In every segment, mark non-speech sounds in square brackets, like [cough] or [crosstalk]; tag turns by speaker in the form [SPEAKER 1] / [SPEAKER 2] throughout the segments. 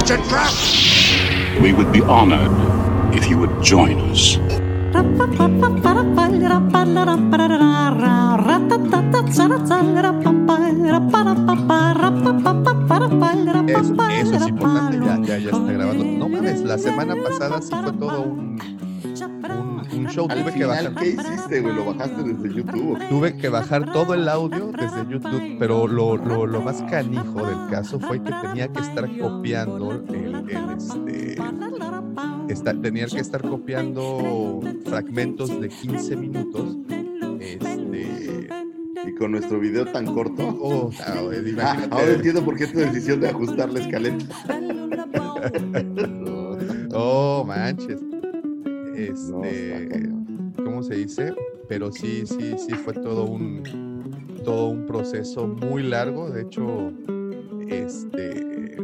[SPEAKER 1] It's a trap! We would be honored if you would join us.
[SPEAKER 2] Eso, eso es importante, ya, ya, ya está grabando. No mames, la semana pasada sí fue todo un, un, un show.
[SPEAKER 3] Al
[SPEAKER 2] Tuve que bajar.
[SPEAKER 3] ¿qué hiciste, güey? Lo bajaste desde YouTube.
[SPEAKER 2] Tuve que bajar todo el audio desde YouTube, pero lo, lo, lo más canijo del caso fue que tenía que estar copiando el, el, este, esta- tenía que estar copiando fragmentos de 15 minutos. Este,
[SPEAKER 3] Y con nuestro video tan corto.
[SPEAKER 2] oh, ah,
[SPEAKER 3] Ah, ahora entiendo por qué tu decisión de ajustar la escaleta.
[SPEAKER 2] Oh, manches. Este. ¿cómo se dice? Pero sí, sí, sí fue todo un todo un proceso muy largo. De hecho, este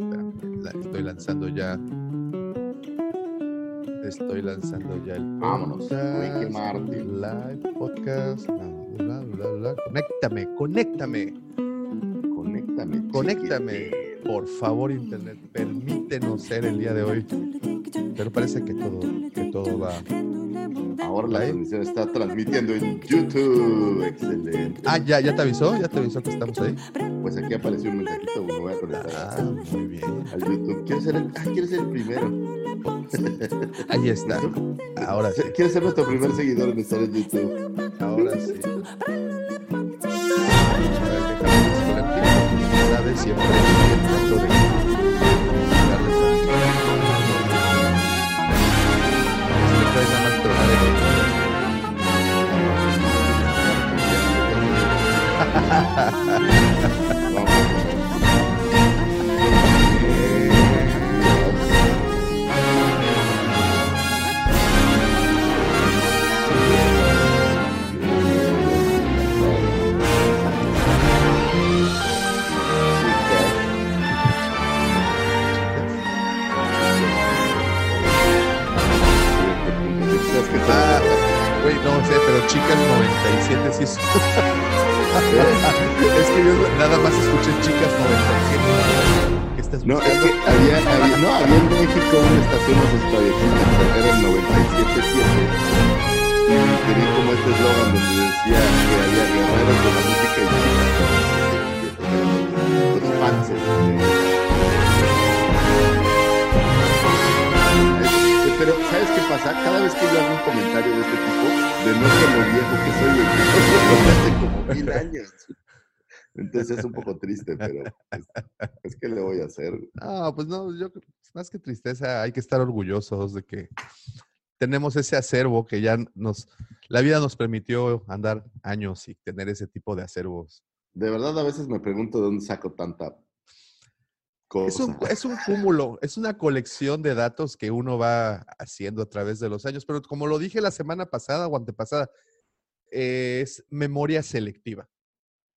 [SPEAKER 2] la- estoy lanzando ya. Estoy lanzando ya el
[SPEAKER 3] Vámonos,
[SPEAKER 2] podcast,
[SPEAKER 3] Martin.
[SPEAKER 2] live podcast. bla, bla, bla, bla. Conéctame, conéctame,
[SPEAKER 3] Conéctame.
[SPEAKER 2] conéctame. Por favor, internet, permítenos ser el día de hoy. Pero parece que todo, que todo va.
[SPEAKER 3] Ahora la
[SPEAKER 2] Ahí.
[SPEAKER 3] transmisión está transmitiendo en YouTube. Excelente.
[SPEAKER 2] Ah, ya, ya te avisó, ya te avisó que estamos ahí.
[SPEAKER 3] Pues aquí apareció un mensajito. Me voy a
[SPEAKER 2] Ah, muy bien.
[SPEAKER 3] al YouTube. ¿Quieres ser el, ah, ¿quieres ser el primero? [laughs]
[SPEAKER 2] Ahí está. Ahora sí,
[SPEAKER 3] ¿Quieres ser nuestro primer seguidor en estar en YouTube?
[SPEAKER 2] ahora sí. ¿Sabes? Siempre trato de darles a- Si le puedes nada chicas 97 sí es. [laughs] es que yo nada más escuché chicas 97. ¿Qué estás
[SPEAKER 3] No, es que había, había- no, había en México una estación de sus era el 97.7 y tenía como este eslogan donde decía que había guerreros de la música y. Los fans. este. Pero, ¿sabes qué pasa? Cada vez que yo hago un comentario de este tipo, demuestro lo viejo que soy. Eso [laughs] hace como mil años. Entonces es un poco triste, pero pues, es que le voy a hacer.
[SPEAKER 2] No, pues no, yo creo- más que tristeza, hay que estar orgullosos de que tenemos ese acervo que ya nos, la vida nos permitió andar años y tener ese tipo de acervos.
[SPEAKER 3] De verdad, a veces me pregunto de dónde saco tanta cosa.
[SPEAKER 2] Es un, es un cúmulo, es una colección de datos que uno va haciendo a través de los años, pero como lo dije la semana pasada o antepasada, es memoria selectiva.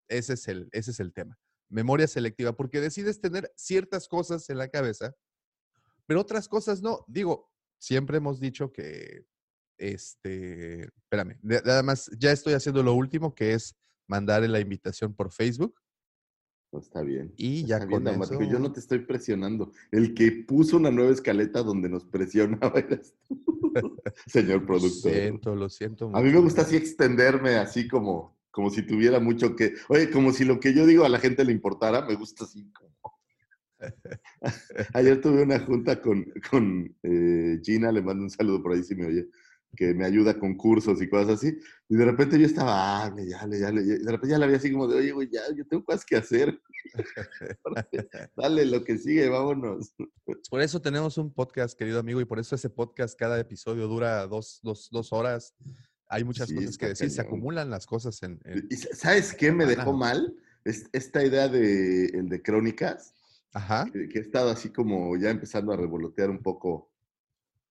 [SPEAKER 2] Ese es el, ese es el tema. Memoria selectiva, porque decides tener ciertas cosas en la cabeza, pero otras cosas no. Digo, siempre hemos dicho que, este, espérame, nada más, ya estoy haciendo lo último, que es mandar la invitación por Facebook.
[SPEAKER 3] No, está bien.
[SPEAKER 2] Y ya
[SPEAKER 3] bien,
[SPEAKER 2] con eso-
[SPEAKER 3] Yo no te estoy presionando. El que puso una nueva escaleta donde nos presionaba [laughs] eres tú, señor
[SPEAKER 2] Lo
[SPEAKER 3] productor.
[SPEAKER 2] siento, lo siento.
[SPEAKER 3] A mí me gusta así extenderme, así como, como si tuviera mucho que. Oye, como si lo que yo digo a la gente le importara, me gusta así como. [laughs] [laughs] Ayer tuve una junta con, con eh, Gina, le mando un saludo por ahí si me oye, que me ayuda con cursos y cosas así. Y de repente yo estaba, hable, ya, ya, hable", y de repente ya la vi así como de, oye, güey, ya, yo tengo cosas que hacer. [laughs] [laughs] Dale, lo que sigue, vámonos.
[SPEAKER 2] Por eso tenemos un podcast, querido amigo, y por eso ese podcast, cada episodio dura dos, dos, dos horas. Hay muchas
[SPEAKER 3] Sí,
[SPEAKER 2] cosas que decir, se
[SPEAKER 3] cañón.
[SPEAKER 2] acumulan las cosas en... en-
[SPEAKER 3] ¿Y sa- sabes qué me dejó mal? Es- Esta idea de el de crónicas,
[SPEAKER 2] Ajá.
[SPEAKER 3] que, que he estado así como ya empezando a revolotear un poco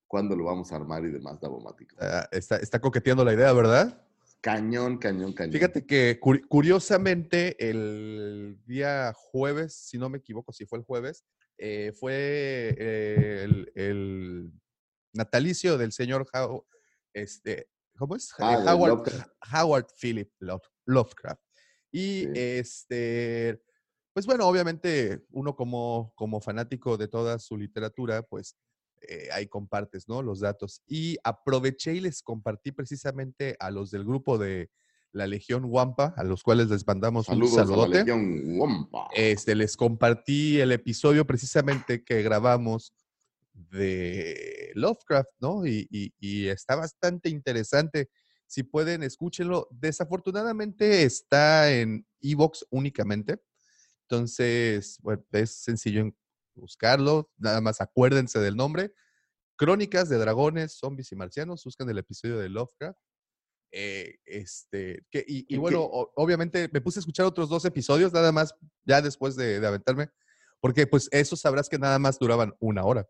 [SPEAKER 3] cuándo lo vamos a armar y demás, Davomático.
[SPEAKER 2] Ah, está, está coqueteando la idea, ¿verdad?
[SPEAKER 3] Cañón, cañón, cañón.
[SPEAKER 2] Fíjate que curi- curiosamente el día jueves, si no me equivoco, si fue el jueves, eh, fue eh, el, el natalicio del señor How- este, ¿cómo es?
[SPEAKER 3] Ah,
[SPEAKER 2] Eh,
[SPEAKER 3] de
[SPEAKER 2] Howard,
[SPEAKER 3] Lovecraft.
[SPEAKER 2] Howard Philip Love- Lovecraft. Y
[SPEAKER 3] Sí.
[SPEAKER 2] este, pues bueno, obviamente uno como, como fanático de toda su literatura, pues eh, ahí compartes, ¿no? Los datos. Y aproveché y les compartí precisamente a los del grupo de la Legión Wampa, a los cuales les mandamos
[SPEAKER 3] Saludos
[SPEAKER 2] un
[SPEAKER 3] a la
[SPEAKER 2] saludote.
[SPEAKER 3] Legión Wampa.
[SPEAKER 2] Este, les compartí el episodio precisamente que grabamos de Lovecraft, ¿no? Y, y- y está bastante interesante. Si pueden, escúchenlo. Desafortunadamente está en Evox únicamente. Entonces, bueno, es sencillo en buscarlo. Nada más acuérdense del nombre. Crónicas de dragones, zombies y marcianos. Buscan el episodio de Lovecraft. Eh, este, que, y, y
[SPEAKER 3] ¿Qué-
[SPEAKER 2] bueno, o- obviamente me puse a escuchar otros dos episodios, nada más, ya después de, de aventarme, porque pues esos sabrás que nada más duraban una hora.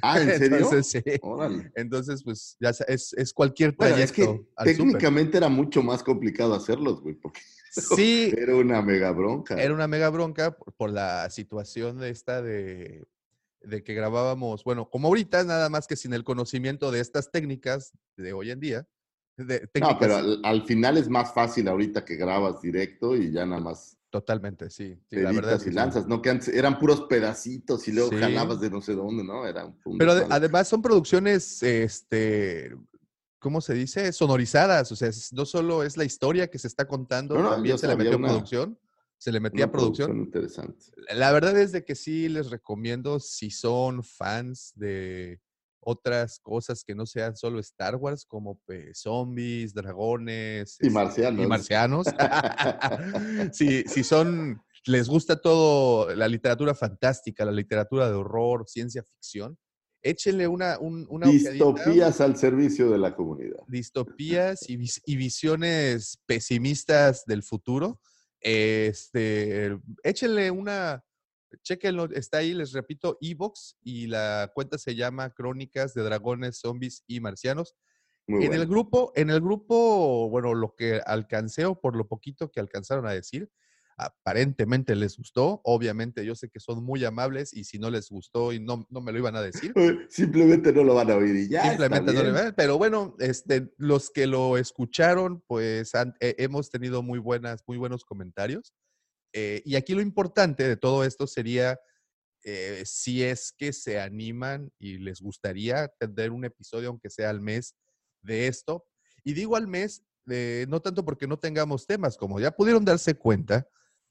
[SPEAKER 3] Ah, ¿en [laughs] serio?
[SPEAKER 2] Entonces, sí.
[SPEAKER 3] Órale.
[SPEAKER 2] Entonces, pues ya es, es cualquier
[SPEAKER 3] Bueno,
[SPEAKER 2] trayecto
[SPEAKER 3] es que técnicamente era mucho más complicado hacerlos, güey, porque [laughs]
[SPEAKER 2] Sí,
[SPEAKER 3] era una mega bronca.
[SPEAKER 2] era una mega bronca por, por la situación de esta de, de que grabábamos, bueno, como ahorita, nada más que sin el conocimiento de estas técnicas de hoy en día. De,
[SPEAKER 3] No, pero al, al final es más fácil ahorita que grabas directo y ya nada más
[SPEAKER 2] Totalmente, sí. sí, la verdad es que
[SPEAKER 3] y
[SPEAKER 2] sí.
[SPEAKER 3] lanzas, ¿no? Que antes eran puros pedacitos y luego
[SPEAKER 2] Sí.
[SPEAKER 3] jalabas de no sé dónde, ¿no? Era un,
[SPEAKER 2] Pero
[SPEAKER 3] desmadre.
[SPEAKER 2] además son producciones, este, ¿cómo se dice? Sonorizadas. O sea, no solo es la historia que se está contando,
[SPEAKER 3] No, no,
[SPEAKER 2] también se le metió
[SPEAKER 3] una-
[SPEAKER 2] producción. Se le metía
[SPEAKER 3] Una
[SPEAKER 2] producción.
[SPEAKER 3] interesante.
[SPEAKER 2] La verdad es de que sí les recomiendo si son fans de otras cosas que no sean solo Star Wars, como pues, zombies, dragones
[SPEAKER 3] Y
[SPEAKER 2] este,
[SPEAKER 3] marcianos.
[SPEAKER 2] y marcianos. si, [laughs] [laughs] si son, les gusta todo la literatura fantástica, la literatura de horror, ciencia ficción, échenle una, un- una.
[SPEAKER 3] Distopías al servicio de la comunidad.
[SPEAKER 2] distopías y, vis- y visiones pesimistas del futuro. Este, échenle una, chequenlo, está ahí, les repito, Evox y la cuenta se llama Crónicas de Dragones, Zombies y Marcianos.
[SPEAKER 3] Muy
[SPEAKER 2] en
[SPEAKER 3] bueno.
[SPEAKER 2] el grupo, en el grupo, bueno, lo que alcancé o por lo poquito que alcanzaron a decir, aparentemente les gustó. Obviamente, yo sé que son muy amables y si no les gustó y no, no me lo iban a decir,
[SPEAKER 3] Simplemente no lo van a oír y ya.
[SPEAKER 2] Simplemente no
[SPEAKER 3] bien.
[SPEAKER 2] ven, Pero bueno, este, los que lo escucharon, pues han- eh, hemos tenido muy buenas, muy buenos comentarios. Eh, y aquí lo importante de todo esto sería eh, si es que se animan y les gustaría tener un episodio, aunque sea al mes, de esto. Y digo al mes, eh, no tanto porque no tengamos temas, como ya pudieron darse cuenta,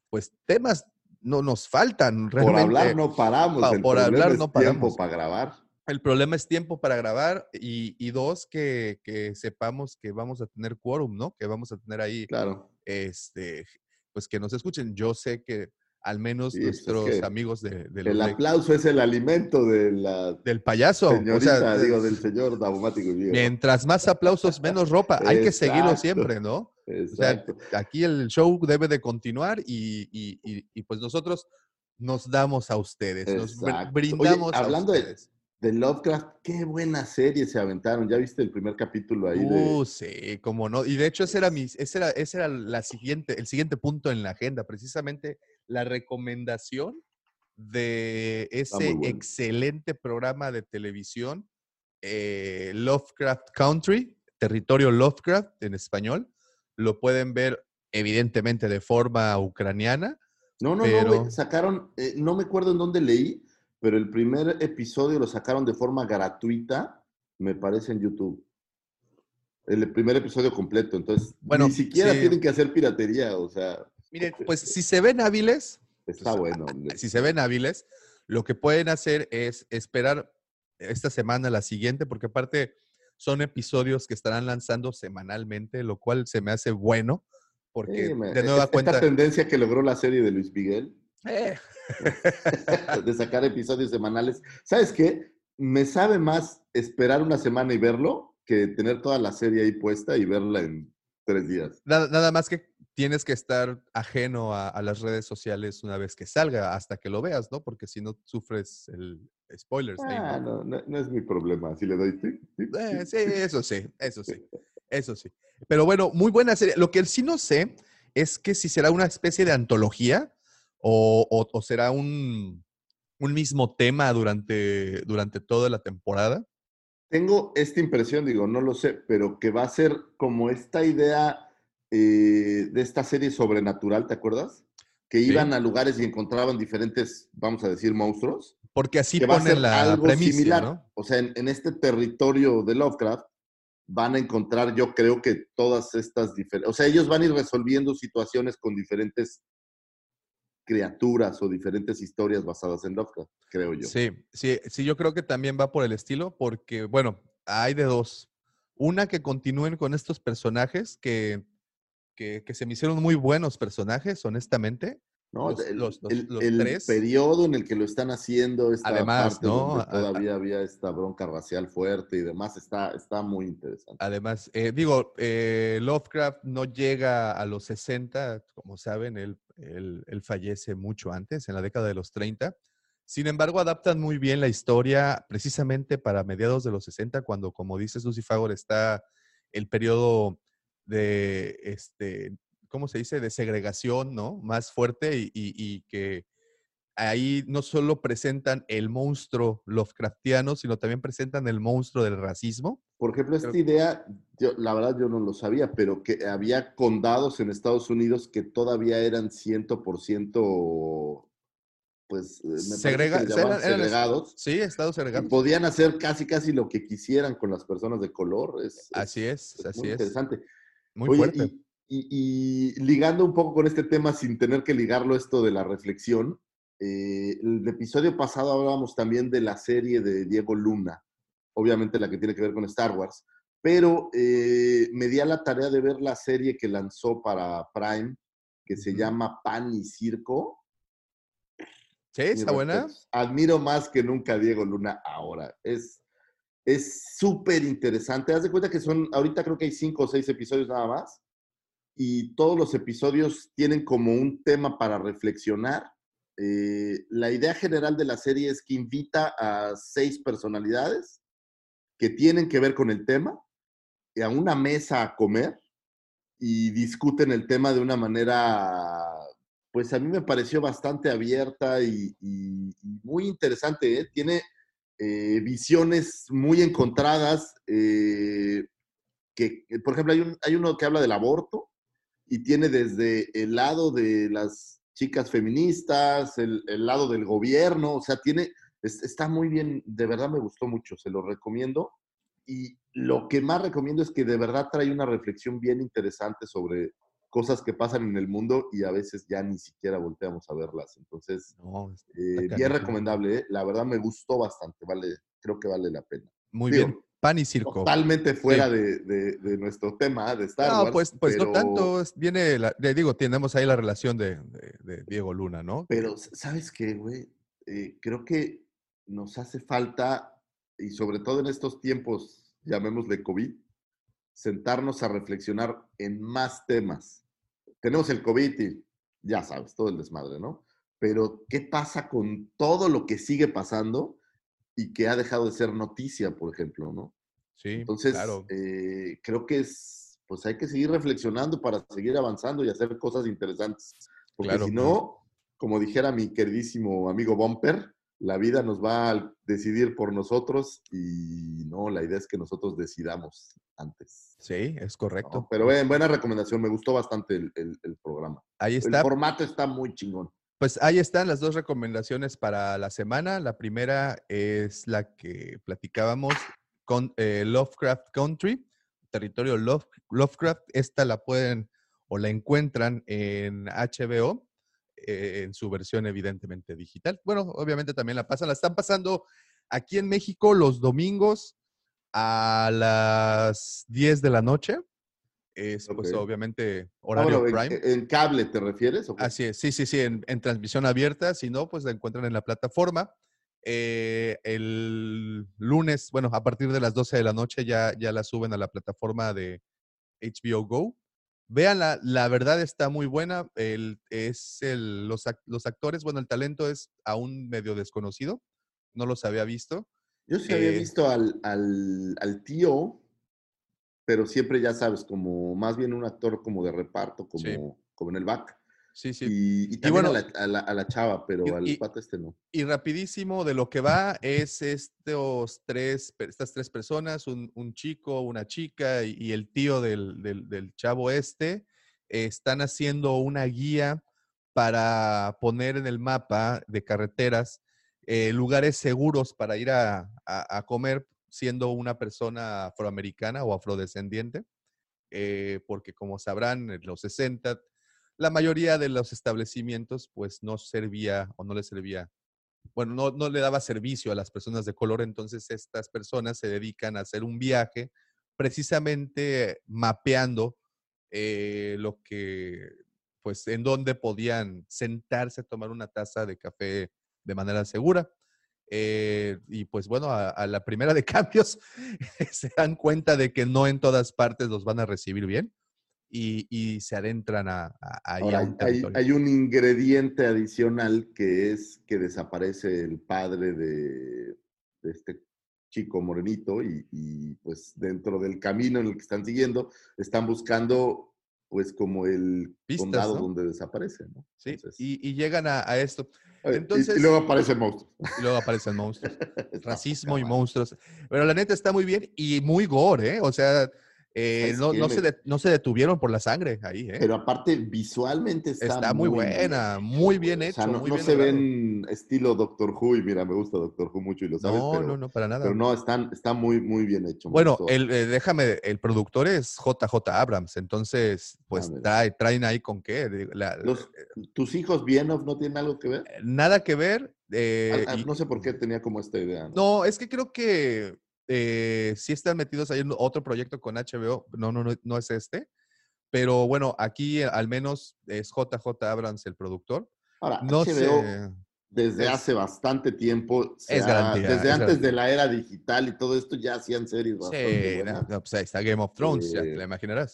[SPEAKER 2] pues temas no nos faltan
[SPEAKER 3] Por
[SPEAKER 2] realmente.
[SPEAKER 3] hablar no paramos.
[SPEAKER 2] pa-
[SPEAKER 3] el
[SPEAKER 2] por
[SPEAKER 3] problema
[SPEAKER 2] hablar
[SPEAKER 3] es
[SPEAKER 2] no
[SPEAKER 3] tiempo
[SPEAKER 2] paramos.
[SPEAKER 3] para grabar.
[SPEAKER 2] El problema es tiempo para grabar y, y dos, que, que sepamos que vamos a tener quórum, ¿no? Que vamos a tener ahí,
[SPEAKER 3] Claro.
[SPEAKER 2] este, pues que nos escuchen. Yo sé que al menos
[SPEAKER 3] Sí, pues es
[SPEAKER 2] nuestros
[SPEAKER 3] que
[SPEAKER 2] amigos de,
[SPEAKER 3] El aplauso es el alimento de la
[SPEAKER 2] del payaso,
[SPEAKER 3] señorita,
[SPEAKER 2] o sea,
[SPEAKER 3] digo,
[SPEAKER 2] de-
[SPEAKER 3] del señor Daumático
[SPEAKER 2] mientras más aplausos, menos ropa. Hay que seguirlo siempre, ¿no? O sea, aquí el show debe de continuar y, y- y- y, pues nosotros nos damos a ustedes, nos brindamos
[SPEAKER 3] Oye, hablando
[SPEAKER 2] a
[SPEAKER 3] de-
[SPEAKER 2] ustedes.
[SPEAKER 3] De Lovecraft, qué buena serie se aventaron. ¿Ya viste el primer capítulo ahí
[SPEAKER 2] Uh,
[SPEAKER 3] de
[SPEAKER 2] sí, cómo no. Y de hecho, ese era, mi, ese era, ese era la siguiente, el siguiente punto en la agenda, precisamente la recomendación de ese
[SPEAKER 3] bueno.
[SPEAKER 2] excelente programa de televisión, eh, Lovecraft Country, Territorio Lovecraft en español. Lo pueden ver evidentemente de forma ucraniana.
[SPEAKER 3] No, no, no, sacaron, eh, no me acuerdo en dónde leí, pero el primer episodio lo sacaron de forma gratuita, me parece en YouTube. El primer episodio completo, entonces
[SPEAKER 2] Bueno,
[SPEAKER 3] ni siquiera
[SPEAKER 2] sí.
[SPEAKER 3] tienen que hacer piratería, o sea, [laughs]
[SPEAKER 2] Miren, pues si se ven hábiles,
[SPEAKER 3] está
[SPEAKER 2] Pues,
[SPEAKER 3] bueno.
[SPEAKER 2] si se ven hábiles, lo que pueden hacer es esperar esta semana, la siguiente, porque aparte son episodios que estarán lanzando semanalmente, lo cual se me hace bueno, porque
[SPEAKER 3] Sí,
[SPEAKER 2] de nueva
[SPEAKER 3] esta
[SPEAKER 2] cuenta...
[SPEAKER 3] tendencia que logró la serie de Luis Miguel,
[SPEAKER 2] Eh, [laughs]
[SPEAKER 3] de sacar episodios semanales. ¿Sabes qué? Me sabe más esperar una semana y verlo que tener toda la serie ahí puesta y verla en tres días.
[SPEAKER 2] nada, nada más que tienes que estar ajeno a, a las redes sociales una vez que salga, hasta que lo veas, ¿no? Porque si no sufres el spoilers. ahí,
[SPEAKER 3] Ah,
[SPEAKER 2] ¿no?
[SPEAKER 3] no, no, no es mi problema. Si le doy tic, tic,
[SPEAKER 2] Eh, sí, eso sí, eso sí, [laughs] eso sí. Pero bueno, muy buena serie. Lo que sí no sé es que si será una especie de antología o, o- o será un, un mismo tema durante, durante toda la temporada.
[SPEAKER 3] Tengo esta impresión, digo, no lo sé, pero que va a ser como esta idea eh, de esta serie sobrenatural, ¿te acuerdas? Que
[SPEAKER 2] Sí.
[SPEAKER 3] iban a lugares y encontraban diferentes, vamos a decir, monstruos.
[SPEAKER 2] Porque así ponen la
[SPEAKER 3] algo
[SPEAKER 2] premisa,
[SPEAKER 3] similar.
[SPEAKER 2] ¿no?
[SPEAKER 3] O sea, en, en este territorio de Lovecraft van a encontrar, yo creo que todas estas diferentes, o sea, ellos van a ir resolviendo situaciones con diferentes criaturas o diferentes historias basadas en Lovecraft, creo yo.
[SPEAKER 2] Sí, sí, sí, yo creo que también va por el estilo, porque, bueno, hay de dos. Una que continúen con estos personajes que, que, que se me hicieron muy buenos personajes, honestamente.
[SPEAKER 3] ¿no?
[SPEAKER 2] Los-
[SPEAKER 3] el,
[SPEAKER 2] los- los-
[SPEAKER 3] el-
[SPEAKER 2] los
[SPEAKER 3] el
[SPEAKER 2] tres.
[SPEAKER 3] periodo en el que lo están haciendo, esta
[SPEAKER 2] Además,
[SPEAKER 3] parte
[SPEAKER 2] ¿no?
[SPEAKER 3] donde
[SPEAKER 2] A- a-
[SPEAKER 3] todavía había esta bronca racial fuerte y demás, está, está muy interesante.
[SPEAKER 2] Además, eh, digo, eh, Lovecraft no llega a los 60, como saben, él, él- él fallece mucho antes, en la década de los 30. Sin embargo, adaptan muy bien la historia precisamente para mediados de los 60, cuando, como dices, Lucy Fagor, está el periodo de, este, ¿cómo se dice?, de segregación, ¿no? Más fuerte y, y- y que ahí no solo presentan el monstruo Lovecraftiano, sino también presentan el monstruo del racismo.
[SPEAKER 3] Por ejemplo, esta idea, yo, la verdad yo no lo sabía, pero que había condados en Estados Unidos que todavía eran 100%, pues, eh, me que
[SPEAKER 2] Segrega- eran- eran-
[SPEAKER 3] segregados.
[SPEAKER 2] Sí, estados segregados.
[SPEAKER 3] podían hacer casi, casi lo que quisieran con las personas de color. Es,
[SPEAKER 2] Así es,
[SPEAKER 3] es
[SPEAKER 2] así
[SPEAKER 3] muy
[SPEAKER 2] es.
[SPEAKER 3] interesante.
[SPEAKER 2] Muy
[SPEAKER 3] Oye,
[SPEAKER 2] fuerte.
[SPEAKER 3] Y, y- y ligando un poco con este tema sin tener que ligarlo esto de la reflexión, eh, el episodio pasado hablábamos también de la serie de Diego Luna, obviamente la que tiene que ver con Star Wars, pero eh, me di a la tarea de ver la serie que lanzó para Prime, que se llama Pan y Circo.
[SPEAKER 2] Sí, está buena.
[SPEAKER 3] Admiro más que nunca a Diego Luna ahora. Es es súper interesante. Haz de cuenta que son, ahorita creo que hay cinco o seis episodios nada más. Y todos los episodios tienen como un tema para reflexionar. Eh, la idea general de la serie es que invita a seis personalidades que tienen que ver con el tema eh, a una mesa a comer y discuten el tema de una manera, pues a mí me pareció bastante abierta y, muy interesante. ¿eh? Tiene eh, visiones muy encontradas, eh, que, que, por ejemplo, hay, un, hay uno que habla del aborto y tiene desde el lado de las chicas feministas, el, el lado del gobierno, o sea, tiene, es- está muy bien, de verdad me gustó mucho, se lo recomiendo. Y lo que más recomiendo es que de verdad trae una reflexión bien interesante sobre cosas que pasan en el mundo y a veces ya ni siquiera volteamos a verlas. Entonces,
[SPEAKER 2] No,
[SPEAKER 3] eh, bien recomendable, ¿eh? la verdad me gustó bastante, vale, creo que vale la pena.
[SPEAKER 2] Muy
[SPEAKER 3] Digo,
[SPEAKER 2] bien. Pan y circo.
[SPEAKER 3] Totalmente fuera de, de- de nuestro tema de Star
[SPEAKER 2] No,
[SPEAKER 3] Wars.
[SPEAKER 2] pues, pues no tanto. Viene, la- digo, tenemos ahí la relación de, de- de Diego Luna, ¿no?
[SPEAKER 3] Pero, ¿sabes qué, güey? Eh, creo que nos hace falta, y sobre todo en estos tiempos, llamémosle COVID, sentarnos a reflexionar en más temas. Tenemos el COVID y ya sabes, todo el desmadre, ¿no? Pero, ¿qué pasa con todo lo que sigue pasando y que ha dejado de ser noticia, por ejemplo, ¿no?
[SPEAKER 2] Sí,
[SPEAKER 3] Entonces,
[SPEAKER 2] claro.
[SPEAKER 3] eh, creo que es, pues hay que seguir reflexionando para seguir avanzando y hacer cosas interesantes. Porque
[SPEAKER 2] Claro.
[SPEAKER 3] si no, como dijera mi queridísimo amigo Bumper, la vida nos va a decidir por nosotros y no, la idea es que nosotros decidamos antes.
[SPEAKER 2] Sí, es
[SPEAKER 3] ¿no?
[SPEAKER 2] correcto.
[SPEAKER 3] Pero eh, buena recomendación, me gustó bastante el, el- el programa.
[SPEAKER 2] Ahí
[SPEAKER 3] El
[SPEAKER 2] está.
[SPEAKER 3] formato está muy chingón.
[SPEAKER 2] Pues ahí están las dos recomendaciones para la semana. La primera es la que platicábamos con eh, Lovecraft Country, territorio Love- Lovecraft. Esta la pueden o la encuentran en HBO, eh, en su versión evidentemente digital. Bueno, obviamente también la pasan. La están pasando aquí en México los domingos a las 10 de la noche. Es pues obviamente
[SPEAKER 3] Ah,
[SPEAKER 2] horario
[SPEAKER 3] bueno, en-
[SPEAKER 2] prime.
[SPEAKER 3] en, cable te refieres? o qué?
[SPEAKER 2] Así es, sí, sí, sí, en, en transmisión abierta, si no, pues la encuentran en la plataforma. Eh, el lunes, bueno, a partir de las 12 de la noche ya, ya la suben a la plataforma de HBO Go. Vean, la, la verdad está muy buena. El, es el, los, los actores, bueno, el talento es aún medio desconocido. No los había visto.
[SPEAKER 3] Yo sí había
[SPEAKER 2] Eh,
[SPEAKER 3] visto al, al, al tío, pero siempre ya sabes, como más bien un actor como de reparto, como,
[SPEAKER 2] Sí.
[SPEAKER 3] como en el back.
[SPEAKER 2] Sí, sí.
[SPEAKER 3] Y, y también
[SPEAKER 2] bueno,
[SPEAKER 3] a, la, a la- a la chava, pero
[SPEAKER 2] y-
[SPEAKER 3] al pata este no.
[SPEAKER 2] Y rapidísimo de lo que va es estos tres, estas tres personas, un, un chico, una chica y, el tío del, del- del chavo este, eh, están haciendo una guía para poner en el mapa de carreteras eh, lugares seguros para ir a, a- a comer siendo una persona afroamericana o afrodescendiente, eh, porque como sabrán, en los 60 la mayoría de los establecimientos pues no servía o no le servía, bueno, no, no le daba servicio a las personas de color, entonces estas personas se dedican a hacer un viaje precisamente mapeando eh, lo que, pues, en dónde podían sentarse a tomar una taza de café de manera segura. Eh, y pues bueno, a, a la primera de [laughs] cambios se dan cuenta de que no en todas partes los van a recibir bien y, y se adentran a, a,
[SPEAKER 3] Ahora,
[SPEAKER 2] a
[SPEAKER 3] hay,
[SPEAKER 2] un
[SPEAKER 3] hay-
[SPEAKER 2] territorio.
[SPEAKER 3] hay un ingrediente adicional que es que desaparece el padre de, de este chico morenito y, y, pues dentro del camino en el que están siguiendo están buscando pues como el
[SPEAKER 2] Pistas,
[SPEAKER 3] condado
[SPEAKER 2] ¿no?
[SPEAKER 3] donde desaparece, ¿no?
[SPEAKER 2] Sí,
[SPEAKER 3] Entonces,
[SPEAKER 2] y, y llegan a, a esto.
[SPEAKER 3] y-
[SPEAKER 2] entonces-
[SPEAKER 3] y, luego aparecen monstruos.
[SPEAKER 2] Y luego aparecen monstruos. [laughs] Racismo y monstruos. Pero la neta está muy bien y muy gore, ¿eh? O sea, eh,
[SPEAKER 3] ¿Sabes
[SPEAKER 2] no, no, se de- no se detuvieron por la sangre ahí, ¿eh?
[SPEAKER 3] Pero aparte visualmente está,
[SPEAKER 2] Está muy buena, muy bien
[SPEAKER 3] güey. O sea,
[SPEAKER 2] hecho,
[SPEAKER 3] no,
[SPEAKER 2] muy
[SPEAKER 3] no
[SPEAKER 2] bien
[SPEAKER 3] se
[SPEAKER 2] logrado.
[SPEAKER 3] ven estilo Doctor Who y mira, me gusta Doctor Who mucho y lo sabes,
[SPEAKER 2] no,
[SPEAKER 3] pero,
[SPEAKER 2] no, no, para nada.
[SPEAKER 3] pero no, están, está muy, muy bien hecho.
[SPEAKER 2] bueno, el, eh, déjame, el productor es JJ Abrams, entonces, pues
[SPEAKER 3] Ah,
[SPEAKER 2] trae, traen ahí con qué. La-
[SPEAKER 3] Los- ¿Tus hijos Vienov no tienen algo que ver?
[SPEAKER 2] eh, nada que ver. eh,
[SPEAKER 3] Ah, ah,
[SPEAKER 2] y-
[SPEAKER 3] no sé por qué tenía como esta idea. No,
[SPEAKER 2] es que creo que eh, sí están metidos ahí en otro proyecto con HBO. No, no, no, no es este. Pero bueno, aquí al menos es JJ Abrams el productor.
[SPEAKER 3] Ahora,
[SPEAKER 2] No
[SPEAKER 3] HBO
[SPEAKER 2] sé.
[SPEAKER 3] desde
[SPEAKER 2] es-
[SPEAKER 3] hace bastante tiempo,
[SPEAKER 2] es garantía,
[SPEAKER 3] desde
[SPEAKER 2] es
[SPEAKER 3] antes
[SPEAKER 2] garantía.
[SPEAKER 3] de la era digital y todo esto ya hacían series
[SPEAKER 2] Sí, no, no, pues ahí está Game of Thrones, ya te
[SPEAKER 3] Eh,
[SPEAKER 2] la imaginarás.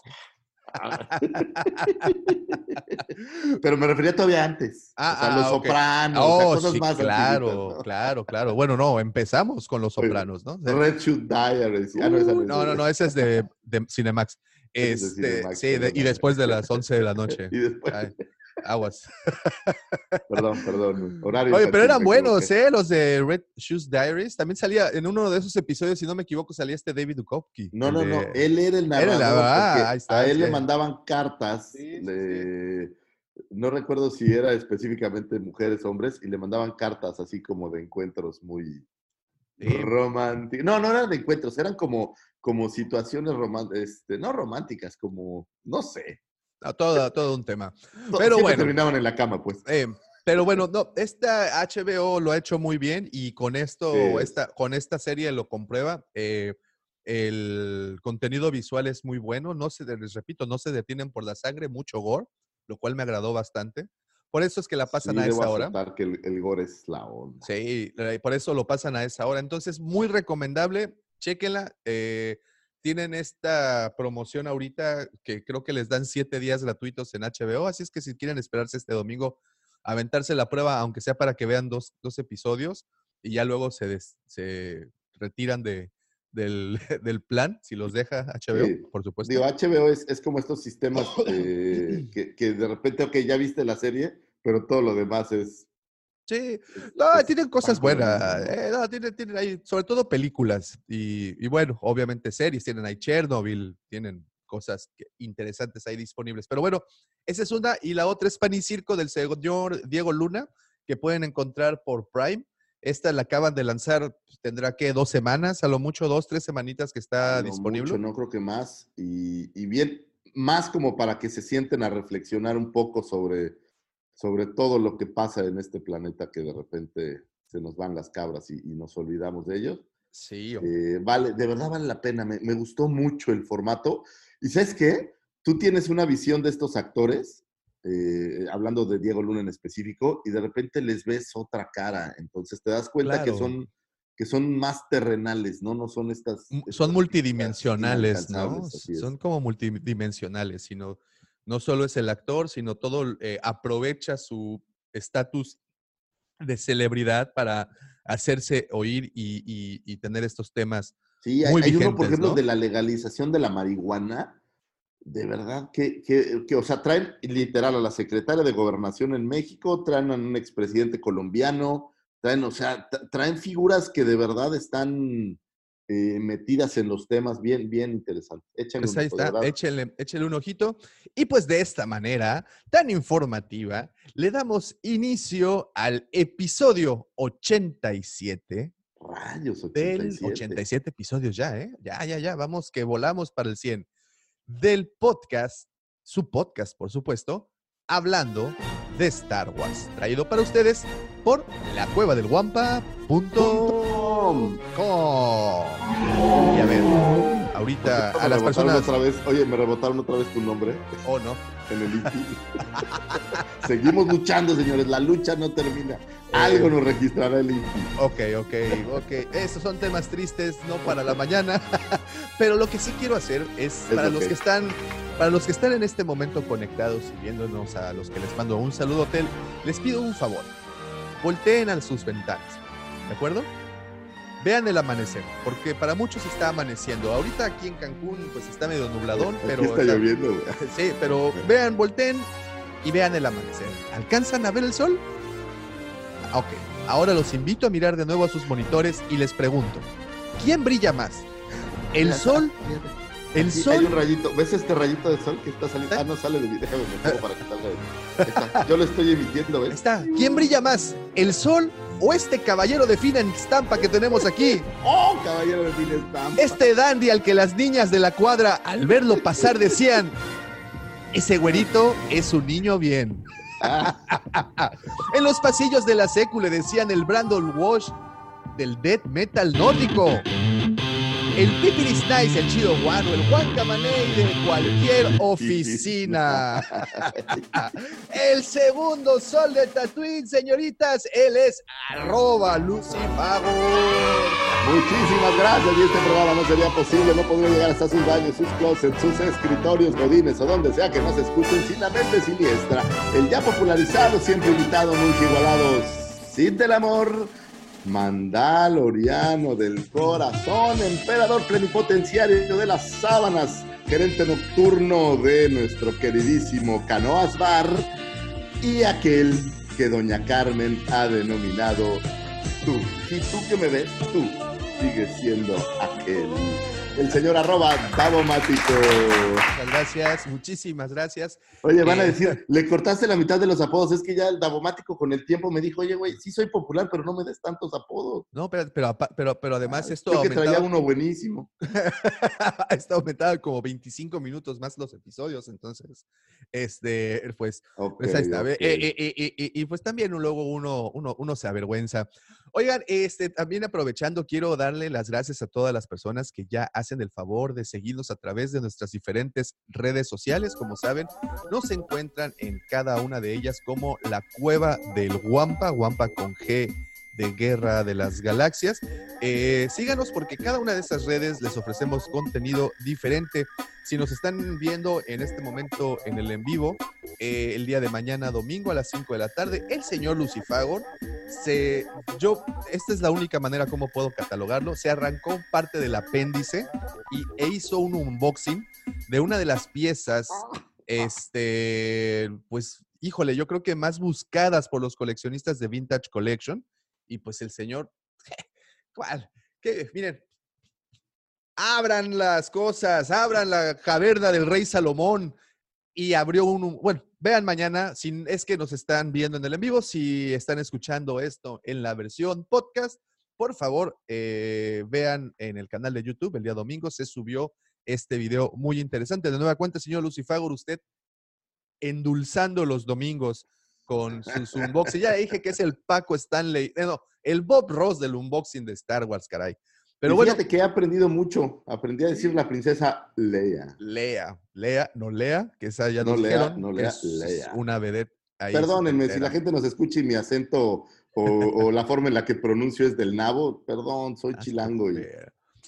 [SPEAKER 2] [laughs]
[SPEAKER 3] Pero me refería todavía antes.
[SPEAKER 2] Ah,
[SPEAKER 3] o sea,
[SPEAKER 2] ah,
[SPEAKER 3] Los
[SPEAKER 2] ok.
[SPEAKER 3] Sopranos, o sea,
[SPEAKER 2] Oh,
[SPEAKER 3] cosas
[SPEAKER 2] sí,
[SPEAKER 3] más
[SPEAKER 2] claro, claro, claro. Bueno, no, empezamos con Los
[SPEAKER 3] Oye,
[SPEAKER 2] Sopranos, ¿no?
[SPEAKER 3] Red Shoot Diaries. Ah, no, esa
[SPEAKER 2] Uh,
[SPEAKER 3] es
[SPEAKER 2] no, no, no, ese es de, de Cinemax. [laughs]
[SPEAKER 3] Ese es de
[SPEAKER 2] Este,
[SPEAKER 3] Cinemax,
[SPEAKER 2] sí, de- y después de las 11 de la [laughs] noche.
[SPEAKER 3] Y después,
[SPEAKER 2] Ay, aguas. [laughs]
[SPEAKER 3] perdón, perdón. Horario
[SPEAKER 2] Oye, pero eran buenos. ¿eh? Los de Red Shoes Diaries. También salía en uno de esos episodios, si no me equivoco, salía este David Duchovny.
[SPEAKER 3] No, no, no. Él era el
[SPEAKER 2] Era
[SPEAKER 3] narrador.
[SPEAKER 2] ah,
[SPEAKER 3] porque
[SPEAKER 2] ahí está,
[SPEAKER 3] a él le mandaban cartas.
[SPEAKER 2] Sí,
[SPEAKER 3] No recuerdo si era específicamente mujeres, hombres, y le mandaban cartas así como de encuentros muy
[SPEAKER 2] Sí.
[SPEAKER 3] románticos. No, no eran de encuentros, eran como, como situaciones románticas, este, no románticas, como, no sé.
[SPEAKER 2] Todo, todo un tema. Pero
[SPEAKER 3] siempre
[SPEAKER 2] bueno.
[SPEAKER 3] terminaban en la cama, pues.
[SPEAKER 2] Eh, pero bueno, no, esta HBO lo ha hecho muy bien y con esto,
[SPEAKER 3] Sí.
[SPEAKER 2] esta, con esta serie lo comprueba. eh, el contenido visual es muy bueno, no se, les repito, no se detienen por la sangre, mucho gore, lo cual me agradó bastante. Por eso es que la pasan
[SPEAKER 3] Sí,
[SPEAKER 2] a esa hora.
[SPEAKER 3] que el, el gore es la onda.
[SPEAKER 2] Sí, eh, por eso lo pasan a esa hora. Entonces, muy recomendable, chéquenla. eh, tienen esta promoción ahorita que creo que les dan siete días gratuitos en HBO, así es que si quieren esperarse este domingo, aventarse la prueba, aunque sea para que vean dos, dos episodios y ya luego se, des- se retiran de, del, [laughs] del plan, si los deja HBO,
[SPEAKER 3] Sí.
[SPEAKER 2] por supuesto.
[SPEAKER 3] Digo, HBO es, es como estos sistemas [coughs] eh, que, que de repente, ok, ya viste la serie, pero todo lo demás es...
[SPEAKER 2] sí, No,
[SPEAKER 3] es
[SPEAKER 2] tienen cosas buenas.
[SPEAKER 3] ¿no?
[SPEAKER 2] eh, no, tienen, tienen ahí, sobre todo películas. Y, y bueno, obviamente series. Tienen ahí Chernobyl, tienen cosas que- interesantes ahí disponibles. Pero bueno, esa es una. Y la otra es Pan y Circo del señor Diego Luna, que pueden encontrar por Prime. Esta la acaban de lanzar, pues, tendrá que dos semanas, a lo mucho dos, tres semanitas que está
[SPEAKER 3] lo
[SPEAKER 2] disponible.
[SPEAKER 3] mucho, no creo que más. Y, y bien, más como para que se sienten a reflexionar un poco sobre, sobre todo lo que pasa en este planeta que de repente se nos van las cabras y, y nos olvidamos de ellos.
[SPEAKER 2] Sí.
[SPEAKER 3] Eh, vale, de verdad vale la pena. Me, me gustó mucho el formato. ¿Y sabes qué? Tú tienes una visión de estos actores, eh, hablando de Diego Luna en específico, y de repente les ves otra cara. Entonces te das cuenta que son que son más terrenales, ¿no? No son estas...
[SPEAKER 2] Son multidimensionales, ¿no? Son como multidimensionales, sino no solo es el actor, sino todo eh, aprovecha su estatus de celebridad para hacerse oír y, y- y tener estos temas.
[SPEAKER 3] Sí, hay,
[SPEAKER 2] Muy
[SPEAKER 3] hay uno, por ejemplo,
[SPEAKER 2] ¿no?
[SPEAKER 3] de la legalización de la marihuana. De verdad que, que, que, o sea, traen literal a la secretaria de Gobernación en México, traen a un expresidente colombiano, traen, o sea, tra- traen figuras que de verdad están eh, metidas en los temas bien, bien interesantes. Échenle
[SPEAKER 2] Pues
[SPEAKER 3] un
[SPEAKER 2] ahí está, échenle, échenle un ojito. Y pues de esta manera, tan informativa, le damos inicio al episodio 87
[SPEAKER 3] Rayos,
[SPEAKER 2] del
[SPEAKER 3] 87.
[SPEAKER 2] 87 episodios ya, ¿eh? Ya, ya, ya, vamos que volamos para el 100. Del podcast, su podcast, por supuesto, hablando de Star Wars. Traído para ustedes por la cueva del
[SPEAKER 3] com.
[SPEAKER 2] Y a ver, ahorita a las personas...
[SPEAKER 3] Otra vez, oye, me rebotaron otra vez tu nombre
[SPEAKER 2] Oh, no.
[SPEAKER 3] en el INPI. [laughs] Seguimos luchando, señores. La lucha no termina. Algo nos registrará el INPI.
[SPEAKER 2] Ok, ok, ok. Estos son temas tristes, no para la mañana. [laughs] Pero lo que sí quiero hacer es,
[SPEAKER 3] Es
[SPEAKER 2] para los que están, para los que están en este momento conectados y viéndonos a los que les mando un saludo hotel, les pido un favor. Volteen a sus ventanas, ¿de acuerdo? Vean el amanecer, porque para muchos está amaneciendo. Ahorita aquí en Cancún, pues está medio nubladón,
[SPEAKER 3] Aquí
[SPEAKER 2] pero
[SPEAKER 3] está
[SPEAKER 2] está-
[SPEAKER 3] lloviendo. güey. [laughs]
[SPEAKER 2] Sí, pero vean, volteen y vean el amanecer. ¿Alcanzan a ver el sol? Ah, Ok, ahora los invito a mirar de nuevo a sus monitores y les pregunto, ¿quién brilla más? ¿El
[SPEAKER 3] Mira,
[SPEAKER 2] sol? [laughs] ¿El
[SPEAKER 3] Aquí
[SPEAKER 2] sol?
[SPEAKER 3] Hay un rayito. ¿Ves este rayito de sol que está saliendo? Ah, no sale de mí. Déjame meterlo para que salga de mí. Está. Yo lo estoy emitiendo,
[SPEAKER 2] Ahí
[SPEAKER 3] ¿ves?
[SPEAKER 2] está. ¿Quién brilla más? ¿El sol o este caballero de fina estampa que tenemos aquí?
[SPEAKER 3] ¡Oh, caballero de fin estampa!
[SPEAKER 2] Este dandy al que las niñas de la cuadra al verlo pasar decían, ese güerito es un niño bien. [laughs] En los pasillos de la secu le decían el Brandon Walsh del death metal nórdico. El Pipiris Nice, el Chido Guano, el Juan Camaney de cualquier [laughs] oficina. El segundo sol de Tatooine, señoritas, él es arroba Lucifago.
[SPEAKER 3] Muchísimas gracias. Y este programa no sería posible. No podría llegar hasta sus baños, sus closets, sus escritorios, godines o donde sea que nos escuchen sin la mente siniestra. El ya popularizado, siempre invitado, nunca igualado. Cid del amor. Mandaloriano del corazón, emperador plenipotenciario de las sábanas, gerente nocturno de nuestro queridísimo Canoas Bar y aquel que doña Carmen ha denominado tú. Y tú que me ves, tú sigues siendo aquel. El señor arroba Davomático.
[SPEAKER 2] Muchas gracias, muchísimas gracias.
[SPEAKER 3] Oye, van a
[SPEAKER 2] Eh.
[SPEAKER 3] decir, [laughs] le cortaste la mitad de los apodos. Es que ya el Davomático con el tiempo me dijo, oye, güey, sí soy popular, pero no me des tantos apodos.
[SPEAKER 2] No, pero, pero, pero, pero además esto
[SPEAKER 3] Creo que traía uno buenísimo. [laughs]
[SPEAKER 2] esto aumentaba como 25 minutos más los episodios, entonces, este, pues,
[SPEAKER 3] Ok,
[SPEAKER 2] Pues ahí está. eh, eh, y pues también luego uno, uno, uno se avergüenza. Oigan, este, también aprovechando, quiero darle las gracias a todas las personas que ya hacen el favor de seguirnos a través de nuestras diferentes redes sociales. Como saben, nos encuentran en cada una de ellas como la cueva del Guampa, Guampa con G de Guerra de las Galaxias. Eh, síganos porque cada una de estas redes les ofrecemos contenido diferente. Si nos están viendo en este momento en el en vivo, eh, el día de mañana, domingo a las 5 de la tarde, el señor Lucifagor se, yo, esta es la única manera como puedo catalogarlo, se arrancó parte del apéndice y, e hizo un unboxing de una de las piezas, este, pues, híjole, yo creo que más buscadas por los coleccionistas de Vintage Collection y pues el señor, [laughs] ¿cuál? Miren, abran las cosas, abran la caverna del rey Salomón y abrió un, bueno, vean mañana, si es que nos están viendo en el en vivo, si están escuchando esto en la versión podcast, por favor, eh, vean en el canal de YouTube, el día domingo se subió este video muy interesante. De nueva cuenta, señor Lucifagor, usted endulzando los domingos con sus unboxing. Ya dije que es el Paco Stanley, eh, no, el Bob Ross del unboxing de Star Wars, caray. Pero
[SPEAKER 3] Y
[SPEAKER 2] bueno,
[SPEAKER 3] fíjate que he aprendido mucho. Aprendí a decir la princesa Leia.
[SPEAKER 2] Lea, Lea, no Lea, que esa ya
[SPEAKER 3] No Lea,
[SPEAKER 2] dijeron
[SPEAKER 3] no Lea,
[SPEAKER 2] es
[SPEAKER 3] Lea.
[SPEAKER 2] una vedette. ahí
[SPEAKER 3] Perdónenme, si la gente nos escucha y mi acento o, o la forma en la que pronuncio es del nabo, perdón, soy chilango y,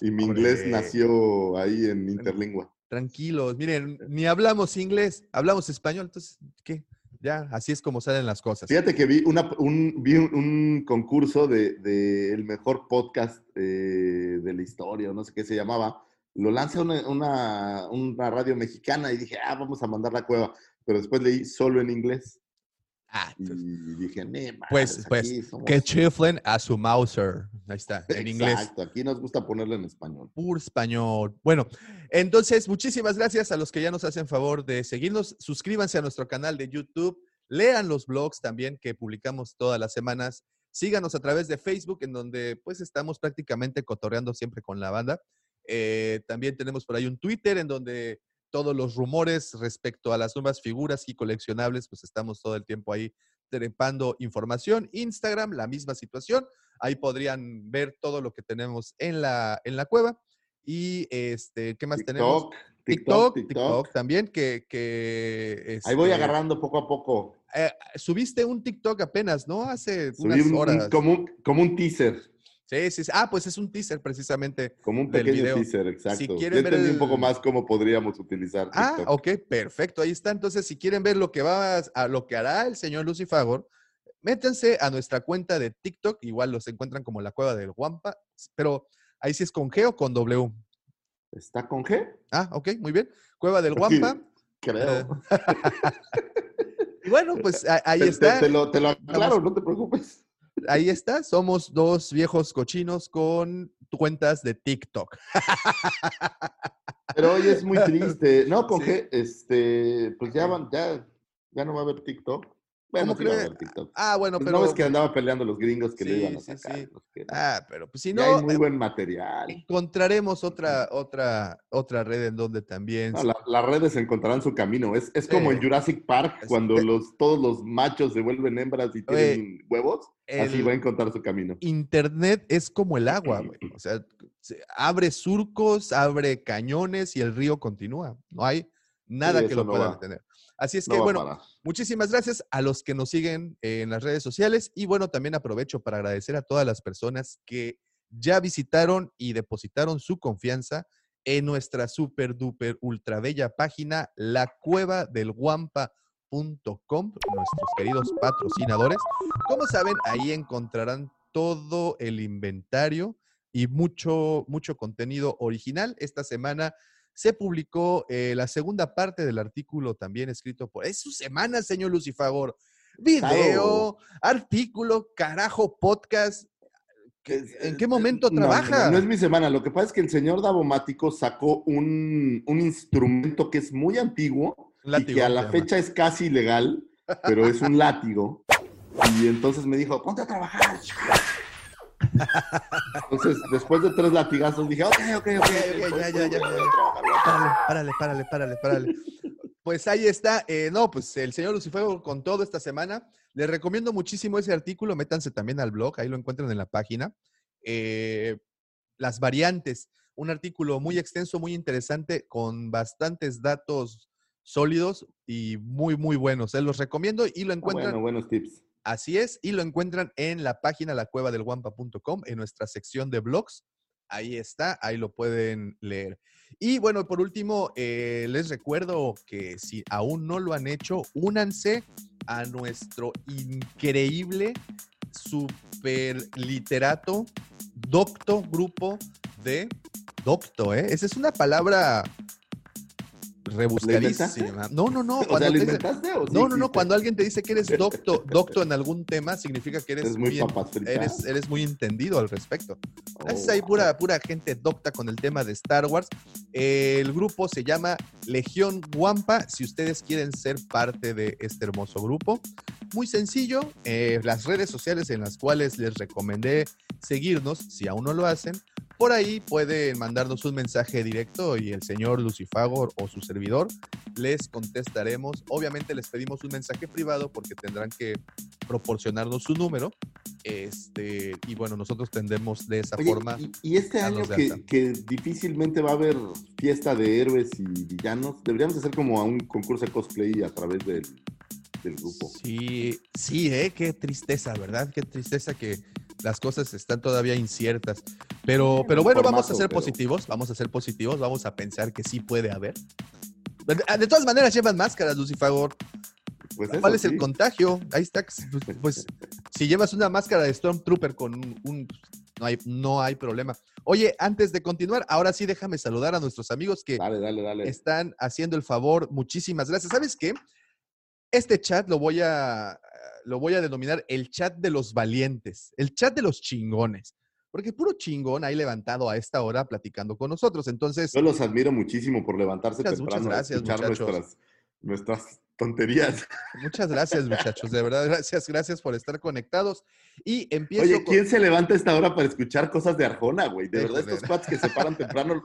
[SPEAKER 3] y mi
[SPEAKER 2] Hombre.
[SPEAKER 3] inglés nació ahí en interlingua.
[SPEAKER 2] tranquilos. Miren, ni hablamos inglés, hablamos español, entonces, ¿qué? Ya, así es como salen las cosas.
[SPEAKER 3] Fíjate que vi, una, un, concurso de, de el mejor podcast eh, de la historia, no sé qué se llamaba. Lo lanza una, una, una radio mexicana y dije, ah, vamos a mandar la cueva. Pero después leí solo en inglés.
[SPEAKER 2] Ah,
[SPEAKER 3] Y dije, "Nee,
[SPEAKER 2] Pues, pues,
[SPEAKER 3] aquí somos-".
[SPEAKER 2] que chiflen a su Mauser. Ahí está, [laughs] en inglés.
[SPEAKER 3] Exacto, aquí nos gusta ponerlo en español.
[SPEAKER 2] Pur español. Bueno, entonces, muchísimas gracias a los que ya nos hacen favor de seguirnos. Suscríbanse a nuestro canal de YouTube. Lean los blogs también que publicamos todas las semanas. Síganos a través de Facebook, en donde pues estamos prácticamente cotorreando siempre con la banda. Eh, también tenemos por ahí un Twitter en donde todos los rumores respecto a las nuevas figuras y coleccionables, pues estamos todo el tiempo ahí trepando información. Instagram, la misma situación. Ahí podrían ver todo lo que tenemos en la, en la cueva. Y este, ¿qué más tenemos?
[SPEAKER 3] TikTok,
[SPEAKER 2] TikTok,
[SPEAKER 3] TikTok,
[SPEAKER 2] también, que... que
[SPEAKER 3] Ahí voy
[SPEAKER 2] este,
[SPEAKER 3] agarrando poco a poco.
[SPEAKER 2] eh, subiste un TikTok apenas, ¿no? Hace
[SPEAKER 3] Subí
[SPEAKER 2] unas
[SPEAKER 3] un- un-
[SPEAKER 2] horas.
[SPEAKER 3] como, un, como un teaser,
[SPEAKER 2] Sí, sí, sí. Ah, pues es un teaser precisamente.
[SPEAKER 3] como un
[SPEAKER 2] del
[SPEAKER 3] pequeño
[SPEAKER 2] video.
[SPEAKER 3] teaser, exacto.
[SPEAKER 2] Si quieren ver el-
[SPEAKER 3] un poco más cómo podríamos utilizar
[SPEAKER 2] Ah, ok, perfecto. Ahí está. Entonces, si quieren ver lo que va a, a lo que hará el señor Lucifagor, métanse a nuestra cuenta de TikTok. Igual los encuentran como la cueva del Guampa, pero ahí sí es con G o con W.
[SPEAKER 3] ¿Está con G?
[SPEAKER 2] Ah, ok, muy bien. Cueva del Guampa.
[SPEAKER 3] Creo. [laughs]
[SPEAKER 2] Y bueno, pues ahí
[SPEAKER 3] Te- te-
[SPEAKER 2] está.
[SPEAKER 3] Te, lo, te lo aclaro, no te preocupes.
[SPEAKER 2] Ahí está. Somos dos viejos cochinos con cuentas de TikTok.
[SPEAKER 3] Pero hoy es muy [laughs] triste. No, con
[SPEAKER 2] Sí.
[SPEAKER 3] G, este, pues ya van, ya, ya no va a haber TikTok. Bueno,
[SPEAKER 2] ¿Cómo
[SPEAKER 3] sí va a
[SPEAKER 2] cree?
[SPEAKER 3] haber TikTok.
[SPEAKER 2] Ah, bueno,
[SPEAKER 3] Pues
[SPEAKER 2] pero.
[SPEAKER 3] no ves que andaba peleando los gringos que
[SPEAKER 2] Sí,
[SPEAKER 3] le iban a
[SPEAKER 2] sí,
[SPEAKER 3] sacar.
[SPEAKER 2] sí.
[SPEAKER 3] qué.
[SPEAKER 2] Ah, pero pues si no,
[SPEAKER 3] hay muy
[SPEAKER 2] eh,
[SPEAKER 3] buen material.
[SPEAKER 2] encontraremos otra, otra, otra red en donde también.
[SPEAKER 3] No, la- las redes encontrarán su camino. Es, es como
[SPEAKER 2] Sí.
[SPEAKER 3] en Jurassic Park,
[SPEAKER 2] Es-
[SPEAKER 3] cuando los, todos los machos se vuelven hembras y tienen huevos. Así va a encontrar su camino.
[SPEAKER 2] Internet es como el agua, güey. O sea, se- abre surcos, abre cañones y el río continúa. No hay nada
[SPEAKER 3] Sí,
[SPEAKER 2] que lo
[SPEAKER 3] no
[SPEAKER 2] pueda
[SPEAKER 3] va.
[SPEAKER 2] detener. Así es que, bueno, muchísimas gracias a los que nos siguen en las redes sociales y bueno, también aprovecho para agradecer a todas las personas que ya visitaron y depositaron su confianza en nuestra super duper ultra bella página, la cueva del guampa.com, nuestros queridos patrocinadores. Como saben, ahí encontrarán todo el inventario y mucho, mucho contenido original. Esta semana se publicó eh, la segunda parte del artículo también escrito por... Es su semana, señor Lucifagor. Video, artículo, carajo, podcast. ¿Qué-
[SPEAKER 3] Es-
[SPEAKER 2] ¿En
[SPEAKER 3] es-
[SPEAKER 2] qué momento
[SPEAKER 3] no,
[SPEAKER 2] trabaja?
[SPEAKER 3] No, no es mi semana. Lo que pasa es que el señor Davomático sacó un, un instrumento que es muy antiguo y que a la
[SPEAKER 2] llama.
[SPEAKER 3] fecha es casi ilegal, pero es un [laughs] látigo. Y entonces me dijo, ponte a trabajar. Entonces, después de tres latigazos, dije, ok, ok, ok.
[SPEAKER 2] Ya, ya, ya, ya, ya. Párale, párale, párale, párale. Pues ahí está. eh, no, pues el señor Lucifer con todo esta semana. Les recomiendo muchísimo ese artículo. Métanse también al blog, ahí lo encuentran en la página. Eh, las variantes, un artículo muy extenso, muy interesante, con bastantes datos sólidos y muy, muy buenos. Se los recomiendo y lo
[SPEAKER 3] Ah,
[SPEAKER 2] encuentran
[SPEAKER 3] bueno, buenos tips.
[SPEAKER 2] Así es, y lo encuentran en la página lacuevadelguampa.com, en nuestra sección de blogs. Ahí está, ahí lo pueden leer. Y bueno, por último, eh, les recuerdo que si aún no lo han hecho, únanse a nuestro increíble, super literato, docto grupo de docto, ¿eh? Esa es una palabra rebuscadísima. No, no, no. [laughs]
[SPEAKER 3] O sea,
[SPEAKER 2] cuando
[SPEAKER 3] ¿lo
[SPEAKER 2] te-
[SPEAKER 3] inventaste o sí
[SPEAKER 2] no, no, no. Cuando alguien te dice que eres [laughs] docto, docto en algún tema, significa que eres,
[SPEAKER 3] Es muy
[SPEAKER 2] eres, eres muy entendido al respecto. Es
[SPEAKER 3] Oh,
[SPEAKER 2] ahí pura, pura gente docta con el tema de Star Wars. El grupo se llama Legión Guampa. Si ustedes quieren ser parte de este hermoso grupo, muy sencillo. eh, las redes sociales en las cuales les recomendé seguirnos, si aún no lo hacen, por ahí pueden mandarnos un mensaje directo y el señor Lucifagor o su servidor les contestaremos. Obviamente les pedimos un mensaje privado porque tendrán que proporcionarnos su número. Este, y bueno, nosotros tendemos de esa
[SPEAKER 3] Oye,
[SPEAKER 2] forma.
[SPEAKER 3] y, y este año que difícilmente va a haber fiesta de héroes y villanos, deberíamos hacer como a un concurso de cosplay a través del, del grupo.
[SPEAKER 2] Sí, sí, ¿eh? Qué tristeza, ¿verdad? Qué tristeza que las cosas están todavía inciertas. Pero, pero bueno, vamos a ser
[SPEAKER 3] pero-
[SPEAKER 2] positivos, vamos a ser positivos, vamos a pensar que sí puede haber. De, de todas maneras, llevan máscaras, Lucifagor.
[SPEAKER 3] Pues
[SPEAKER 2] ¿Cuál es el contagio? Ahí está. Pues, [laughs] pues, si llevas una máscara de Stormtrooper con un, un- no, hay, no hay problema. Oye, antes de continuar, ahora sí déjame saludar a nuestros amigos que
[SPEAKER 3] Dale, dale, dale.
[SPEAKER 2] están haciendo el favor. Muchísimas gracias. ¿Sabes qué? Este chat lo voy a lo voy a denominar el chat de los valientes, el chat de los chingones. Porque puro chingón ahí levantado a esta hora platicando con nosotros. Entonces,
[SPEAKER 3] Yo los admiro muchísimo por levantarse
[SPEAKER 2] Muchas,
[SPEAKER 3] temprano
[SPEAKER 2] muchas gracias,
[SPEAKER 3] escuchar
[SPEAKER 2] muchachos.
[SPEAKER 3] nuestras, nuestras tonterías.
[SPEAKER 2] muchas gracias, muchachos. De verdad, gracias, gracias por estar conectados. Y empiezo
[SPEAKER 3] Oye,
[SPEAKER 2] con-
[SPEAKER 3] ¿quién se levanta a esta hora para escuchar cosas de Arjona, güey? De
[SPEAKER 2] Hijo
[SPEAKER 3] verdad,
[SPEAKER 2] de-
[SPEAKER 3] estos cuates que se paran temprano,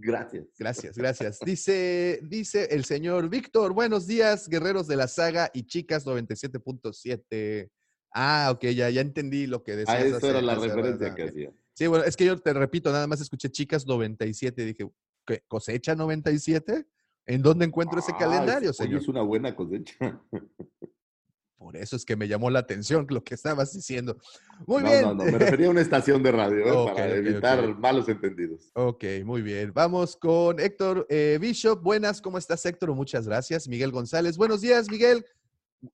[SPEAKER 3] gracias.
[SPEAKER 2] Gracias, gracias. Dice, dice el señor Víctor, buenos días, guerreros de la saga y chicas 97.7. Ah, ok, ya, ya entendí lo que decías.
[SPEAKER 3] Ah, esa era la referencia que hacía.
[SPEAKER 2] Sí, bueno, es que yo te repito, nada más escuché chicas 97 y dije, ¿qué? ¿Cosecha 97? ¿En dónde encuentro ese
[SPEAKER 3] Ah,
[SPEAKER 2] calendario, señor?
[SPEAKER 3] es una buena cosecha. [laughs]
[SPEAKER 2] Por eso es que me llamó la atención lo que estabas diciendo. Muy
[SPEAKER 3] no,
[SPEAKER 2] bien.
[SPEAKER 3] no, no, me refería a una estación de radio, ¿eh? Para evitar malos entendidos.
[SPEAKER 2] Ok, muy bien. Vamos con Héctor eh, Bishop. Buenas, ¿cómo estás, Héctor? Muchas gracias. Miguel González. Buenos días, Miguel.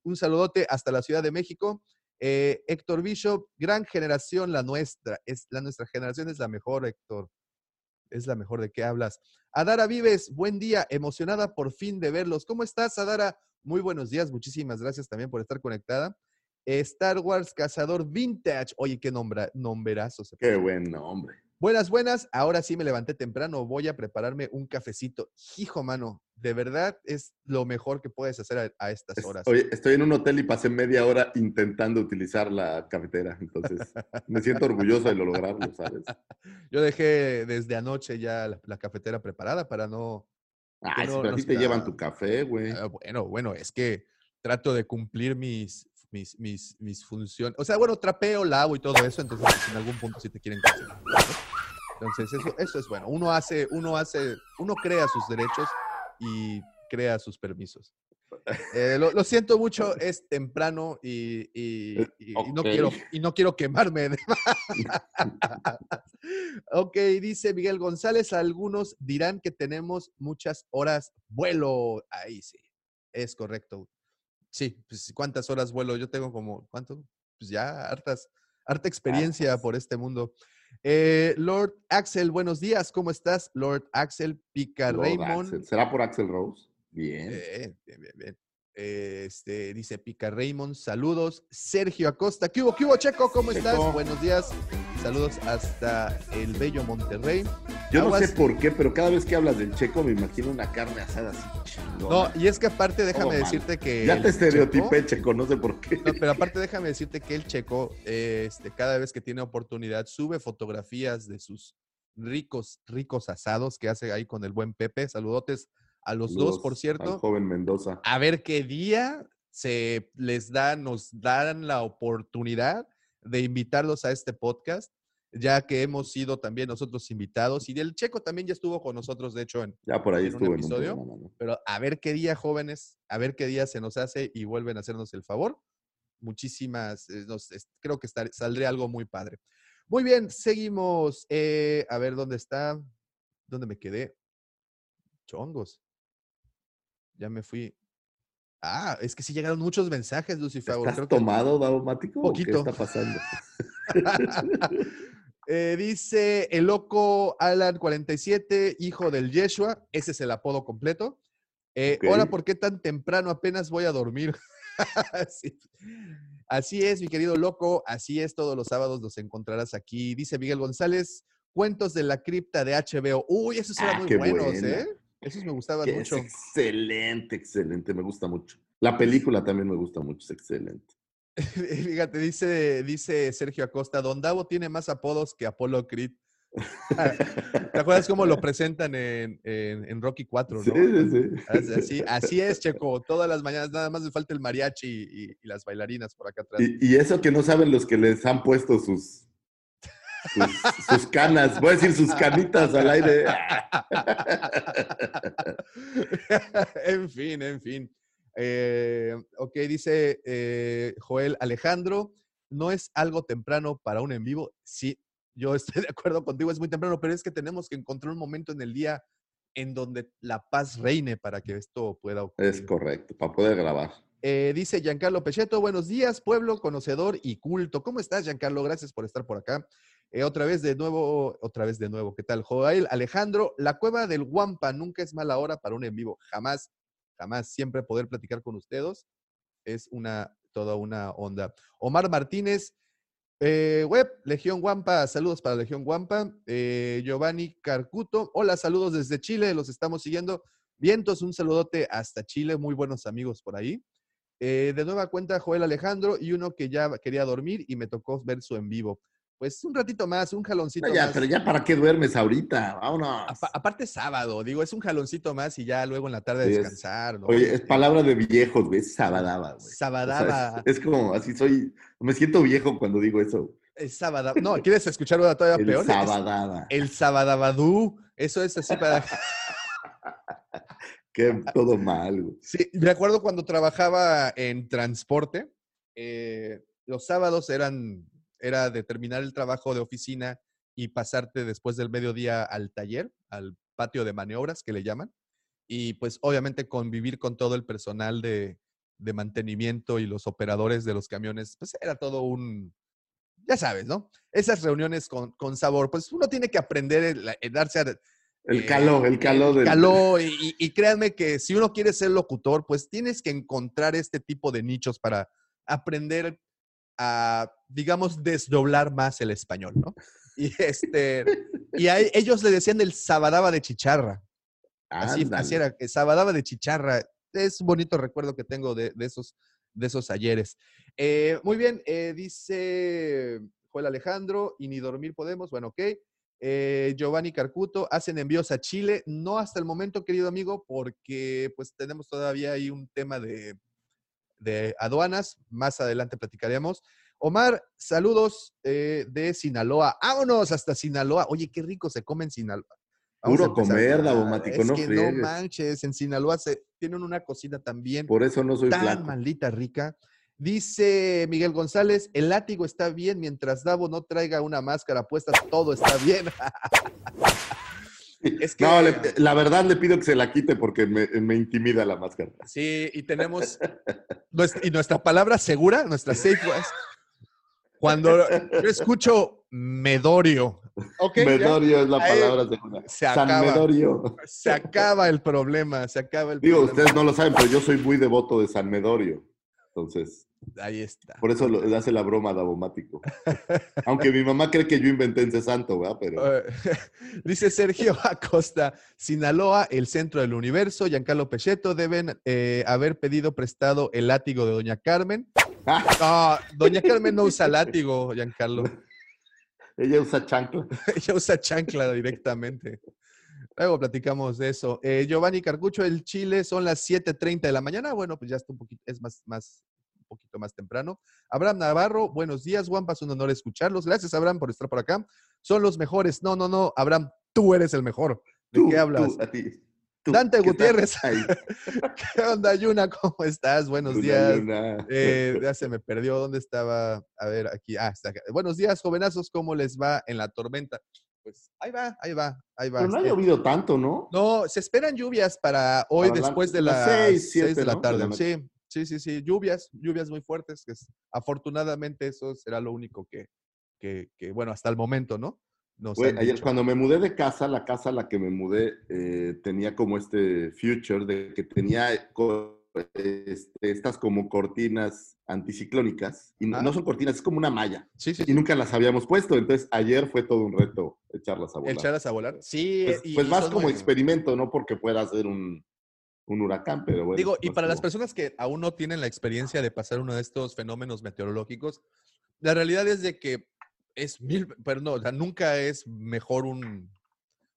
[SPEAKER 2] Un saludote hasta la Ciudad de México. Eh, Héctor Bishop, gran generación la nuestra. Es, la nuestra generación es la mejor, Héctor. Es la mejor. ¿De qué hablas? Adara Vives, buen día. Emocionada por fin de verlos. ¿Cómo estás, Adara? Muy buenos días. Muchísimas gracias también por estar conectada. Star Wars Cazador Vintage. Oye, qué nombra, nomberazo. se
[SPEAKER 3] Qué buen nombre.
[SPEAKER 2] Buenas, buenas. Ahora sí me levanté temprano. Voy a prepararme un cafecito. Hijo, mano, de verdad es lo mejor que puedes hacer a, a estas
[SPEAKER 3] Es-
[SPEAKER 2] horas.
[SPEAKER 3] oye, estoy en un hotel y pasé media hora intentando utilizar la cafetera, entonces me siento orgulloso de lograrlo, ¿sabes? [laughs]
[SPEAKER 2] Yo dejé desde anoche ya la, la cafetera preparada para no.
[SPEAKER 3] Si pero a ti te llevan tu café, güey.
[SPEAKER 2] Ah, bueno, bueno, es que trato de cumplir mis, mis, mis, mis funciones. O sea, bueno, trapeo, lavo y todo eso, entonces pues, en algún punto sí te quieren. ¿no? Entonces, eso, eso es bueno. Uno hace, uno hace, uno crea sus derechos y crea sus permisos. Eh, lo, lo siento mucho, es temprano y, y-
[SPEAKER 3] Eh,
[SPEAKER 2] y no quiero, y no quiero quemarme. [laughs] ok, dice Miguel González, algunos dirán que tenemos muchas horas vuelo. Ahí sí, es correcto. Sí, pues cuántas horas vuelo, yo tengo como, ¿cuánto? Pues ya hartas, harta experiencia
[SPEAKER 3] Hartas.
[SPEAKER 2] por este mundo. Eh, Lord Axel, buenos días, ¿cómo estás? Lord Axel Pica
[SPEAKER 3] Lord
[SPEAKER 2] Raymond.
[SPEAKER 3] Axel. ¿Será por Axel Rose? Bien.
[SPEAKER 2] Bien, bien, bien. Este, dice Pica Raymond, saludos. Sergio Acosta, ¿qué hubo, qué hubo, Checo? ¿Cómo estás?
[SPEAKER 3] Checo.
[SPEAKER 2] Buenos días. Saludos hasta el bello Monterrey.
[SPEAKER 3] Yo no sé por qué, pero cada vez que hablas del checo me imagino una carne asada así chingona.
[SPEAKER 2] No, y es que aparte déjame
[SPEAKER 3] mal.
[SPEAKER 2] decirte que.
[SPEAKER 3] ya te
[SPEAKER 2] Checo-
[SPEAKER 3] estereotipé, checo, no sé por qué.
[SPEAKER 2] No, pero aparte déjame decirte que el checo, eh, este, cada vez que tiene oportunidad, sube fotografías de sus ricos, ricos asados que hace ahí con el buen Pepe. Saludotes a los dos, por cierto.
[SPEAKER 3] Al joven Mendoza.
[SPEAKER 2] a ver qué día se les da, nos dan la oportunidad de invitarlos a este podcast, ya que hemos sido también nosotros invitados y el Checo también ya estuvo con nosotros, de hecho, en,
[SPEAKER 3] Ya por ahí
[SPEAKER 2] en un
[SPEAKER 3] estuvo en un
[SPEAKER 2] episodio.
[SPEAKER 3] programa, ¿no?
[SPEAKER 2] pero a ver qué día, jóvenes, a ver qué día se nos hace y vuelven a hacernos el favor. Muchísimas, eh, nos- creo que estar- saldría algo muy padre. Muy bien, seguimos. eh, a ver dónde está, dónde me quedé. Chongos. Ya me fui. Ah, es que sí llegaron muchos mensajes, Lucifer.
[SPEAKER 3] ¿Estás
[SPEAKER 2] Creo que-
[SPEAKER 3] tomado, Daumático? ¿O ¿Qué
[SPEAKER 2] Poquito.
[SPEAKER 3] está pasando? [laughs]
[SPEAKER 2] Eh, dice el loco Alan 47, hijo del Yeshua. Ese es el apodo completo. Eh. Hola, ¿por qué tan temprano? Apenas voy a dormir. [laughs] Sí. Así es, mi querido loco. Así es, todos los sábados los encontrarás aquí. Dice Miguel González, cuentos de la cripta de HBO. Uy, esos eran
[SPEAKER 3] Ah,
[SPEAKER 2] muy buenos,
[SPEAKER 3] buena.
[SPEAKER 2] ¿eh? Esos me gustaban
[SPEAKER 3] Que es
[SPEAKER 2] mucho.
[SPEAKER 3] excelente, excelente. Me gusta mucho. La película también me gusta mucho, es excelente. [laughs]
[SPEAKER 2] Fíjate, dice, dice Sergio Acosta, Don Davo tiene más apodos que Apolo Creed. ¿Te acuerdas cómo lo presentan en, en- en Rocky 4,
[SPEAKER 3] Sí,
[SPEAKER 2] no?
[SPEAKER 3] sí, sí.
[SPEAKER 2] Así, así- [laughs] así es, Checo. Todas las mañanas nada más le falta el mariachi y, y las bailarinas por acá atrás.
[SPEAKER 3] Y, y eso que no saben los que les han puesto sus, sus, sus canas, voy a decir sus canitas al aire. [laughs]
[SPEAKER 2] en fin, en fin. Eh, ok, dice eh, Joel Alejandro. no es algo temprano para un en vivo. Sí, yo estoy de acuerdo contigo, es muy temprano, pero es que tenemos que encontrar un momento en el día en donde la paz reine para que esto pueda ocurrir.
[SPEAKER 3] Es correcto, para poder grabar.
[SPEAKER 2] Eh, dice Giancarlo Pecheto, buenos días, pueblo conocedor y culto. ¿Cómo estás, Giancarlo? Gracias por estar por acá. Eh, otra vez de nuevo, otra vez de nuevo. ¿Qué tal? Joel Alejandro, la cueva del Guampa nunca es mala hora para un en vivo. Jamás, jamás. Siempre poder platicar con ustedes es una, toda una onda. Omar Martínez, eh, web, Legión Guampa, saludos para Legión Guampa. Eh, Giovanni Carcuto, hola, saludos desde Chile, los estamos siguiendo. Vientos, un saludote hasta Chile, muy buenos amigos por ahí. De nueva cuenta, Joel Alejandro y uno que ya quería dormir y me tocó ver su en vivo. Pues un ratito más, un jaloncito
[SPEAKER 3] No, ya,
[SPEAKER 2] más.
[SPEAKER 3] pero ya para qué duermes ahorita, vámonos.
[SPEAKER 2] Apa- aparte sábado, digo, es un jaloncito más y ya luego en la tarde a
[SPEAKER 3] Sí, es-
[SPEAKER 2] descansar. ¿no?
[SPEAKER 3] Oye, es
[SPEAKER 2] Este,
[SPEAKER 3] palabra de viejos, güey, es sabadaba, güey. O sea,
[SPEAKER 2] Sabadaba.
[SPEAKER 3] es, es como, así soy, me siento viejo cuando digo eso.
[SPEAKER 2] Es sábado. No, ¿quieres escuchar una todavía
[SPEAKER 3] El
[SPEAKER 2] peor? Es
[SPEAKER 3] sabadaba.
[SPEAKER 2] El sabadabadú. Eso es así para... [laughs]
[SPEAKER 3] Que todo mal, güey.
[SPEAKER 2] Sí, me acuerdo cuando trabajaba en transporte, eh, los sábados eran, era de terminar el trabajo de oficina y pasarte después del mediodía al taller, al patio de maniobras que le llaman, y pues obviamente convivir con todo el personal de, de mantenimiento y los operadores de los camiones, pues era todo un, ya sabes, ¿no? Esas reuniones con, con sabor, pues uno tiene que aprender el- el darse a,
[SPEAKER 3] El
[SPEAKER 2] eh,
[SPEAKER 3] calor, el calor del.
[SPEAKER 2] caló, y, y- y créanme que si uno quiere ser locutor, pues tienes que encontrar este tipo de nichos para aprender a, digamos, desdoblar más el español, ¿no? Y [laughs] este, y a ellos le decían el sabadaba de chicharra. Así, era, sabadaba de chicharra. Es un bonito recuerdo que tengo de, de esos, de esos ayeres. Eh, muy bien, eh, dice Joel Alejandro, y ni dormir podemos. Bueno, ok. Eh, Giovanni Carcuto, hacen envíos a Chile. No hasta el momento, querido amigo, porque pues tenemos todavía ahí un tema de, de aduanas. Más adelante platicaremos. Omar, saludos eh, de Sinaloa. Vámonos hasta Sinaloa. Oye, qué rico se come en Sinaloa. Vamos
[SPEAKER 3] Puro comer,
[SPEAKER 2] es
[SPEAKER 3] no
[SPEAKER 2] que
[SPEAKER 3] friegues.
[SPEAKER 2] no manches, en Sinaloa se, tienen una cocina también
[SPEAKER 3] Por eso no soy
[SPEAKER 2] tan
[SPEAKER 3] flaco.
[SPEAKER 2] maldita rica. Dice Miguel González, el látigo está bien mientras Davo no traiga una máscara puesta, todo está bien. [laughs] es que-
[SPEAKER 3] No, le- la verdad le pido que se la quite porque me, me intimida la máscara.
[SPEAKER 2] Sí, y tenemos nuestra, y nuestra palabra segura, nuestra safe Cuando yo escucho Medorio, ya,
[SPEAKER 3] Medorio es la palabra segura.
[SPEAKER 2] se
[SPEAKER 3] San
[SPEAKER 2] acaba.
[SPEAKER 3] Medorio.
[SPEAKER 2] se acaba el problema, se acaba el
[SPEAKER 3] Digo,
[SPEAKER 2] problema.
[SPEAKER 3] ustedes no lo saben, pero yo soy muy devoto de San Medorio. Entonces,
[SPEAKER 2] Ahí está.
[SPEAKER 3] por eso lo- le hace la broma a Davomático. [laughs] Aunque mi mamá cree que yo inventé ese santo, ¿verdad? Pero
[SPEAKER 2] Eh, [laughs] Dice Sergio [laughs] Acosta, Sinaloa, el centro del universo. Giancarlo Pecheto deben eh, haber pedido prestado el látigo de Doña Carmen.
[SPEAKER 3] ¡Ah!
[SPEAKER 2] Doña Carmen no usa látigo, Giancarlo.
[SPEAKER 3] ella usa chancla.
[SPEAKER 2] Ella usa chancla directamente. Luego platicamos de eso. Eh, Giovanni Carcucho, el Chile son las 7:30 de la mañana. Bueno, pues ya está un poquito, es más, más, poquito más temprano. Abraham Navarro, buenos días, Juanpa, es un honor escucharlos. Gracias, Abraham, por estar por acá. Son los mejores. No, no, no, Abraham, tú eres el mejor. ¿De
[SPEAKER 3] Tú,
[SPEAKER 2] qué hablas?
[SPEAKER 3] tú, a ti. Tú,
[SPEAKER 2] Dante
[SPEAKER 3] estás
[SPEAKER 2] Gutiérrez.
[SPEAKER 3] ahí. [laughs]
[SPEAKER 2] ¿Qué onda, Yuna? ¿Cómo estás? Buenos días.
[SPEAKER 3] luna.
[SPEAKER 2] Eh, ya se me perdió. ¿Dónde estaba? A ver, aquí. Ah, está acá. Buenos días, jovenazos. ¿Cómo les va en la tormenta? Pues ahí va, ahí va, ahí va.
[SPEAKER 3] Pero no ha
[SPEAKER 2] Este,
[SPEAKER 3] llovido tanto, ¿no?
[SPEAKER 2] no, se esperan lluvias para hoy
[SPEAKER 3] Para la-
[SPEAKER 2] después de
[SPEAKER 3] las
[SPEAKER 2] las
[SPEAKER 3] seis,
[SPEAKER 2] 6
[SPEAKER 3] siete,
[SPEAKER 2] de la
[SPEAKER 3] ¿no? De la
[SPEAKER 2] tarde. sí, sí, sí, sí. Lluvias, lluvias muy fuertes. Que es- afortunadamente eso será lo único que, que, que, bueno, hasta el momento, ¿no?
[SPEAKER 3] Güey,
[SPEAKER 2] han
[SPEAKER 3] ayer
[SPEAKER 2] dicho.
[SPEAKER 3] cuando me mudé de casa, la casa a la que me mudé eh, tenía como este future de que tenía co- este, estas como cortinas anticiclónicas. Y no,
[SPEAKER 2] Ah.
[SPEAKER 3] no son cortinas, es como una malla.
[SPEAKER 2] Sí, sí,
[SPEAKER 3] Y
[SPEAKER 2] sí.
[SPEAKER 3] nunca las habíamos puesto. Entonces ayer fue todo un reto echarlas a volar.
[SPEAKER 2] Echarlas a volar. Sí,
[SPEAKER 3] pues
[SPEAKER 2] y-
[SPEAKER 3] pues
[SPEAKER 2] y
[SPEAKER 3] más como experimento, no porque pueda ser un, un huracán, pero bueno.
[SPEAKER 2] Digo, y
[SPEAKER 3] más
[SPEAKER 2] para las personas que aún no tienen la experiencia de pasar uno de estos fenómenos meteorológicos, la realidad es de que es mil, pero no, o sea, nunca es mejor un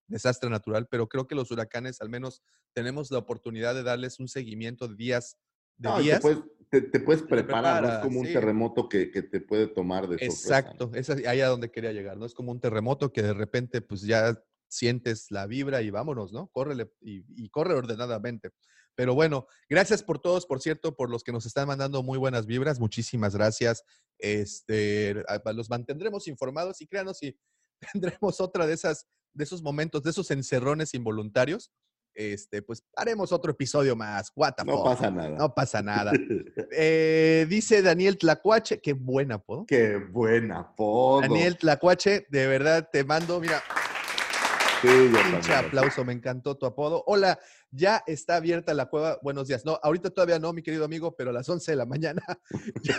[SPEAKER 2] desastre natural, pero creo que los huracanes al menos tenemos la oportunidad de darles un seguimiento de días, de
[SPEAKER 3] No, y te
[SPEAKER 2] días.
[SPEAKER 3] puedes, te, te puedes preparar, no es como un
[SPEAKER 2] sí.
[SPEAKER 3] terremoto que, que te puede tomar de sorpresa.
[SPEAKER 2] Exacto, es ahí a donde quería llegar, ¿no? Es como un terremoto que de repente pues ya sientes la vibra y vámonos, ¿no? Córrele y, y corre ordenadamente. Pero bueno, gracias por todos, por cierto, por los que nos están mandando muy buenas vibras. Muchísimas gracias. Este, los mantendremos informados y créanos si [laughs] tendremos otra de esas, de esos momentos, de esos encerrones involuntarios. Este, pues haremos otro episodio más. What the
[SPEAKER 3] No
[SPEAKER 2] fuck.
[SPEAKER 3] pasa nada.
[SPEAKER 2] No pasa nada. [laughs] Eh, dice Daniel Tlacuache, qué buen apodo.
[SPEAKER 3] Qué buen apodo.
[SPEAKER 2] Daniel Tlacuache, de verdad te mando, mira,
[SPEAKER 3] Sí, también.
[SPEAKER 2] aplauso, me encantó tu apodo. Hola, ya está abierta la cueva. Buenos días. No, ahorita todavía no, mi querido amigo, pero a las 11 de la mañana [laughs] ya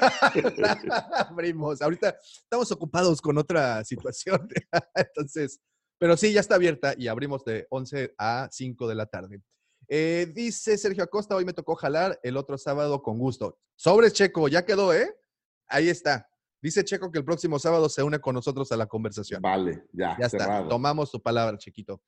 [SPEAKER 2] abrimos. Ahorita estamos ocupados con otra situación. [laughs] Entonces, pero sí, ya está abierta y abrimos de 11 a 5 de la tarde. Eh, dice Sergio Acosta, hoy me tocó jalar, el otro sábado con gusto. Sobres, Checo, ya quedó, ¿eh? Ahí está. Dice Checo que el próximo sábado se une con nosotros a la conversación.
[SPEAKER 3] Vale, ya,
[SPEAKER 2] Ya está, tomamos tu palabra, chiquito.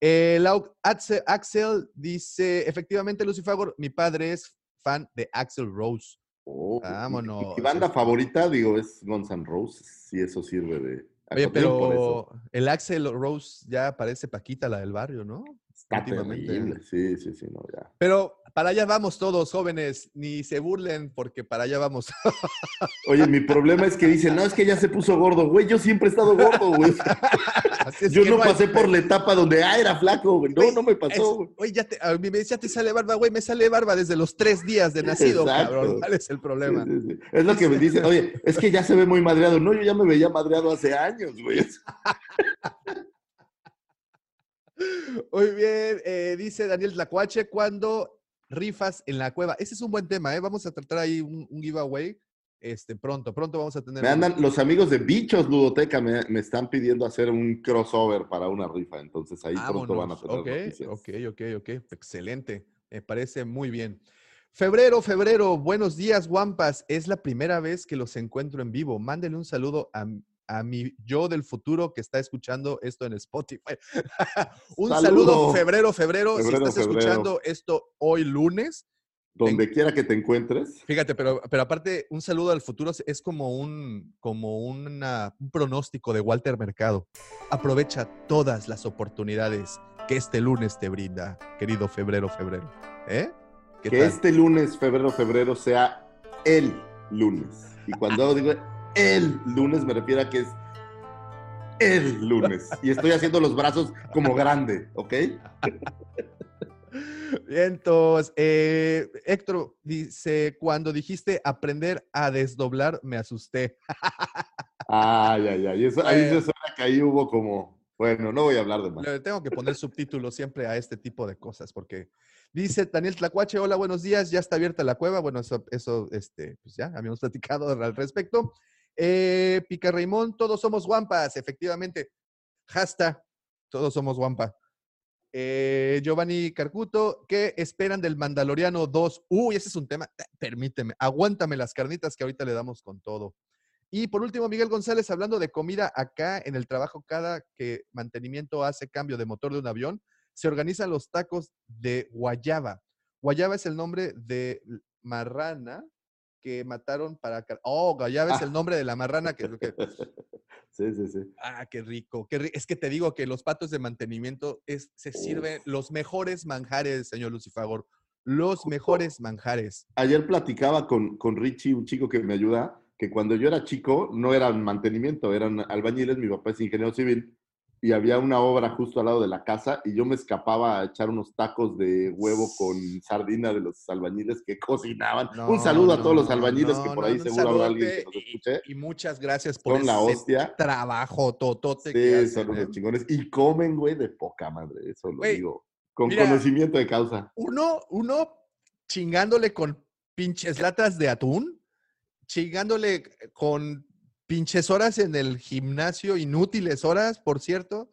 [SPEAKER 2] Eh, Lau- Axel, dice, efectivamente, Lucifagor, mi padre es fan de Axel Rose.
[SPEAKER 3] Oh,
[SPEAKER 2] Vámonos.
[SPEAKER 3] Mi banda favorita, digo, es Guns N' Roses. Si eso sirve de.
[SPEAKER 2] Oye, pero el Axel Rose ya parece Paquita, la del barrio, ¿no?
[SPEAKER 3] Está terrible. Sí, sí, sí, no, ya.
[SPEAKER 2] Pero para allá vamos todos, jóvenes, ni se burlen porque para allá vamos. [laughs]
[SPEAKER 3] Oye, mi problema es que dicen, no, es que ya se puso gordo. Güey, yo siempre he estado gordo, güey. [laughs] Yo no
[SPEAKER 2] hay-
[SPEAKER 3] pasé por la etapa donde, ah, era flaco, güey. No, no me pasó, güey.
[SPEAKER 2] Oye, ya te, a mí me dice, ya te sale barba, güey, me sale barba desde los tres días de nacido,
[SPEAKER 3] Exacto.
[SPEAKER 2] cabrón. ¿Cuál es el problema?
[SPEAKER 3] Sí, sí, sí. Es lo que me dicen, oye, es que ya se ve muy madreado. No, yo ya me veía madreado hace años, güey. [laughs]
[SPEAKER 2] Muy bien, eh, dice Daniel Tlacuache, cuando rifas en la cueva. Ese es un buen tema, ¿eh? Vamos a tratar ahí un, un giveaway este, pronto, pronto vamos a tener.
[SPEAKER 3] Me andan, los amigos de Bichos Ludoteca me, me están pidiendo hacer un crossover para una rifa, entonces ahí pronto van a
[SPEAKER 2] Vámonos.
[SPEAKER 3] tener
[SPEAKER 2] Ok,
[SPEAKER 3] noticias.
[SPEAKER 2] ok, ok, ok. Excelente. Me parece muy bien. Febrero, febrero, buenos días, Wampas. Es la primera vez que los encuentro en vivo. Mándenle un saludo a, a mi yo del futuro que está escuchando esto en Spotify. [laughs] un saludo,
[SPEAKER 3] Saludo.
[SPEAKER 2] febrero, febrero.
[SPEAKER 3] Febrero,
[SPEAKER 2] si estás
[SPEAKER 3] febrero.
[SPEAKER 2] escuchando esto hoy lunes,
[SPEAKER 3] Donde quiera que te encuentres.
[SPEAKER 2] Fíjate, pero, pero aparte, un saludo al futuro es- como un, como una- un pronóstico de Walter Mercado. Aprovecha todas las oportunidades que este lunes te brinda, querido febrero, febrero. ¿Eh? ¿Qué
[SPEAKER 3] Que
[SPEAKER 2] tal?
[SPEAKER 3] este lunes, febrero, febrero, sea el lunes. Y cuando digo el lunes, me refiero a que es el lunes. Y estoy haciendo los brazos como grande, ¿ok?
[SPEAKER 2] Entonces, eh, Héctor dice, cuando dijiste aprender a desdoblar, me asusté.
[SPEAKER 3] Ay, ay, ay. Eso, ahí se suena que ahí hubo como. Bueno, no voy a hablar de más.
[SPEAKER 2] Le tengo que poner subtítulos siempre a este tipo de cosas, porque dice Daniel Tlacuache, hola, buenos días, ya está abierta la cueva. Bueno, eso, eso este, pues ya habíamos platicado al respecto. Eh, Pica todos somos guampas, efectivamente. Hashtag, todos somos guampa. Eh, Giovanni Carcuto, ¿qué esperan del Mandaloriano 2? Uy, ese es un tema. Eh, Permíteme, aguántame las carnitas que ahorita le damos con todo. Y por último, Miguel González, hablando de comida, acá en el trabajo, cada que mantenimiento hace cambio de motor de un avión, se organizan los tacos de guayaba. Guayaba es el nombre de marrana que mataron para... Oh, guayaba es el nombre de la marrana que... que- [laughs]
[SPEAKER 3] Sí, sí, sí.
[SPEAKER 2] Ah, qué rico. Qué ri- Es que te digo que los patos de mantenimiento es, se sirven los mejores manjares, señor Lucifagor. Los mejores manjares.
[SPEAKER 3] Ayer platicaba con, con Richie, un chico que me ayuda, que cuando yo era chico no eran mantenimiento, eran albañiles, mi papá es ingeniero civil, y había una obra justo al lado de la casa y yo me escapaba a echar unos tacos de huevo con sardina de los albañiles que cocinaban. un saludo a todos los
[SPEAKER 2] no,
[SPEAKER 3] albañiles que por ahí seguro habrá alguien que nos escuche.
[SPEAKER 2] Y muchas gracias por
[SPEAKER 3] la
[SPEAKER 2] ese
[SPEAKER 3] hostia.
[SPEAKER 2] trabajo totote que
[SPEAKER 3] Sí,
[SPEAKER 2] hacen,
[SPEAKER 3] son
[SPEAKER 2] ¿eh?
[SPEAKER 3] unos chingones. Y comen, güey, de poca madre, eso lo digo. Con
[SPEAKER 2] mira,
[SPEAKER 3] conocimiento de causa.
[SPEAKER 2] Uno, uno chingándole con pinches latas de atún, chingándole con pinches horas en el gimnasio, inútiles horas, por cierto,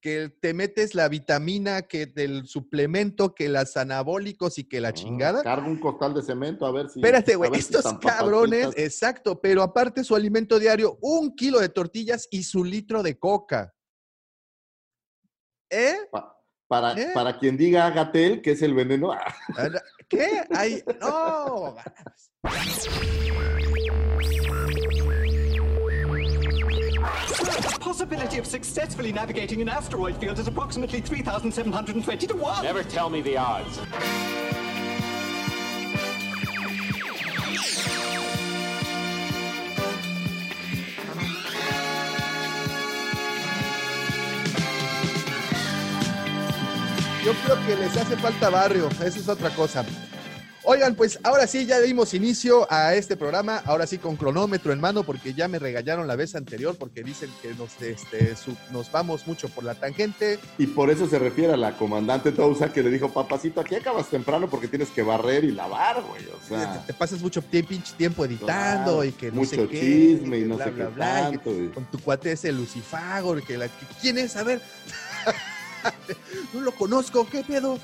[SPEAKER 2] que te metes la vitamina, que del suplemento, que las anabólicos y que la
[SPEAKER 3] Ah,
[SPEAKER 2] chingada.
[SPEAKER 3] Carga un costal de cemento a ver si.
[SPEAKER 2] Espérate, güey,
[SPEAKER 3] si
[SPEAKER 2] estos cabrones, exacto, pero aparte su alimento diario, un kilo de tortillas y su litro de coca. ¿Eh?
[SPEAKER 3] Pa- para,
[SPEAKER 2] ¿Eh?
[SPEAKER 3] para quien diga Gatel, que es el veneno, ah,
[SPEAKER 2] ¿Qué? Ay, no. [laughs]
[SPEAKER 4] The possibility of successfully navigating an asteroid field is approximately 3,720 to 1.
[SPEAKER 5] Never tell me the odds.
[SPEAKER 2] Yo creo que les hace falta barrio, eso es otra cosa. Oigan, pues ahora sí, ya dimos inicio a este programa, ahora sí con cronómetro en mano, porque ya me regañaron la vez anterior, porque dicen que nos, este, su- nos vamos mucho por la tangente.
[SPEAKER 3] Y por eso se refiere a la comandante Tousa que le dijo, papacito, aquí acabas temprano porque tienes que barrer y lavar, güey. O
[SPEAKER 2] te,
[SPEAKER 3] sea,
[SPEAKER 2] te pasas mucho pinche tiempo editando
[SPEAKER 3] claro,
[SPEAKER 2] y que no
[SPEAKER 3] mucho
[SPEAKER 2] sé qué,
[SPEAKER 3] chisme y no
[SPEAKER 2] bla,
[SPEAKER 3] sé
[SPEAKER 2] bla,
[SPEAKER 3] qué
[SPEAKER 2] bla,
[SPEAKER 3] tanto. y-
[SPEAKER 2] con tu cuate ese Lucifagor, que la, ¿quién es? A ver, [laughs] no lo conozco, ¿qué pedo?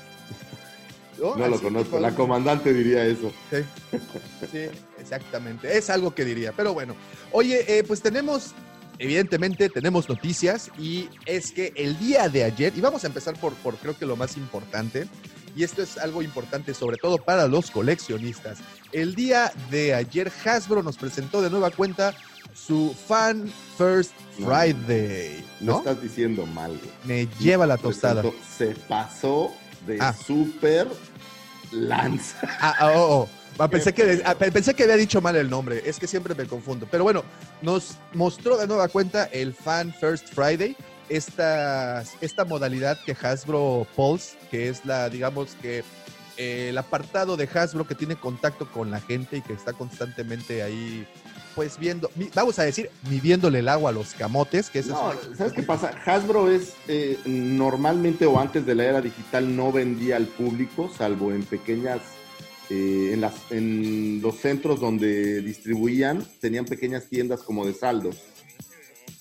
[SPEAKER 3] No lo conozco, la comandante diría eso.
[SPEAKER 2] Sí, [laughs] sí, exactamente. Es algo que diría. Pero bueno, oye, eh, pues tenemos, evidentemente, tenemos noticias y es que el día de ayer, y vamos a empezar por, por creo que lo más importante, y esto es algo importante sobre todo para los coleccionistas. El día de ayer Hasbro nos presentó de nueva cuenta su Fan First. Friday,
[SPEAKER 3] No
[SPEAKER 2] ¿no?
[SPEAKER 3] estás diciendo mal, güey.
[SPEAKER 2] Me lleva la tostada.
[SPEAKER 3] Se pasó de
[SPEAKER 2] Ah.
[SPEAKER 3] súper lanza.
[SPEAKER 2] Ah, ah, oh, oh. Ah, pensé, que, ah, pe- pensé que había dicho mal el nombre, es que siempre me confundo. Pero bueno, nos mostró de nueva cuenta el Fan First Friday, esta, esta modalidad que Hasbro Pulse, que es la, digamos que eh, el apartado de Hasbro que tiene contacto con la gente y que está constantemente ahí, pues viendo, vamos a decir, midiéndole el agua a los camotes, que
[SPEAKER 3] No,
[SPEAKER 2] es
[SPEAKER 3] ¿sabes qué pasa? Hasbro es eh, normalmente o antes de la era digital no vendía al público, salvo en pequeñas, eh, en, las, en los centros donde distribuían, tenían pequeñas tiendas como de saldos.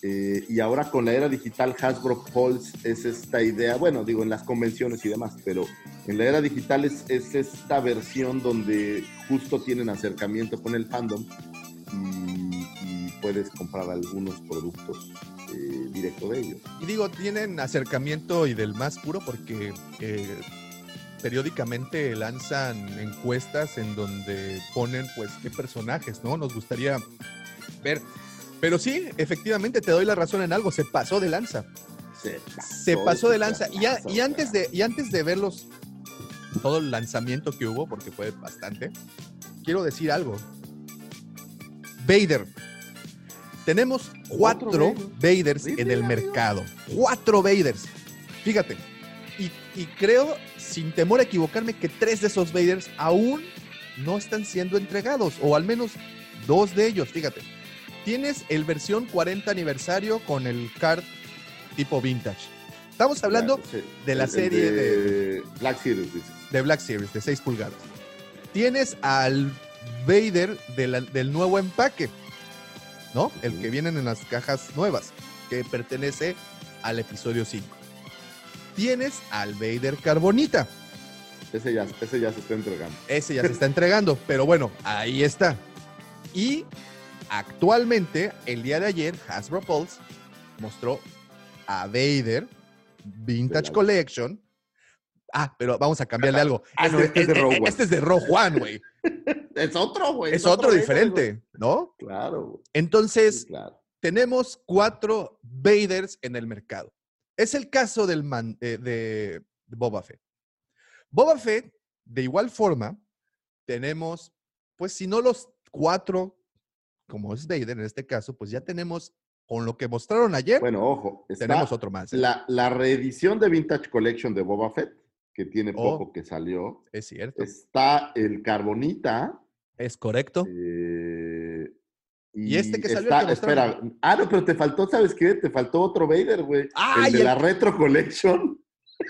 [SPEAKER 3] Eh, y ahora con la era digital, Hasbro Pulse es esta idea, bueno, digo en las convenciones y demás, pero en la era digital es, es esta versión donde justo tienen acercamiento con el fandom y, y puedes comprar algunos productos eh, directo de ellos.
[SPEAKER 2] Y digo, tienen acercamiento y del más puro porque eh, periódicamente lanzan encuestas en donde ponen, pues, qué personajes, ¿no? Nos gustaría ver. Pero sí, efectivamente, te doy la razón en algo, se pasó de lanza.
[SPEAKER 3] Se
[SPEAKER 2] Se pasó de lanza. Y, a- y antes de, y antes de verlos, todo el lanzamiento que hubo, porque fue bastante, quiero decir algo. Vader. Tenemos cuatro
[SPEAKER 3] Otro
[SPEAKER 2] Vaders
[SPEAKER 3] ¿Really,
[SPEAKER 2] en el mercado. Cuatro Vaders. Fíjate. Y, y creo, sin temor a equivocarme, que tres de esos Vaders aún no están siendo entregados. O al menos dos de ellos, fíjate. Tienes el versión 40 aniversario con el card tipo vintage. Estamos hablando
[SPEAKER 3] Sí,
[SPEAKER 2] de la
[SPEAKER 3] el- el
[SPEAKER 2] serie
[SPEAKER 3] de Black Series,
[SPEAKER 2] de Black Series de 6 pulgadas. Tienes al Vader de la- del nuevo empaque, ¿no? El que vienen en las cajas nuevas, que pertenece al episodio 5. Tienes al Vader Carbonita.
[SPEAKER 3] Ese ya, ese ya se está entregando.
[SPEAKER 2] Ese ya se está entregando, [laughs] pero bueno, ahí está. Y actualmente, el día de ayer, Hasbro Pulse mostró a Vader Vintage Collection. Ah, pero vamos a cambiarle algo.
[SPEAKER 3] Ah, no, este es de Rogue One.
[SPEAKER 2] Este es de Rogue One, güey. [laughs]
[SPEAKER 3] Es otro, güey.
[SPEAKER 2] Es otro diferente, ¿no?
[SPEAKER 3] Claro, güey.
[SPEAKER 2] Entonces,
[SPEAKER 3] Sí, claro.
[SPEAKER 2] tenemos cuatro Vaders en el mercado. Es el caso del man- eh, de, de Boba Fett. Boba Fett, de igual forma, tenemos, pues si no los cuatro, como es Vader en este caso, pues ya tenemos, con lo que mostraron ayer,
[SPEAKER 3] Bueno, ojo.
[SPEAKER 2] tenemos otro más. ¿eh?
[SPEAKER 3] La, la reedición de Vintage Collection de Boba Fett, que tiene
[SPEAKER 2] Oh.
[SPEAKER 3] poco que salió.
[SPEAKER 2] Es cierto. Es,
[SPEAKER 3] Está el Carbonita.
[SPEAKER 2] correcto.
[SPEAKER 3] eh,
[SPEAKER 2] ¿Y este que salió,
[SPEAKER 3] está-
[SPEAKER 2] que
[SPEAKER 3] espera. Ah, no, pero te faltó, ¿sabes qué? Te faltó otro Vader, güey.
[SPEAKER 2] ¡Ay,
[SPEAKER 3] el de
[SPEAKER 2] el-
[SPEAKER 3] la Retro Collection.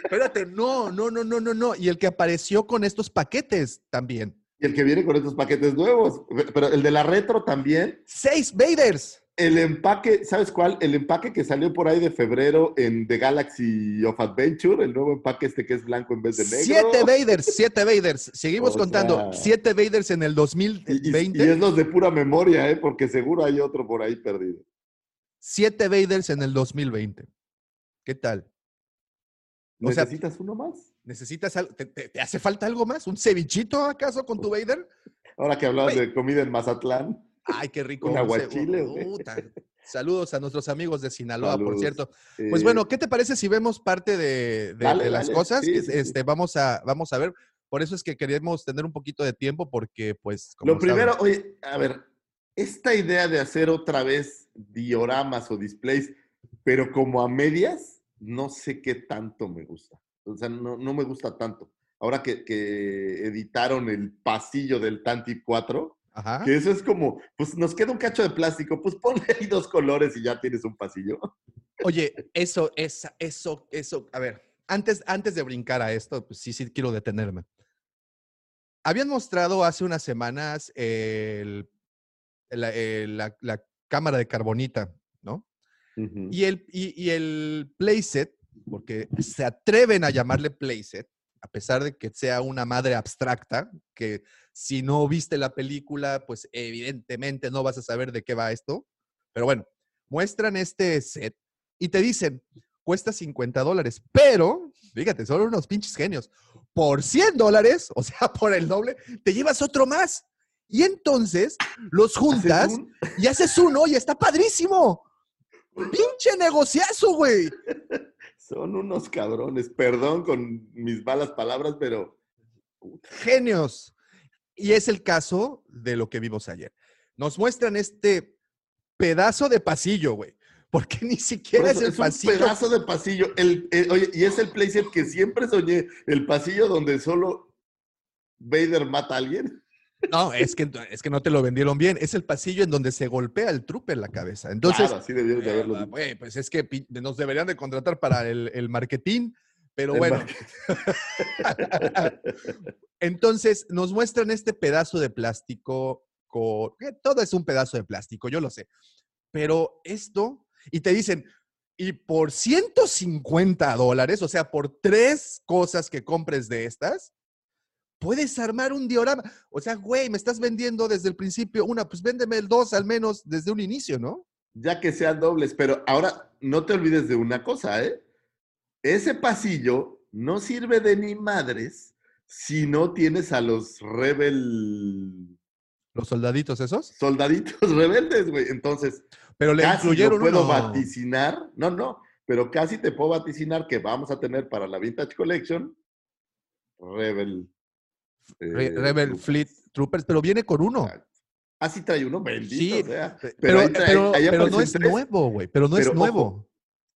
[SPEAKER 2] Espérate, no, no, no, no, no, no. Y el que apareció con estos paquetes también.
[SPEAKER 3] Y el que viene con estos paquetes nuevos. Pero el de la Retro también.
[SPEAKER 2] ¡Seis Vaders!
[SPEAKER 3] El empaque, ¿sabes cuál? El empaque que salió por ahí de febrero en The Galaxy of Adventure, el nuevo empaque este que es blanco en vez de negro.
[SPEAKER 2] Siete Vaders, siete Vaders. Seguimos
[SPEAKER 3] O
[SPEAKER 2] contando. Siete Vaders en el
[SPEAKER 3] Y, y-
[SPEAKER 2] 2020.
[SPEAKER 3] y es los de pura memoria, ¿eh? Porque seguro hay otro por ahí perdido.
[SPEAKER 2] Siete Vaders en el 2020. ¿Qué tal? O sea-
[SPEAKER 3] ¿Necesitas uno más?
[SPEAKER 2] ¿Necesitas algo? ¿Te, te- te hace falta algo más? ¿Un cevichito acaso con tu Vader?
[SPEAKER 3] Ahora que hablabas de comida en Mazatlán.
[SPEAKER 2] Ay, qué [laughs] rico.
[SPEAKER 3] Un aguachile.
[SPEAKER 2] Saludos a nuestros amigos de Sinaloa, por cierto. Pues bueno, ¿qué te parece si vemos parte de, de-
[SPEAKER 3] Dale,
[SPEAKER 2] de las
[SPEAKER 3] dale.
[SPEAKER 2] cosas?
[SPEAKER 3] Sí, sí,
[SPEAKER 2] este, Vamos, a, vamos a ver. Por eso es que queremos tener un poquito de tiempo porque, pues, como
[SPEAKER 3] Lo primero,
[SPEAKER 2] saben-
[SPEAKER 3] oye, a ver, esta idea de hacer otra vez dioramas o displays, pero como a medias, no sé qué tanto me gusta. O sea, no, no me gusta tanto. Ahora que, que editaron el pasillo del Tanti 4,
[SPEAKER 2] Ajá.
[SPEAKER 3] que eso es como, pues nos queda un cacho de plástico, pues ponle ahí dos colores y ya tienes un pasillo.
[SPEAKER 2] Oye, eso, esa, eso, eso, a ver, antes, antes de brincar a esto, pues sí, sí quiero detenerme. Habían mostrado hace unas semanas el- la, el- la- la cámara de carbonita, ¿no? Y el, y, y el playset, porque se atreven a llamarle playset, a pesar de que sea una madre abstracta, que si no viste la película, pues evidentemente no vas a saber de qué va esto. Pero bueno, muestran este set y te dicen, cuesta 50 dólares, pero, fíjate, son unos pinches genios. Por 100 dólares, o sea, [laughs] por el doble, te llevas otro más. Y entonces los
[SPEAKER 3] Haces
[SPEAKER 2] juntas
[SPEAKER 3] un-
[SPEAKER 2] y haces uno y está padrísimo. Pinche negociazo, güey.
[SPEAKER 3] Son unos cabrones, perdón con mis malas palabras, pero
[SPEAKER 2] Genios. Y es el caso de lo que vimos ayer. Nos muestran este pedazo de pasillo, güey. Porque [laughs] ni siquiera
[SPEAKER 3] eso
[SPEAKER 2] es el
[SPEAKER 3] es un
[SPEAKER 2] pasillo.
[SPEAKER 3] pedazo de pasillo. El, el- oye, y es el playset que siempre soñé, el pasillo donde solo Vader mata a alguien.
[SPEAKER 2] No, es que, es que no te lo vendieron bien. Es el pasillo en donde se golpea el trupe en la cabeza. Entonces,
[SPEAKER 3] claro, así debieron de haberlo
[SPEAKER 2] eh, pues es que nos deberían de contratar para el, el marketing. Pero
[SPEAKER 3] El
[SPEAKER 2] bueno,
[SPEAKER 3] marketing. [laughs]
[SPEAKER 2] Entonces nos muestran este pedazo de plástico, con, que todo es un pedazo de plástico, yo lo sé, pero esto, y te dicen, y por 150 dólares, o sea, por tres cosas que compres de estas, puedes armar un diorama. O sea, güey, me estás vendiendo desde el principio una, pues véndeme el dos al menos desde un inicio, ¿no?
[SPEAKER 3] ya que sean dobles, pero ahora no te olvides de una cosa, ¿eh? Ese pasillo no sirve de ni madres si no tienes a los rebel
[SPEAKER 2] Los soldaditos esos,
[SPEAKER 3] soldaditos [laughs] rebeldes, güey. Entonces,
[SPEAKER 2] pero le
[SPEAKER 3] casi
[SPEAKER 2] incluyeron
[SPEAKER 3] lo puedo
[SPEAKER 2] uno.
[SPEAKER 3] vaticinar, no, no, pero casi te puedo vaticinar que vamos a tener para la Vintage Collection Rebel. Eh,
[SPEAKER 2] Rebel. Fleet Troopers, pero viene con uno.
[SPEAKER 3] Ah, sí trae uno, bendito
[SPEAKER 2] Sí,
[SPEAKER 3] sea. Pero
[SPEAKER 2] Pero,
[SPEAKER 3] ahí trae-
[SPEAKER 2] pero-
[SPEAKER 3] ahí
[SPEAKER 2] pero no es
[SPEAKER 3] tres.
[SPEAKER 2] nuevo, güey. Pero no es
[SPEAKER 3] ojo,
[SPEAKER 2] nuevo.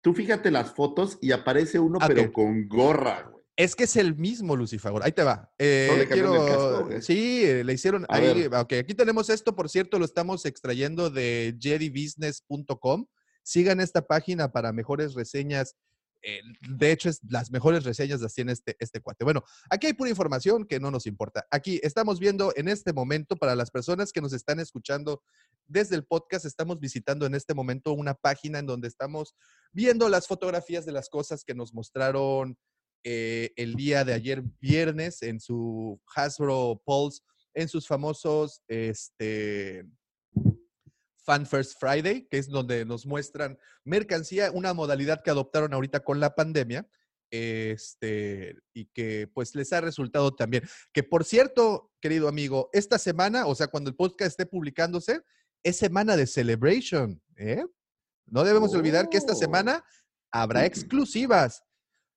[SPEAKER 3] Tú fíjate las fotos y aparece uno,
[SPEAKER 2] Ah,
[SPEAKER 3] pero con gorra, güey.
[SPEAKER 2] Es que es el mismo Lucifagor. Ahí te va. Eh,
[SPEAKER 3] le
[SPEAKER 2] quiero-
[SPEAKER 3] casco,
[SPEAKER 2] sí, eh, le hicieron.
[SPEAKER 3] A
[SPEAKER 2] Ahí,
[SPEAKER 3] ver.
[SPEAKER 2] ok, aquí tenemos esto, por cierto, lo estamos extrayendo de jedibusiness.com. Sigan esta página para mejores reseñas. Eh, de hecho, es las mejores reseñas las tiene este, este cuate. Bueno, aquí hay pura información que no nos importa. Aquí estamos viendo en este momento, para las personas que nos están escuchando desde el podcast, estamos visitando en este momento una página en donde estamos viendo las fotografías de las cosas que nos mostraron eh, el día de ayer viernes en su Hasbro Pulse, en sus famosos este, Fan First Friday, que es donde nos muestran mercancía, una modalidad que adoptaron ahorita con la pandemia, este, y que pues les ha resultado también. Que por cierto, querido amigo, esta semana, o sea, cuando el podcast esté publicándose, es semana de celebration, ¿eh? No debemos olvidar que esta
[SPEAKER 3] Oh.
[SPEAKER 2] semana habrá [laughs] exclusivas.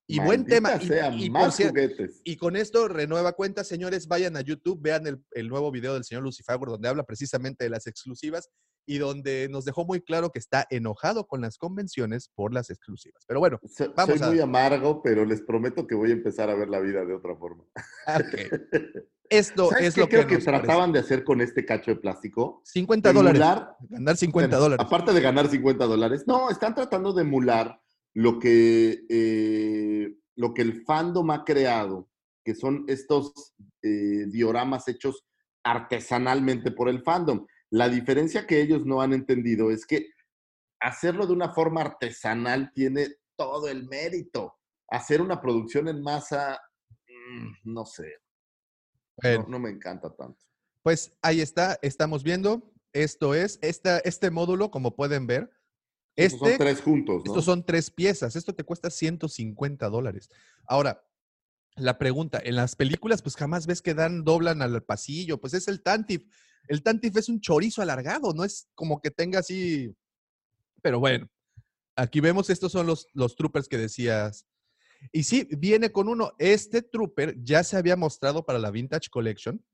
[SPEAKER 2] Y buen tema. Y-
[SPEAKER 3] sea,
[SPEAKER 2] y por
[SPEAKER 3] más
[SPEAKER 2] cier-
[SPEAKER 3] juguetes.
[SPEAKER 2] y con esto, renueva cuenta, señores, vayan a YouTube, vean el, el nuevo video del señor Lucifago, donde habla precisamente de las exclusivas y donde nos dejó muy claro que está enojado con las convenciones por las exclusivas. Pero bueno,
[SPEAKER 3] So-
[SPEAKER 2] vamos
[SPEAKER 3] Soy
[SPEAKER 2] a-
[SPEAKER 3] muy amargo, pero les prometo que voy a empezar a ver la vida de otra forma.
[SPEAKER 2] ok. [laughs] esto
[SPEAKER 3] ¿Sabes
[SPEAKER 2] es
[SPEAKER 3] qué
[SPEAKER 2] lo
[SPEAKER 3] creo
[SPEAKER 2] que,
[SPEAKER 3] que
[SPEAKER 2] nos parece.
[SPEAKER 3] trataban de hacer con este cacho de plástico?
[SPEAKER 2] 50 dólares. Ganar 50
[SPEAKER 3] Bueno,
[SPEAKER 2] dólares.
[SPEAKER 3] Aparte de ganar 50 dólares. No, están tratando de emular lo que, eh, lo que el fandom ha creado, que son estos eh, dioramas hechos artesanalmente por el fandom. La diferencia que ellos no han entendido es que hacerlo de una forma artesanal tiene todo el mérito. Hacer una producción en masa, mm, no sé, no, no me encanta tanto.
[SPEAKER 2] Pues ahí está, estamos viendo. Esto es, esta, este módulo, como pueden ver,
[SPEAKER 3] Estos
[SPEAKER 2] este,
[SPEAKER 3] son tres juntos, ¿no?
[SPEAKER 2] Estos son tres piezas. Esto te cuesta 150 dólares. Ahora, la pregunta, en las películas, pues jamás ves que dan, doblan al pasillo. Pues es el Tantif. El Tantif es un chorizo alargado, no es como que tenga así. Pero bueno, aquí vemos, estos son los, los troopers que decías. Y sí, viene con uno. Este trooper ya se había mostrado para la Vintage Collection.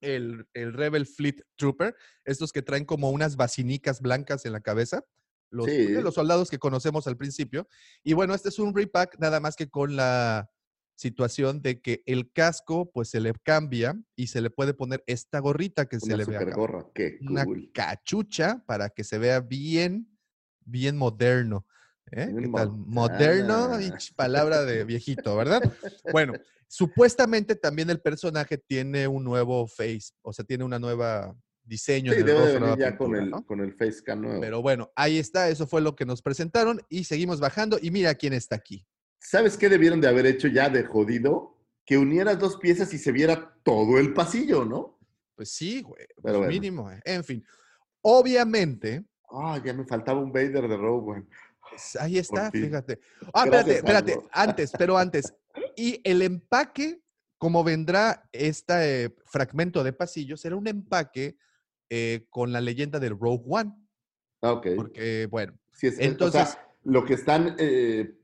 [SPEAKER 2] El, el Rebel Fleet Trooper, estos que traen como unas basinicas blancas en la cabeza los,
[SPEAKER 3] Sí.
[SPEAKER 2] de los soldados que conocemos al principio. Y bueno, este es un repack, nada más que con la situación de que el casco pues se le cambia y se le puede poner esta gorrita que se le ve
[SPEAKER 3] super
[SPEAKER 2] acá.
[SPEAKER 3] gorra. Qué
[SPEAKER 2] Una cachucha para que se vea bien, bien moderno. ¿eh? ¿Qué tal?
[SPEAKER 3] mo-
[SPEAKER 2] Moderno, y [laughs] palabra de viejito, ¿verdad? Bueno, supuestamente también el personaje tiene un nuevo face, o sea, tiene una nueva diseño
[SPEAKER 3] Sí,
[SPEAKER 2] el
[SPEAKER 3] debe de venir ya con el,
[SPEAKER 2] ¿no?
[SPEAKER 3] con el face nuevo.
[SPEAKER 2] Pero bueno, ahí está, eso fue lo que nos presentaron y seguimos bajando y mira quién está aquí.
[SPEAKER 3] ¿Sabes qué debieron de haber hecho ya de jodido? Que unieras dos piezas y se viera todo el pasillo, ¿no?
[SPEAKER 2] Pues sí, güey, pues
[SPEAKER 3] Pero bueno.
[SPEAKER 2] mínimo. eh. En fin, obviamente,
[SPEAKER 3] Ah, ya me faltaba un Vader de Rogue One.
[SPEAKER 2] pues, ahí está, fíjate. Ah, espérate,
[SPEAKER 3] Gracias,
[SPEAKER 2] espérate, antes, pero antes. Y el empaque, como vendrá este eh, fragmento de pasillo, será un empaque eh, con la leyenda del Rogue One,
[SPEAKER 3] Ah, ok.
[SPEAKER 2] porque, bueno,
[SPEAKER 3] es- o
[SPEAKER 2] entonces-
[SPEAKER 3] sea, lo que están eh,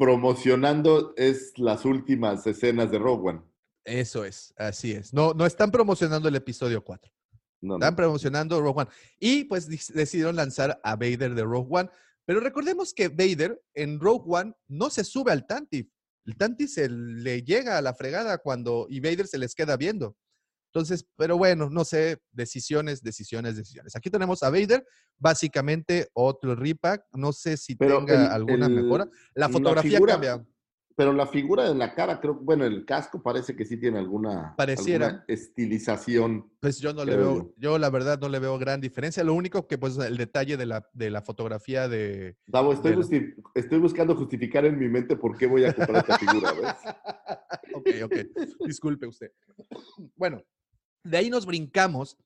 [SPEAKER 3] promocionando es las últimas escenas de Rogue One.
[SPEAKER 2] eso es, así es. No, no están promocionando el episodio 4.
[SPEAKER 3] No,
[SPEAKER 2] Están
[SPEAKER 3] no.
[SPEAKER 2] promocionando Rogue One. Y pues decidieron lanzar a Vader de Rogue One. Pero recordemos que Vader en Rogue One no se sube al Tantif. El Tantif se le llega a la fregada cuando y Vader se les queda viendo. Entonces, pero bueno, no sé, decisiones, decisiones, decisiones. Aquí tenemos a Vader, básicamente otro repack. No sé si
[SPEAKER 3] Pero
[SPEAKER 2] tenga
[SPEAKER 3] el-
[SPEAKER 2] alguna
[SPEAKER 3] el-
[SPEAKER 2] mejora. La
[SPEAKER 3] la
[SPEAKER 2] fotografía
[SPEAKER 3] figura-
[SPEAKER 2] cambia.
[SPEAKER 3] Pero la figura de la cara, creo, bueno, el casco parece que sí tiene alguna,
[SPEAKER 2] Pareciera.
[SPEAKER 3] alguna estilización.
[SPEAKER 2] Pues yo no le veo, yo la verdad no le veo gran diferencia. Lo único que pues el detalle de la, de la fotografía de,
[SPEAKER 3] Davo, estoy,
[SPEAKER 2] De la-
[SPEAKER 3] justi- estoy buscando justificar en mi mente por qué voy a comprar esta figura, ¿ves? [laughs]
[SPEAKER 2] ok, ok. Disculpe usted. Bueno, de ahí nos brincamos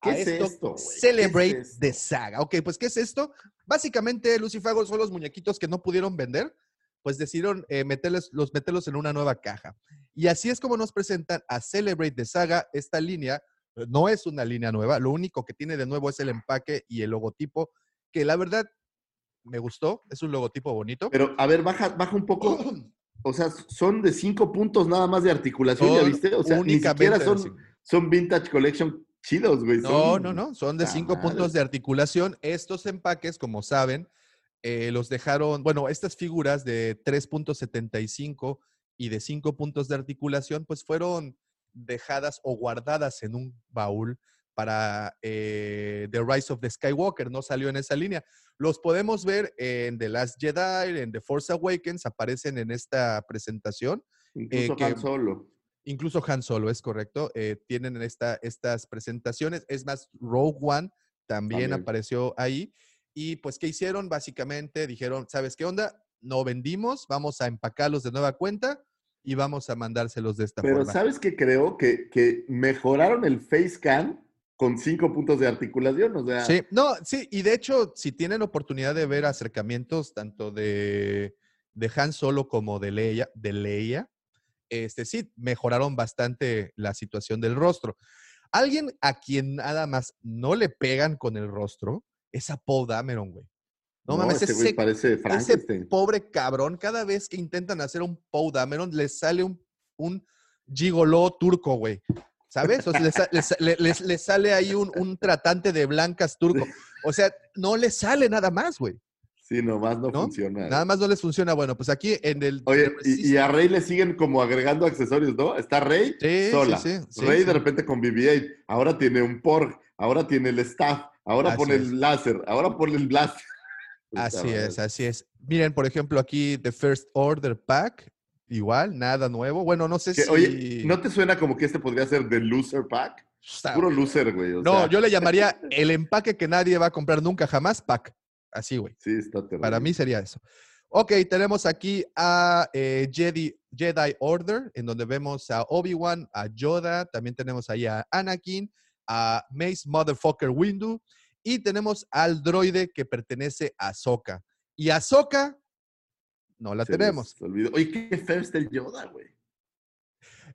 [SPEAKER 3] ¿Qué
[SPEAKER 2] a
[SPEAKER 3] es
[SPEAKER 2] esto,
[SPEAKER 3] esto, güey? ¿Qué es
[SPEAKER 2] Celebrate the Saga. Ok, pues ¿qué es esto? Básicamente, Lucifago son los muñequitos que no pudieron vender, pues decidieron eh, meterles, los meterlos en una nueva caja. Y así es como nos presentan a Celebrate the Saga. Esta línea eh, no es una línea nueva, lo único que tiene de nuevo es el empaque y el logotipo, que la verdad me gustó, es un logotipo bonito.
[SPEAKER 3] Pero, a ver, baja, baja un poco. [clears throat] O sea, son de cinco puntos nada más de articulación, ¿ya viste? O sea, ni
[SPEAKER 2] únicamente
[SPEAKER 3] siquiera
[SPEAKER 2] de
[SPEAKER 3] son. Son Vintage Collection chidos, güey.
[SPEAKER 2] No,
[SPEAKER 3] son-
[SPEAKER 2] no, no, son de
[SPEAKER 3] ¡Ta
[SPEAKER 2] cinco
[SPEAKER 3] madre!
[SPEAKER 2] puntos de articulación. Estos empaques, como saben, eh, los dejaron, bueno, estas figuras de 3.75 y de 5 puntos de articulación, pues fueron dejadas o guardadas en un baúl para eh, The Rise of the Skywalker, no salió en esa línea. Los podemos ver en The Last Jedi, en The Force Awakens, aparecen en esta presentación.
[SPEAKER 3] Incluso
[SPEAKER 2] eh, que-
[SPEAKER 3] Han Solo.
[SPEAKER 2] Incluso Han Solo, es correcto. eh, tienen esta, estas presentaciones. Es más, Rogue One también,
[SPEAKER 3] También.
[SPEAKER 2] apareció ahí. Y pues, ¿qué hicieron? Básicamente dijeron, ¿sabes qué onda? No vendimos, vamos a empacarlos de nueva cuenta y vamos a mandárselos de esta
[SPEAKER 3] Pero
[SPEAKER 2] forma.
[SPEAKER 3] ¿sabes qué creo? Que, que mejoraron el face cam con cinco puntos de articulación. O sea,
[SPEAKER 2] Sí, no, sí, y de hecho, si tienen oportunidad de ver acercamientos tanto de, de Han Solo como de Leia, de Leia, este sí, mejoraron bastante la situación del rostro. Alguien a quien nada más no le pegan con el rostro es a Paul Dameron, güey. No, mames,
[SPEAKER 3] ese
[SPEAKER 2] ese,
[SPEAKER 3] parece
[SPEAKER 2] ese pobre cabrón, cada vez que intentan hacer un Paul Dameron, le sale un, un gigoló turco, güey. ¿Sabes? O sea, le, sa- le sa- le- le- le sale ahí un, un tratante de blancas turco. [laughs] O sea, no le sale nada más, güey.
[SPEAKER 3] Sí, nomás no,
[SPEAKER 2] ¿no?
[SPEAKER 3] funciona.
[SPEAKER 2] Nada más no les funciona. Bueno, pues aquí en el...
[SPEAKER 3] Oye, y, y a Rey le siguen como agregando accesorios, ¿no? Está Rey
[SPEAKER 2] Sí,
[SPEAKER 3] sola.
[SPEAKER 2] sí, sí,
[SPEAKER 3] Rey de repente con BB-8. Ahora tiene un Porg. Ahora tiene el staff. Ahora
[SPEAKER 2] Así
[SPEAKER 3] pone
[SPEAKER 2] es.
[SPEAKER 3] el láser. Ahora pone el blast. [laughs]
[SPEAKER 2] Así es, así es. Miren, por ejemplo, aquí The First Order Pack, igual, nada nuevo. Bueno, no sé
[SPEAKER 3] Que,
[SPEAKER 2] si...
[SPEAKER 3] Oye, ¿no te suena como que este podría ser The Loser Pack? Puro loser, güey. o
[SPEAKER 2] No,
[SPEAKER 3] sea,
[SPEAKER 2] yo le llamaría el empaque que nadie va a comprar nunca jamás, pack. Así, güey.
[SPEAKER 3] Sí, está terrible.
[SPEAKER 2] Para mí sería eso. Ok, tenemos aquí a eh, Jedi, Jedi Order, en donde vemos a Obi-Wan, a Yoda, también tenemos ahí a Anakin, a Mace Motherfucker Windu, y tenemos al droide que pertenece a Ahsoka. Y Ahsoka no la
[SPEAKER 3] Se
[SPEAKER 2] tenemos.
[SPEAKER 3] Oye, qué feo está el Yoda, güey.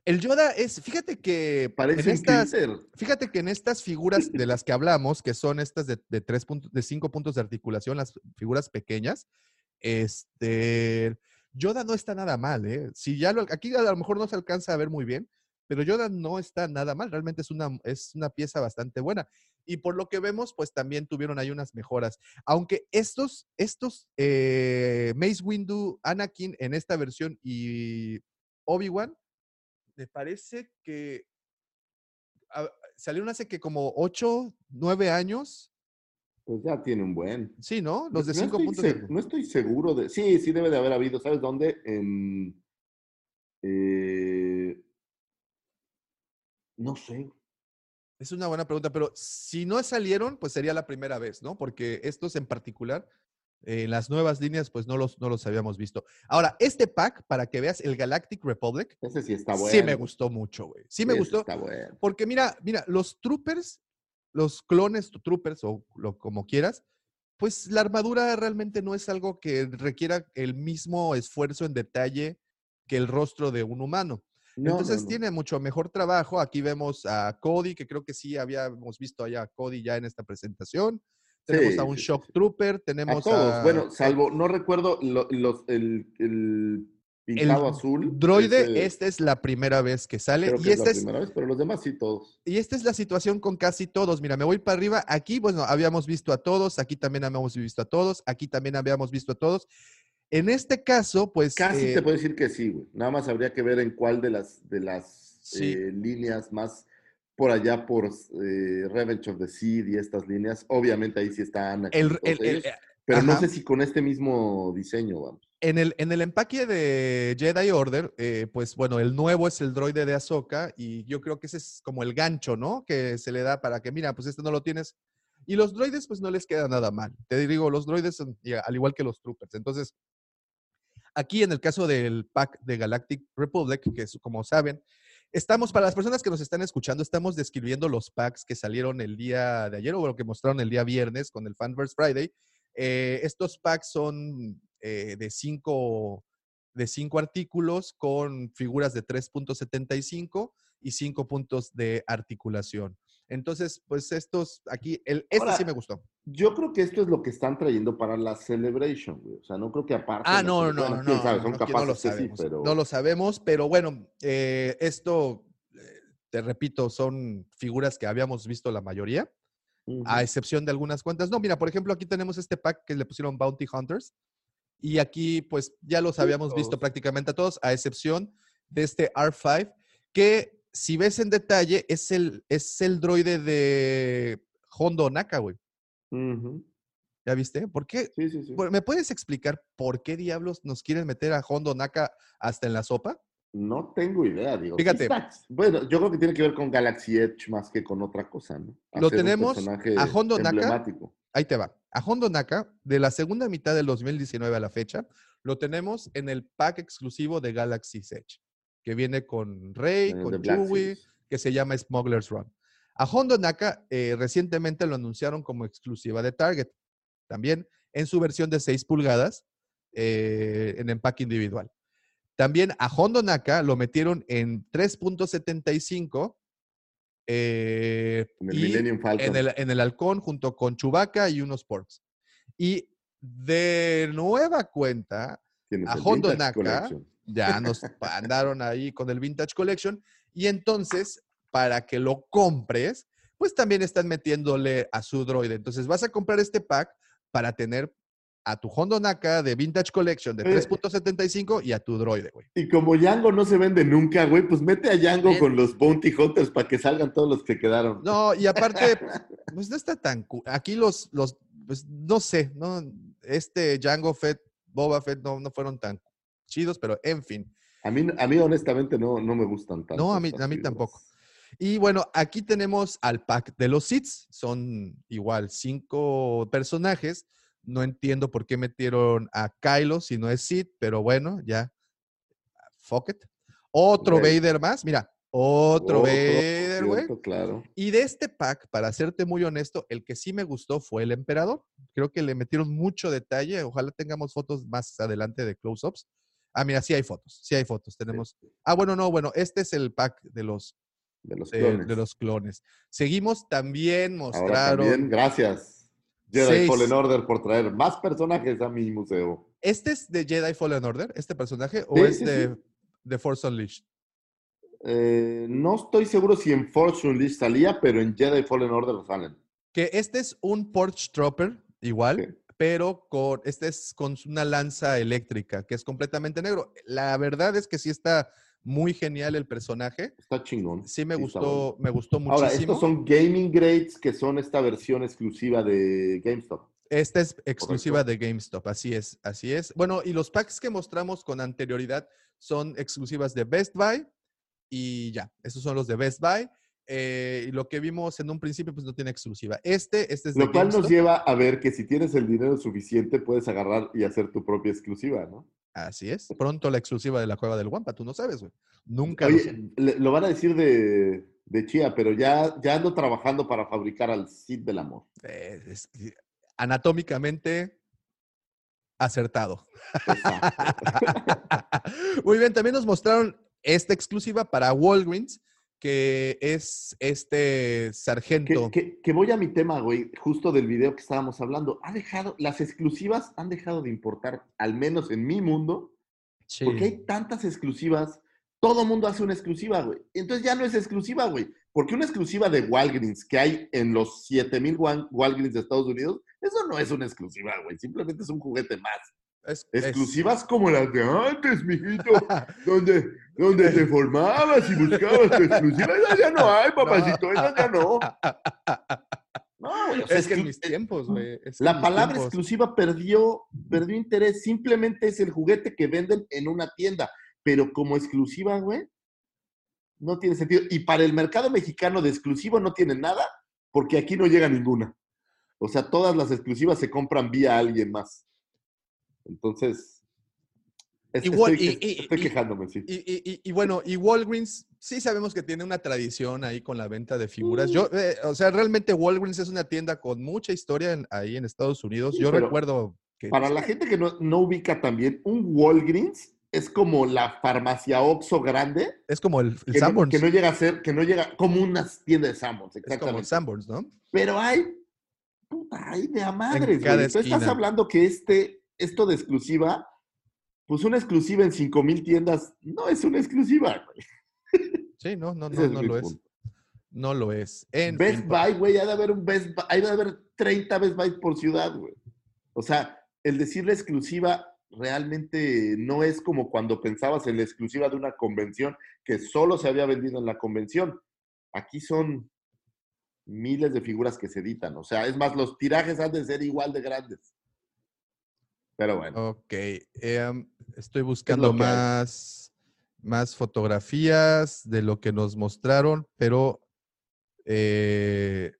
[SPEAKER 2] El Yoda es, fíjate que
[SPEAKER 3] Parece
[SPEAKER 2] en estas. Fíjate que en estas figuras de las que hablamos, que son estas de, de tres puntos, de cinco puntos de articulación, las figuras pequeñas, este, Yoda no está nada mal, ¿eh? Si ya lo, aquí a lo mejor no se alcanza a ver muy bien, pero Yoda no está nada mal, realmente es una, es una pieza bastante buena. Y por lo que vemos, pues también tuvieron ahí unas mejoras. Aunque estos, estos eh, Mace Windu, Anakin en esta versión y Obi-Wan, me parece que ah, salieron hace que como 8, 9 años.
[SPEAKER 3] Pues ya tiene un buen.
[SPEAKER 2] Sí, ¿no? Los de
[SPEAKER 3] no
[SPEAKER 2] 5
[SPEAKER 3] estoy
[SPEAKER 2] puntos. de-
[SPEAKER 3] No estoy seguro de. Sí, sí debe de haber habido. ¿Sabes dónde? En. eh, no sé.
[SPEAKER 2] Es una buena pregunta, pero si no salieron, pues sería la primera vez, ¿no? Porque estos en particular, eh, las nuevas líneas, pues no los, no los habíamos visto. Ahora, este pack, para que veas el Galactic Republic,
[SPEAKER 3] Ese sí está bueno.
[SPEAKER 2] sí me gustó mucho, güey. Sí me
[SPEAKER 3] Ese
[SPEAKER 2] gustó.
[SPEAKER 3] Está bueno.
[SPEAKER 2] Porque mira, mira, los troopers, los clones troopers o lo, como quieras, pues la armadura realmente no es algo que requiera el mismo esfuerzo en detalle que el rostro de un humano.
[SPEAKER 3] No,
[SPEAKER 2] Entonces
[SPEAKER 3] no, no.
[SPEAKER 2] tiene mucho mejor trabajo. Aquí vemos a Cody, que creo que sí habíamos visto allá a Cody ya en esta presentación. Tenemos
[SPEAKER 3] Sí,
[SPEAKER 2] a un Shock. Trooper,
[SPEAKER 3] A
[SPEAKER 2] tenemos
[SPEAKER 3] todos.
[SPEAKER 2] a-
[SPEAKER 3] Bueno, salvo, no recuerdo lo- los, el, el
[SPEAKER 2] el
[SPEAKER 3] pintado azul.
[SPEAKER 2] droide,
[SPEAKER 3] ese
[SPEAKER 2] esta es la primera vez que sale.
[SPEAKER 3] creo
[SPEAKER 2] Y
[SPEAKER 3] que es
[SPEAKER 2] esta
[SPEAKER 3] la
[SPEAKER 2] es,
[SPEAKER 3] primera vez, pero los demás sí todos.
[SPEAKER 2] y esta es la situación con casi todos. Mira, me voy para arriba. Aquí, bueno, habíamos visto a todos. Aquí también habíamos visto a todos. Aquí también habíamos visto a todos. En este caso, pues.
[SPEAKER 3] Casi
[SPEAKER 2] eh,
[SPEAKER 3] te puedo decir que sí, güey. Nada más habría que ver en cuál de las, de las
[SPEAKER 2] Sí.
[SPEAKER 3] eh, líneas más por allá por eh, Revenge of the Seed y estas líneas. Obviamente ahí sí están.
[SPEAKER 2] el- el- el-
[SPEAKER 3] pero no
[SPEAKER 2] ajá.
[SPEAKER 3] sé si con este mismo diseño, vamos.
[SPEAKER 2] En el, en el empaque de Jedi Order, eh, pues bueno, el nuevo es el droide de Ahsoka y yo creo que ese es como el gancho, ¿no? Que se le da para que, mira, pues este no lo tienes. Y los droides, pues no les queda nada mal. Te digo, los droides son al igual que los troopers. Entonces, aquí en el caso del pack de Galactic Republic, que es, como saben, estamos, para las personas que nos están escuchando, estamos describiendo los packs que salieron el día de ayer o lo que mostraron el día viernes con el Fanverse Friday. Eh, estos packs son eh, de cinco de cinco artículos con figuras de 3.75 y 5 puntos de articulación. Entonces, pues estos aquí, el, este sí me gustó.
[SPEAKER 3] Yo creo que esto es lo que están trayendo para la Celebration, güey. O sea, no creo que aparte.
[SPEAKER 2] Ah, no, no, no, no,
[SPEAKER 3] sabe,
[SPEAKER 2] no,
[SPEAKER 3] son
[SPEAKER 2] no, que no
[SPEAKER 3] capaces
[SPEAKER 2] lo
[SPEAKER 3] sí,
[SPEAKER 2] sabemos.
[SPEAKER 3] pero.
[SPEAKER 2] No lo sabemos, pero bueno, eh, esto, eh, te repito, son figuras que habíamos visto la mayoría, a excepción de algunas cuantas. No, mira, por ejemplo, aquí tenemos este pack que le pusieron Bounty Hunters. Y aquí, pues, ya los habíamos visto prácticamente a todos, a excepción de este R5, que si ves en detalle, es el, es el droide de Hondo Naka, güey. ¿Ya viste? ¿Por qué?
[SPEAKER 3] Sí, sí, sí.
[SPEAKER 2] ¿Me puedes explicar por qué diablos nos quieren meter a Hondo Naka hasta en la sopa?
[SPEAKER 3] No tengo idea, digo.
[SPEAKER 2] Fíjate.
[SPEAKER 3] bueno, yo creo que tiene que ver con Galaxy Edge más que con otra cosa, ¿no?
[SPEAKER 2] Lo
[SPEAKER 3] Hacer
[SPEAKER 2] tenemos
[SPEAKER 3] personaje
[SPEAKER 2] a Hondo Naka. Ahí te va. A Hondo Naka, de la segunda mitad del 2019 a la fecha, lo tenemos en el pack exclusivo de Galaxy Edge, que viene con Rey, con Chewie, que se llama Smuggler's Run. A Hondo Naka eh, recientemente lo anunciaron como exclusiva de Target, también en su versión de 6 pulgadas eh, en empaque individual. También a Hondo Naka lo metieron en 3.75 eh,
[SPEAKER 3] En el
[SPEAKER 2] y
[SPEAKER 3] Millennium Falcon.
[SPEAKER 2] en el, en el halcón junto con Chewbacca y unos porks. Y de nueva cuenta, a
[SPEAKER 3] Vintage
[SPEAKER 2] Naka, ya [laughs] nos andaron ahí con el Vintage Collection. Y entonces, para que lo compres, pues también están metiéndole a su droide. Entonces vas a comprar este pack para tener a tu Hondo Naka de Vintage Collection de
[SPEAKER 3] Eh.
[SPEAKER 2] 3.75 y a tu droide, güey.
[SPEAKER 3] Y como Django no se vende nunca, güey, pues mete a Django
[SPEAKER 2] Ven.
[SPEAKER 3] con los Bounty Hunters para que salgan todos los que quedaron.
[SPEAKER 2] No, y aparte, [laughs] pues no está tan... Aquí los, los, pues no sé, ¿no? Este Django Fett, Boba Fett no, no fueron tan chidos, pero en fin.
[SPEAKER 3] A mí, a mí honestamente no, no me gustan tanto.
[SPEAKER 2] No, a mí- a mí tampoco. Y bueno, aquí tenemos al pack de los Sith. Son igual cinco personajes. No entiendo por qué metieron a Kylo si no es Sith, pero bueno, ya. Fuck it. Otro. Vader más. Mira, otro,
[SPEAKER 3] Otro,
[SPEAKER 2] Vader, güey.
[SPEAKER 3] Claro.
[SPEAKER 2] Y de este pack, para serte muy honesto, el que sí me gustó fue el Emperador. Creo que le metieron mucho detalle. Ojalá tengamos fotos más adelante de close-ups. Ah, mira, sí hay fotos. Sí hay fotos. Tenemos. Ah, bueno, no, bueno, este es el pack de los,
[SPEAKER 3] De los clones.
[SPEAKER 2] de los clones. Seguimos también
[SPEAKER 3] Ahora
[SPEAKER 2] mostraron.
[SPEAKER 3] también, gracias. Jedi
[SPEAKER 2] Seis.
[SPEAKER 3] Fallen Order por traer más personajes a mi museo.
[SPEAKER 2] ¿Este es de Jedi Fallen Order, este personaje? ¿O
[SPEAKER 3] Sí,
[SPEAKER 2] es
[SPEAKER 3] sí,
[SPEAKER 2] de,
[SPEAKER 3] sí.
[SPEAKER 2] de Force Unleashed?
[SPEAKER 3] Eh, no estoy seguro si en Force Unleashed salía, pero en Jedi Fallen Order salen.
[SPEAKER 2] Que este es un Porch Trooper, igual, pero con, este es con una lanza eléctrica, que es completamente negro. La verdad es que sí está muy genial el personaje.
[SPEAKER 3] Está chingón.
[SPEAKER 2] Sí me gustó, me gustó
[SPEAKER 3] bueno. Ahora,
[SPEAKER 2] muchísimo.
[SPEAKER 3] estos son Gaming Grades, que son esta versión exclusiva de GameStop.
[SPEAKER 2] Esta es exclusiva de GameStop, así es, así es. Bueno, y los packs que mostramos con anterioridad son exclusivas de Best Buy y ya, esos son los de Best Buy. Eh, y lo que vimos en un principio, pues no tiene exclusiva. Este, este es de
[SPEAKER 3] Lo cual nos lleva a ver que si tienes el dinero suficiente, puedes agarrar y hacer tu propia exclusiva, ¿no?
[SPEAKER 2] Así es. Pronto la exclusiva de la cueva del Wampa, tú no sabes, güey. Nunca lo.
[SPEAKER 3] Oye, lo van a decir de, de Chía, pero ya, ya ando trabajando para fabricar al Cid del Amor.
[SPEAKER 2] Eh, es anatómicamente acertado. [laughs] Muy bien, también nos mostraron esta exclusiva para Walgreens, que es este sargento.
[SPEAKER 3] que- que voy a mi tema, güey, justo del video que estábamos hablando. Ha dejado, las exclusivas han dejado de importar, al menos en mi mundo,
[SPEAKER 2] Sí.
[SPEAKER 3] porque hay tantas exclusivas. Todo mundo hace una exclusiva, güey. Entonces ya no es exclusiva, güey. Porque una exclusiva de Walgreens que hay en los 7000 Wal- Walgreens de Estados Unidos, eso no es una exclusiva, güey. Simplemente es un juguete más.
[SPEAKER 2] Es- es-
[SPEAKER 3] Exclusivas como las de antes, mijito. [laughs] donde, donde te [laughs] formabas y buscabas tu exclusiva. Esas ya no hay, [laughs] papacito. Esas ya no. No, güey, o sea,
[SPEAKER 2] Es que en mis tiempos, güey.
[SPEAKER 3] La palabra
[SPEAKER 2] tiempos.
[SPEAKER 3] exclusiva perdió, perdió interés. Simplemente es el juguete que venden en una tienda. Pero como exclusiva, güey, no tiene sentido. Y para el mercado mexicano de exclusivo no tiene nada, porque aquí no llega ninguna. O sea, todas las exclusivas se compran vía alguien más. Entonces, es-
[SPEAKER 2] Igual,
[SPEAKER 3] estoy,
[SPEAKER 2] y-
[SPEAKER 3] estoy
[SPEAKER 2] y-
[SPEAKER 3] quejándome, sí.
[SPEAKER 2] Y, bueno, y Walgreens sí sabemos que tiene una tradición ahí con la venta de figuras. Yo, eh, o sea, realmente Walgreens es una tienda con mucha historia en- ahí en Estados Unidos.
[SPEAKER 3] Sí,
[SPEAKER 2] Yo recuerdo que
[SPEAKER 3] Para la gente que no, no ubica también, un Walgreens es como la farmacia Oxxo grande,
[SPEAKER 2] es como el, el
[SPEAKER 3] que, no,
[SPEAKER 2] Sanborns.
[SPEAKER 3] que no llega a ser, que no llega como una tienda de Sanborns,
[SPEAKER 2] es como el
[SPEAKER 3] exactamente.
[SPEAKER 2] Sanborns, ¿no?
[SPEAKER 3] Pero hay, puta, hay de a madres, güey. Tú estás hablando que este, esto de exclusiva, pues una exclusiva en 5000 tiendas no es una exclusiva, güey.
[SPEAKER 2] Sí, no, no, no, no lo es. No lo es. En
[SPEAKER 3] Best
[SPEAKER 2] fin,
[SPEAKER 3] Buy, güey, ha de haber un Best Buy, hay de haber 30 Best Buy por ciudad, güey. O sea, el decirle exclusiva realmente no es como cuando pensabas en la exclusiva de una convención que solo se había vendido en la convención. Aquí son miles de figuras que se editan. O sea, es más, los tirajes han de ser igual de grandes. Pero bueno.
[SPEAKER 2] Ok. em, estoy buscando más, más fotografías de lo que nos mostraron, pero eh,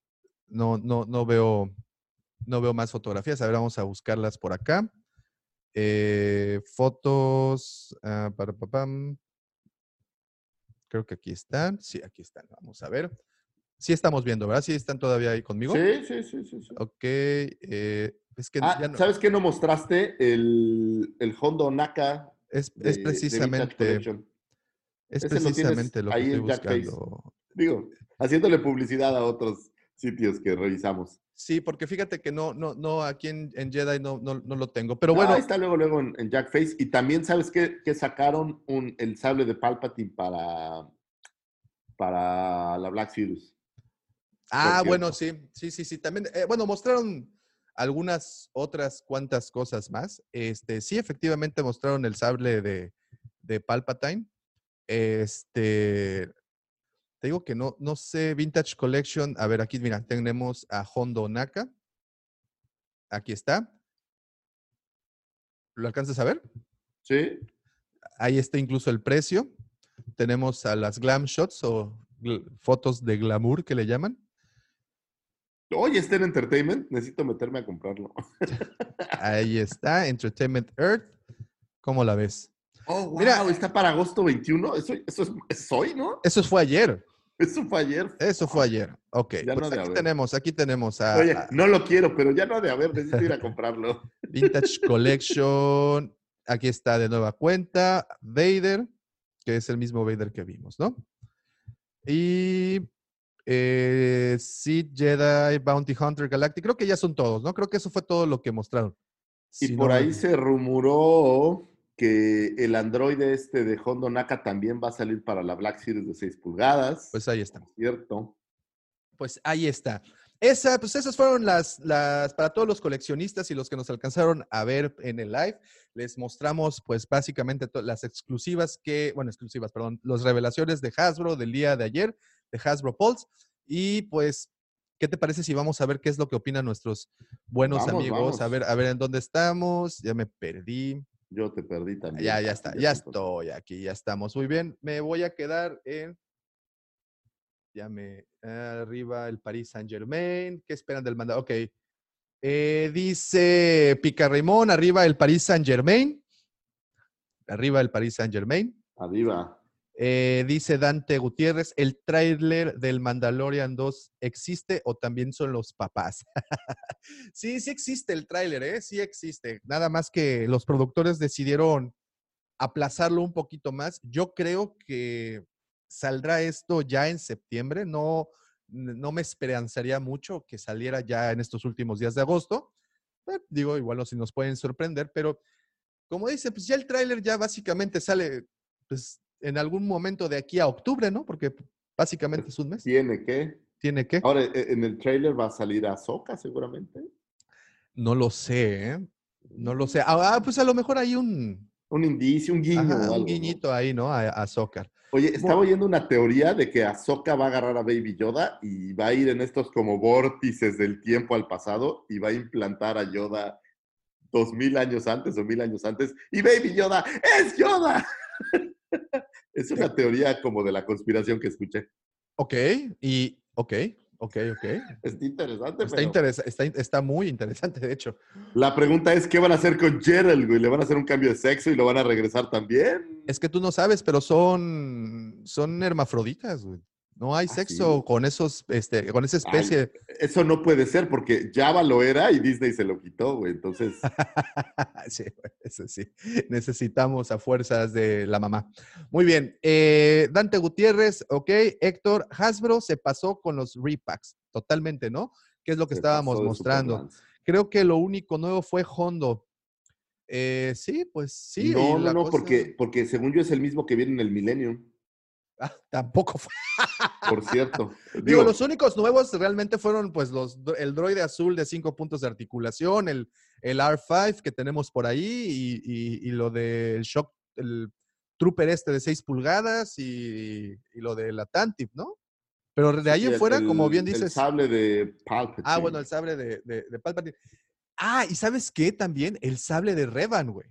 [SPEAKER 2] no, no, no veo, no veo más fotografías. A ver, vamos a buscarlas por acá. Eh, fotos. ah, para, papam. Creo que aquí están. Sí, aquí están. Vamos a ver. Sí estamos viendo, ¿verdad? Sí están todavía ahí conmigo.
[SPEAKER 3] Sí, sí, sí, sí. sí.
[SPEAKER 2] Ok. eh, es que
[SPEAKER 3] Ah,
[SPEAKER 2] no-
[SPEAKER 3] ¿sabes qué no mostraste? El, el Hondo Naka.
[SPEAKER 2] es,
[SPEAKER 3] de-
[SPEAKER 2] es precisamente. Es
[SPEAKER 3] Ese lo
[SPEAKER 2] precisamente lo que
[SPEAKER 3] ahí
[SPEAKER 2] estoy buscando.
[SPEAKER 3] Digo, haciéndole publicidad a otros sitios que revisamos.
[SPEAKER 2] Sí, porque fíjate que no, no, no, aquí en, en Jedi no, no, no lo tengo. Pero
[SPEAKER 3] No,
[SPEAKER 2] bueno,
[SPEAKER 3] ahí está luego, luego en, en Jackface. Y también, ¿sabes qué? Que sacaron un, el sable de Palpatine para, para la Black Series.
[SPEAKER 2] ah, bueno, sí, sí, sí, sí. También, eh, bueno, mostraron algunas otras cuantas cosas más. Este, sí, efectivamente mostraron el sable de, de Palpatine. Este, te digo que no, no sé, Vintage Collection. A ver, aquí, mira, tenemos a Hondo Naka. Aquí está. ¿Lo alcanzas a ver?
[SPEAKER 3] ¿Sí?
[SPEAKER 2] Ahí está incluso el precio. Tenemos a las glam shots o fotos de glamour que le llaman.
[SPEAKER 3] Oye, está en Entertainment. Necesito meterme a comprarlo. [laughs]
[SPEAKER 2] Ahí está, Entertainment Earth. ¿Cómo la ves?
[SPEAKER 3] Oh, wow,
[SPEAKER 2] Mira.
[SPEAKER 3] está para agosto 21. Eso, eso es, es hoy, ¿no?
[SPEAKER 2] Eso fue ayer.
[SPEAKER 3] Eso fue ayer.
[SPEAKER 2] Eso fue ayer. Ok.
[SPEAKER 3] Ya
[SPEAKER 2] pues
[SPEAKER 3] no
[SPEAKER 2] aquí tenemos, aquí tenemos a,
[SPEAKER 3] Oye, no lo quiero, pero ya no ha de haber. Necesito ir a comprarlo. [laughs]
[SPEAKER 2] Vintage Collection. Aquí está de nueva cuenta. Vader, que es el mismo Vader que vimos, ¿no? Y eh, Sith, Jedi, Bounty Hunter, Galactic. Creo que ya son todos, ¿no? Creo que eso fue todo lo que mostraron.
[SPEAKER 3] Y
[SPEAKER 2] Si
[SPEAKER 3] por
[SPEAKER 2] no-
[SPEAKER 3] ahí se rumoró que el androide este de Hondo Naka también va a salir para la Black Series de 6 pulgadas.
[SPEAKER 2] Pues ahí está.
[SPEAKER 3] Cierto.
[SPEAKER 2] Pues ahí está. esa, pues esas fueron las, las, para todos los coleccionistas y los que nos alcanzaron a ver en el live, les mostramos pues básicamente las exclusivas que, bueno, exclusivas, perdón, las revelaciones de Hasbro del día de ayer, de Hasbro Pulse. Y pues, ¿qué te parece si vamos a ver qué es lo que opinan nuestros buenos
[SPEAKER 3] Vamos,
[SPEAKER 2] amigos?
[SPEAKER 3] vamos.
[SPEAKER 2] A ver, a ver en dónde estamos. Ya me perdí.
[SPEAKER 3] Yo te perdí también.
[SPEAKER 2] Ya, ya está, ya estoy aquí, ya estamos. Muy bien, me voy a quedar en. Ya me. Arriba el Paris Saint Germain. ¿Qué esperan del mandado? Ok. Eh, dice Pica Raymond, arriba el Paris Saint Germain. Arriba el Paris Saint Germain.
[SPEAKER 3] Arriba.
[SPEAKER 2] Eh, dice Dante Gutiérrez, ¿el tráiler del Mandalorian 2 existe o también son los papás? [laughs] sí, sí existe el tráiler, ¿eh? Sí existe. Nada más que los productores decidieron aplazarlo un poquito más. Yo creo que saldrá esto ya en septiembre. No, no me esperanzaría mucho que saliera ya en estos últimos días de agosto. Eh, digo, igual no si nos pueden sorprender, pero como dice, pues ya el tráiler ya básicamente sale pues, en algún momento de aquí a octubre, ¿no? Porque básicamente es un mes.
[SPEAKER 3] ¿Tiene que?
[SPEAKER 2] ¿Tiene que?
[SPEAKER 3] Ahora, e- en el trailer va a salir Ahsoka seguramente.
[SPEAKER 2] No lo sé, ¿eh? No lo sé. Ah, pues a lo mejor hay un,
[SPEAKER 3] Un indicio, un guiño
[SPEAKER 2] ajá,
[SPEAKER 3] o algo.
[SPEAKER 2] un
[SPEAKER 3] ¿no?
[SPEAKER 2] guiñito ahí, ¿no? A, a Zócar.
[SPEAKER 3] Oye, estaba oyendo una teoría de que Ahsoka va a agarrar a Baby Yoda y va a ir en estos como vórtices del tiempo al pasado y va a implantar a Yoda dos mil años antes o mil años antes. Y Baby Yoda es Yoda. [laughs] es una teoría como de la conspiración que escuché.
[SPEAKER 2] Ok, y ok, ok, ok.
[SPEAKER 3] Está interesante.
[SPEAKER 2] Está,
[SPEAKER 3] pero
[SPEAKER 2] interesa- está, in- está muy interesante, de hecho.
[SPEAKER 3] La pregunta es, ¿qué van a hacer con Gerald, güey? ¿Le van a hacer un cambio de sexo y lo van a regresar también?
[SPEAKER 2] Es que tú no sabes, pero son, son hermafroditas, güey. No hay
[SPEAKER 3] ¿Ah,
[SPEAKER 2] sexo con esos, este, con esa
[SPEAKER 3] Ay,
[SPEAKER 2] especie.
[SPEAKER 3] Eso no puede ser porque Java lo era y Disney se lo quitó, güey. Entonces, [laughs]
[SPEAKER 2] sí, eso sí. Necesitamos a fuerzas de la mamá. Muy bien. eh, Dante Gutiérrez, ok. Héctor, Hasbro se pasó con los repacks, totalmente, ¿no? Que es lo que
[SPEAKER 3] se
[SPEAKER 2] estábamos mostrando. Creo que lo único nuevo fue Hondo. Eh, sí, pues sí.
[SPEAKER 3] no, no, no,
[SPEAKER 2] cosa-
[SPEAKER 3] porque, porque según yo es el mismo que viene en el Millennium,
[SPEAKER 2] Ah, tampoco fue.
[SPEAKER 3] por cierto. [laughs]
[SPEAKER 2] Digo,
[SPEAKER 3] Digo,
[SPEAKER 2] los únicos nuevos realmente fueron pues los, el droide azul de cinco puntos de articulación, el, el R5 que tenemos por ahí y, y- y lo del shock, el trooper este de 6 pulgadas y, y lo de la Tantip, ¿no? Pero de ahí
[SPEAKER 3] sí,
[SPEAKER 2] en
[SPEAKER 3] el-
[SPEAKER 2] fuera, como
[SPEAKER 3] el-
[SPEAKER 2] bien
[SPEAKER 3] El
[SPEAKER 2] dices.
[SPEAKER 3] sable de Palpatine.
[SPEAKER 2] Ah, bueno, el sable de, de, de Palpatine. Ah, y ¿sabes qué? También el sable de Revan, güey.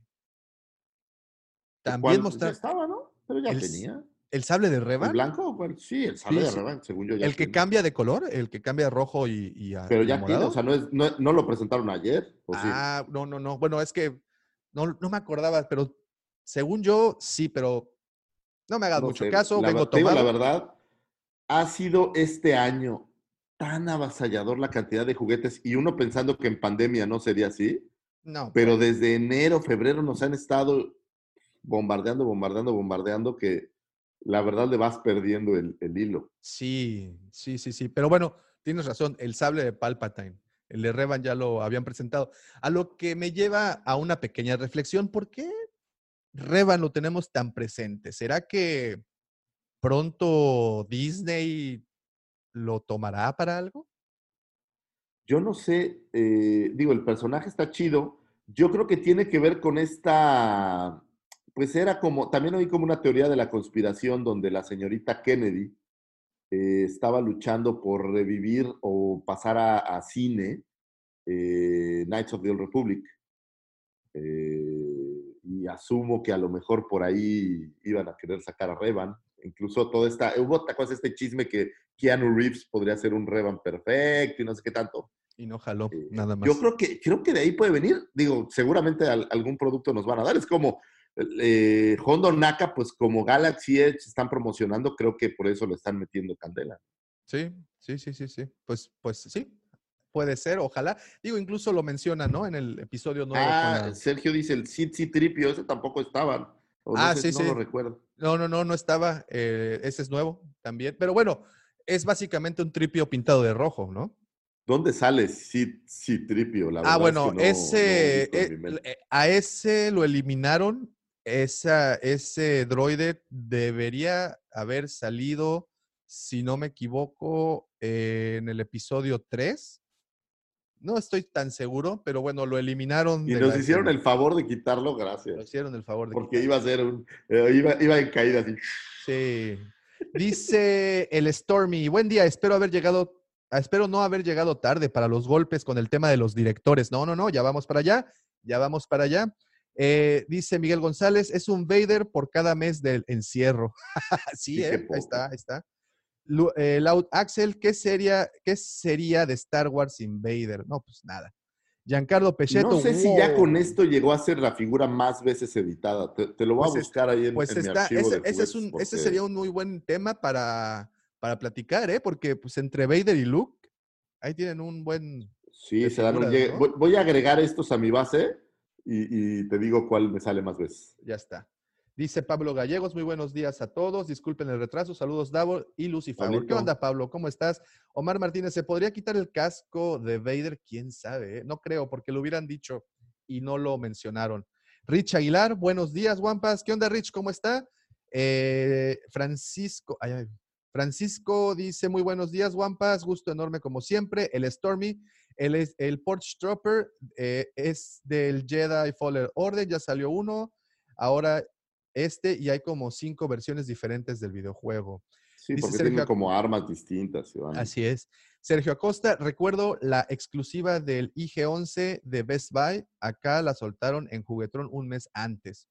[SPEAKER 2] También mostrar
[SPEAKER 3] estaba, ¿no? Pero ya
[SPEAKER 2] El-
[SPEAKER 3] tenía.
[SPEAKER 2] El sable de
[SPEAKER 3] ¿El
[SPEAKER 2] Revan,
[SPEAKER 3] blanco o cuál? Sí, el sable
[SPEAKER 2] Sí,
[SPEAKER 3] de. Revan, según yo ya
[SPEAKER 2] el que cambia de color, el que cambia de rojo y, y a
[SPEAKER 3] Pero ya tiene, o sea, no, es, no, no lo presentaron ayer, ¿o sí?
[SPEAKER 2] Ah, no, no, no. Bueno, es que no, no me acordaba, pero según yo, sí, pero no me hagas
[SPEAKER 3] No
[SPEAKER 2] mucho
[SPEAKER 3] sé,
[SPEAKER 2] caso,
[SPEAKER 3] la
[SPEAKER 2] vengo
[SPEAKER 3] te digo la verdad, ha sido este año tan avasallador la cantidad de juguetes y uno pensando que en pandemia no sería así,
[SPEAKER 2] No,
[SPEAKER 3] pero desde enero, febrero nos han estado bombardeando, bombardeando, bombardeando que la verdad le vas perdiendo el, el hilo.
[SPEAKER 2] sí, sí, sí, sí. Pero bueno, tienes razón, el sable de Palpatine, el de Revan ya lo habían presentado. A lo que me lleva a una pequeña reflexión, ¿por qué Revan lo tenemos tan presente? ¿Será que pronto Disney lo tomará para algo?
[SPEAKER 3] Yo no sé, eh, digo, el personaje está chido. Yo creo que tiene que ver con esta, pues era como, también oí como una teoría de la conspiración donde la señorita Kennedy eh, estaba luchando por revivir o pasar a, a cine eh, Knights of the Old Republic. Eh, y asumo que a lo mejor por ahí iban a querer sacar a Revan. Incluso toda esta, hubo otra cosa, este chisme que Keanu Reeves podría ser un Revan perfecto y no sé qué tanto.
[SPEAKER 2] Y no jaló, nada más.
[SPEAKER 3] Yo creo que, creo que de ahí puede venir. Digo, seguramente al- algún producto nos van a dar. Es como eh, Hondo Naka, pues como Galaxy Edge están promocionando, creo que por eso le están metiendo candela.
[SPEAKER 2] Sí, sí, sí, sí, sí. Pues, pues sí, puede ser, ojalá. Digo, incluso lo menciona, ¿no? En el episodio nuevo. con
[SPEAKER 3] Ah,
[SPEAKER 2] la-
[SPEAKER 3] Sergio dice el Sid Tripio, ese tampoco. O no
[SPEAKER 2] Ah,
[SPEAKER 3] sé,
[SPEAKER 2] sí,
[SPEAKER 3] no
[SPEAKER 2] sí.
[SPEAKER 3] lo recuerdo.
[SPEAKER 2] No, no, no, no estaba. eh, ese es nuevo también. Pero bueno, es básicamente un tripio pintado de rojo, ¿no?
[SPEAKER 3] ¿Dónde sale Sid, Tripio? La
[SPEAKER 2] Ah,
[SPEAKER 3] es
[SPEAKER 2] bueno,
[SPEAKER 3] que no-
[SPEAKER 2] ese,
[SPEAKER 3] no
[SPEAKER 2] eh, a ese lo eliminaron. Esa, ese droide debería haber salido, si no me equivoco, eh, en el episodio 3. No estoy tan seguro, pero bueno, lo eliminaron.
[SPEAKER 3] Y
[SPEAKER 2] de
[SPEAKER 3] nos hicieron
[SPEAKER 2] escena.
[SPEAKER 3] el favor de quitarlo,
[SPEAKER 2] Lo
[SPEAKER 3] gracias.
[SPEAKER 2] hicieron el favor de
[SPEAKER 3] Porque iba a ser un. eh, iba, iba en caída así.
[SPEAKER 2] Sí. Dice el Stormy, buen día, espero haber llegado, ah, espero no haber llegado tarde para los golpes con el tema de los directores. No, no, no, ya vamos para allá, ya vamos para allá. Eh, dice Miguel González, es un Vader por cada mes del encierro. [laughs] sí, eh, ahí está, ahí está. Lu- eh, Loud Axel, ¿qué sería, ¿qué sería de Star Wars sin Vader? No, pues nada. Giancarlo Pecheto.
[SPEAKER 3] No sé si ya con esto llegó a ser la figura más veces editada. Te, te lo voy
[SPEAKER 2] Pues
[SPEAKER 3] a
[SPEAKER 2] es-
[SPEAKER 3] buscar ahí en,
[SPEAKER 2] Pues
[SPEAKER 3] en mi archivo
[SPEAKER 2] ese,
[SPEAKER 3] de
[SPEAKER 2] ese es ese sería un muy buen tema para, para platicar, ¿eh? Porque pues entre Vader y Luke, ahí tienen un buen...
[SPEAKER 3] Sí, se dan voy, voy a agregar estos a mi base y, y te digo cuál me sale más veces.
[SPEAKER 2] Ya está. Dice Pablo Gallegos, muy buenos días a todos. Disculpen el retraso. Saludos, Davo y Lucy Favor. ¿Qué onda, Pablo? ¿Cómo estás? Omar Martínez, ¿se podría quitar el casco de Vader? ¿Quién sabe? eh? No creo, porque lo hubieran dicho y no lo mencionaron. Rich Aguilar, buenos días, Wampas. ¿Qué onda, Rich? ¿Cómo está? Eh, Francisco, ay, ay, Francisco dice, muy buenos días, Wampas. Gusto enorme como siempre. El Stormy, el, es- el Porch Trooper eh, es del Jedi Fallen Order, ya salió uno. Ahora este y hay como cinco versiones diferentes del videojuego.
[SPEAKER 3] Sí,
[SPEAKER 2] Dice
[SPEAKER 3] porque
[SPEAKER 2] Sergio
[SPEAKER 3] tienen como armas distintas. Iván.
[SPEAKER 2] Así es. Sergio Acosta, recuerdo la exclusiva del IG-11 de Best Buy. Acá la soltaron en Juguetrón un mes antes.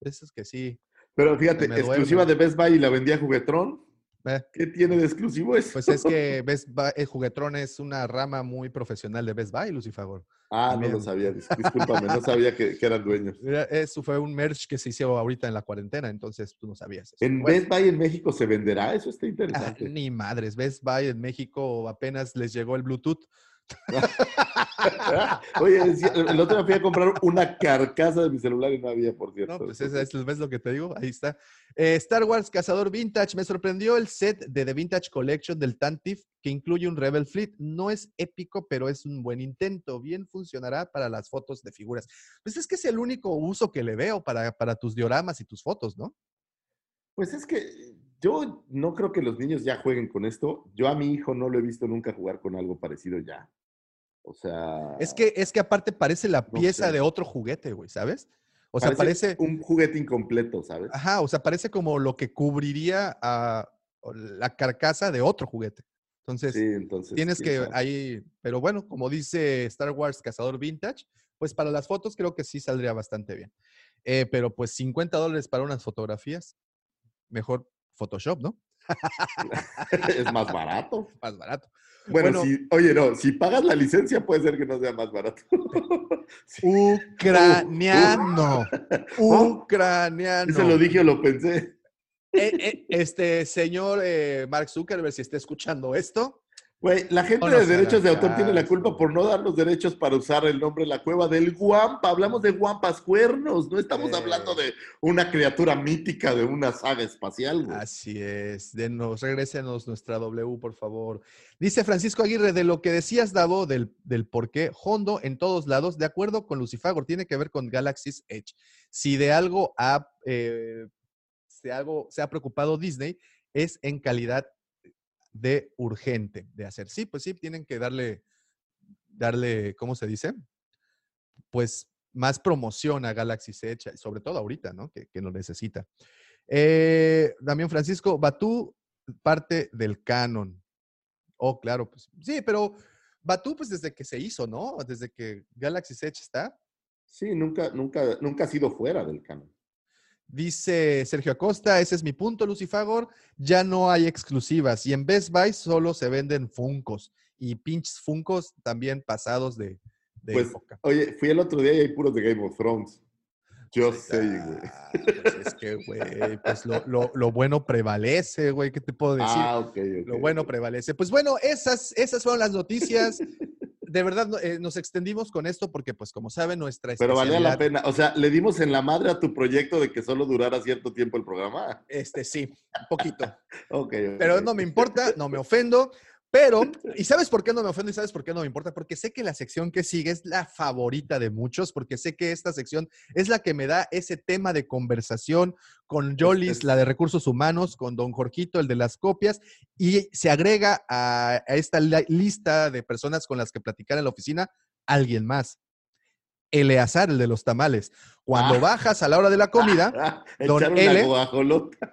[SPEAKER 2] Eso es que sí.
[SPEAKER 3] Pero fíjate, exclusiva
[SPEAKER 2] duerme.
[SPEAKER 3] de Best Buy y la vendía Juguetrón.
[SPEAKER 2] Eh,
[SPEAKER 3] ¿Qué tiene de exclusivo eso?
[SPEAKER 2] pues es [laughs] que Best Buy, eh, Juguetrón es una rama muy profesional de Best Buy, Lucifer.
[SPEAKER 3] Ah, no
[SPEAKER 2] también.
[SPEAKER 3] lo sabía. dis- Discúlpame, no [laughs] sabía que, que eran dueños.
[SPEAKER 2] Eso fue un merch que se hizo ahorita en la cuarentena, entonces tú no sabías. eso.
[SPEAKER 3] ¿En
[SPEAKER 2] Bueno.
[SPEAKER 3] Best Buy en México se venderá? Eso está
[SPEAKER 2] Ah,
[SPEAKER 3] interesante.
[SPEAKER 2] ni madres, Best Buy en México apenas les llegó el Bluetooth. [laughs]
[SPEAKER 3] Oye, el otro día fui a comprar una carcasa de mi celular y no había, por cierto.
[SPEAKER 2] No, pues esa es, ¿ves lo que te digo? Ahí está. Eh, Star Wars Cazador Vintage. Me sorprendió el set de The Vintage Collection del Tantif que incluye un Rebel Fleet. No es épico, pero es un buen intento. Bien funcionará para las fotos de figuras. Pues es que es el único uso que le veo para, para tus dioramas y tus fotos, ¿no?
[SPEAKER 3] Pues es que yo no creo que los niños ya jueguen con esto. Yo a mi hijo no lo he visto nunca jugar con algo parecido ya. O sea.
[SPEAKER 2] Es que, es que aparte parece la
[SPEAKER 3] No
[SPEAKER 2] pieza
[SPEAKER 3] sé.
[SPEAKER 2] de otro juguete, güey, ¿sabes? O sea,
[SPEAKER 3] parece un juguete incompleto, ¿sabes?
[SPEAKER 2] Ajá, o sea, parece como lo que cubriría a la carcasa de otro juguete. Entonces,
[SPEAKER 3] Sí, entonces.
[SPEAKER 2] tienes que
[SPEAKER 3] sabe.
[SPEAKER 2] ahí, pero bueno, como dice Star Wars Cazador Vintage, pues para las fotos creo que sí saldría bastante bien. Eh, pero pues 50 dólares para unas fotografías, mejor Photoshop, ¿no? [laughs]
[SPEAKER 3] es más barato. [laughs]
[SPEAKER 2] Más barato.
[SPEAKER 3] Bueno,
[SPEAKER 2] Bueno.
[SPEAKER 3] si, oye, no, si pagas la licencia puede ser que no sea más barato. [laughs] Sí.
[SPEAKER 2] Ucraniano.
[SPEAKER 3] Oh,
[SPEAKER 2] Ucraniano.
[SPEAKER 3] Eso lo dije o lo pensé.
[SPEAKER 2] Eh, eh, este señor eh, Mark Zuckerberg, si está escuchando esto,
[SPEAKER 3] Güey, la gente
[SPEAKER 2] No
[SPEAKER 3] de derechos de autor tiene la culpa por no darnos derechos para usar el nombre La Cueva del Guampa. Hablamos de Guampas Cuernos, no estamos
[SPEAKER 2] Eh.
[SPEAKER 3] hablando de una criatura mítica de una saga espacial, güey.
[SPEAKER 2] Así es. Denos, regrésenos nuestra W, por favor. Dice Francisco Aguirre, de lo que decías, Davo, del, del por qué Hondo en todos lados, de acuerdo con Lucifagor, tiene que ver con Galaxy's Edge. Si de algo ha, eh, si algo se ha preocupado Disney, es en calidad de urgente de hacer. Sí, pues sí, tienen que darle, darle, ¿cómo se dice? Pues más promoción a Galaxy's Edge, sobre todo ahorita, ¿no? Que, que lo necesita. Eh, Damián Francisco, Batú, parte del canon. Oh, claro, pues sí, pero Batú, pues desde que se hizo, ¿no? Desde que Galaxy's Edge está.
[SPEAKER 3] Sí, nunca, nunca, nunca ha sido fuera del canon.
[SPEAKER 2] Dice Sergio Acosta, ese es mi punto, Lucifagor. Ya no hay exclusivas y en Best Buy solo se venden Funcos y pinches Funcos también pasados de, de
[SPEAKER 3] Pues,
[SPEAKER 2] época.
[SPEAKER 3] oye, fui el otro día y hay puros de Game of Thrones. Yo sé, güey.
[SPEAKER 2] Ah, pues es que, güey, pues lo, lo- lo bueno prevalece, güey, ¿qué te puedo decir?
[SPEAKER 3] Ah, ok, ok.
[SPEAKER 2] Lo bueno prevalece. Pues bueno, esas, esas fueron las noticias. [laughs] De verdad, no- eh, nos extendimos con esto porque, pues, como saben, nuestra
[SPEAKER 3] Pero valía la pena. O sea, le dimos en la madre a tu proyecto de que solo durara cierto tiempo el programa.
[SPEAKER 2] Este, sí, un poquito. [laughs] Pero no me importa, no me ofendo, Pero, [laughs] ¿y sabes por qué no me ofendo y sabes por qué no me importa? Porque sé que la sección que sigue es la favorita de muchos, porque sé que esta sección es la que me da ese tema de conversación con Jolis,
[SPEAKER 3] es-
[SPEAKER 2] la de recursos humanos, con Don Jorgito, el de las copias, y se agrega a, a esta lista de personas con las que platicar en la oficina alguien más. Eleazar, el de los tamales. Cuando
[SPEAKER 3] Ah.
[SPEAKER 2] bajas a la hora de la comida [laughs] Don
[SPEAKER 3] Echar
[SPEAKER 2] L.
[SPEAKER 3] una guajolota.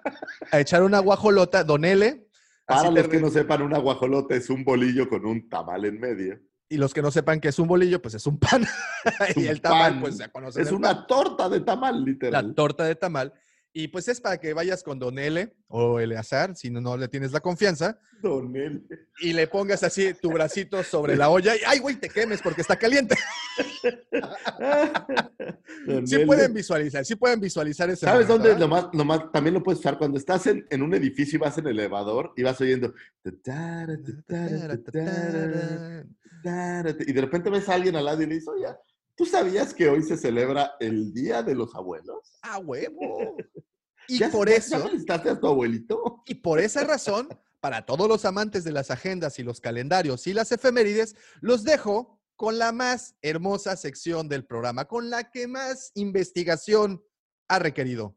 [SPEAKER 2] a echar una guajolota, Don L.
[SPEAKER 3] Para los que no sepan, una guajolota es un bolillo con un tamal en medio.
[SPEAKER 2] Y los que no sepan que es un bolillo, pues es un pan. [laughs] y
[SPEAKER 3] un
[SPEAKER 2] el tamal,
[SPEAKER 3] pan.
[SPEAKER 2] pues se conoce.
[SPEAKER 3] Es una torta de tamal, literal.
[SPEAKER 2] la torta de tamal. Y pues es para que vayas con Don L o Eleazar, si no, no le tienes la confianza,
[SPEAKER 3] Don L.
[SPEAKER 2] y le pongas así tu bracito sobre la olla y ¡ay, güey, te quemes porque está caliente! [laughs] Sí pueden visualizar, sí pueden visualizar ese
[SPEAKER 3] ¿Sabes
[SPEAKER 2] momento,
[SPEAKER 3] dónde
[SPEAKER 2] ¿verdad?
[SPEAKER 3] lo más, lo más- también lo puedes usar? Cuando estás en, en un edificio y vas en el elevador y vas oyendo. Y de repente ves a alguien al lado y le dices, oye, ¿tú sabías que hoy se celebra el Día de los Abuelos?
[SPEAKER 2] ¡Ah, huevo! Y
[SPEAKER 3] ¿Ya-
[SPEAKER 2] por
[SPEAKER 3] ya-
[SPEAKER 2] eso...
[SPEAKER 3] ¿Ya felicitaste a tu abuelito?
[SPEAKER 2] Y por esa razón, para todos los amantes de las agendas y los calendarios y las efemérides, los dejo con la más hermosa sección del programa, con la que más investigación ha requerido.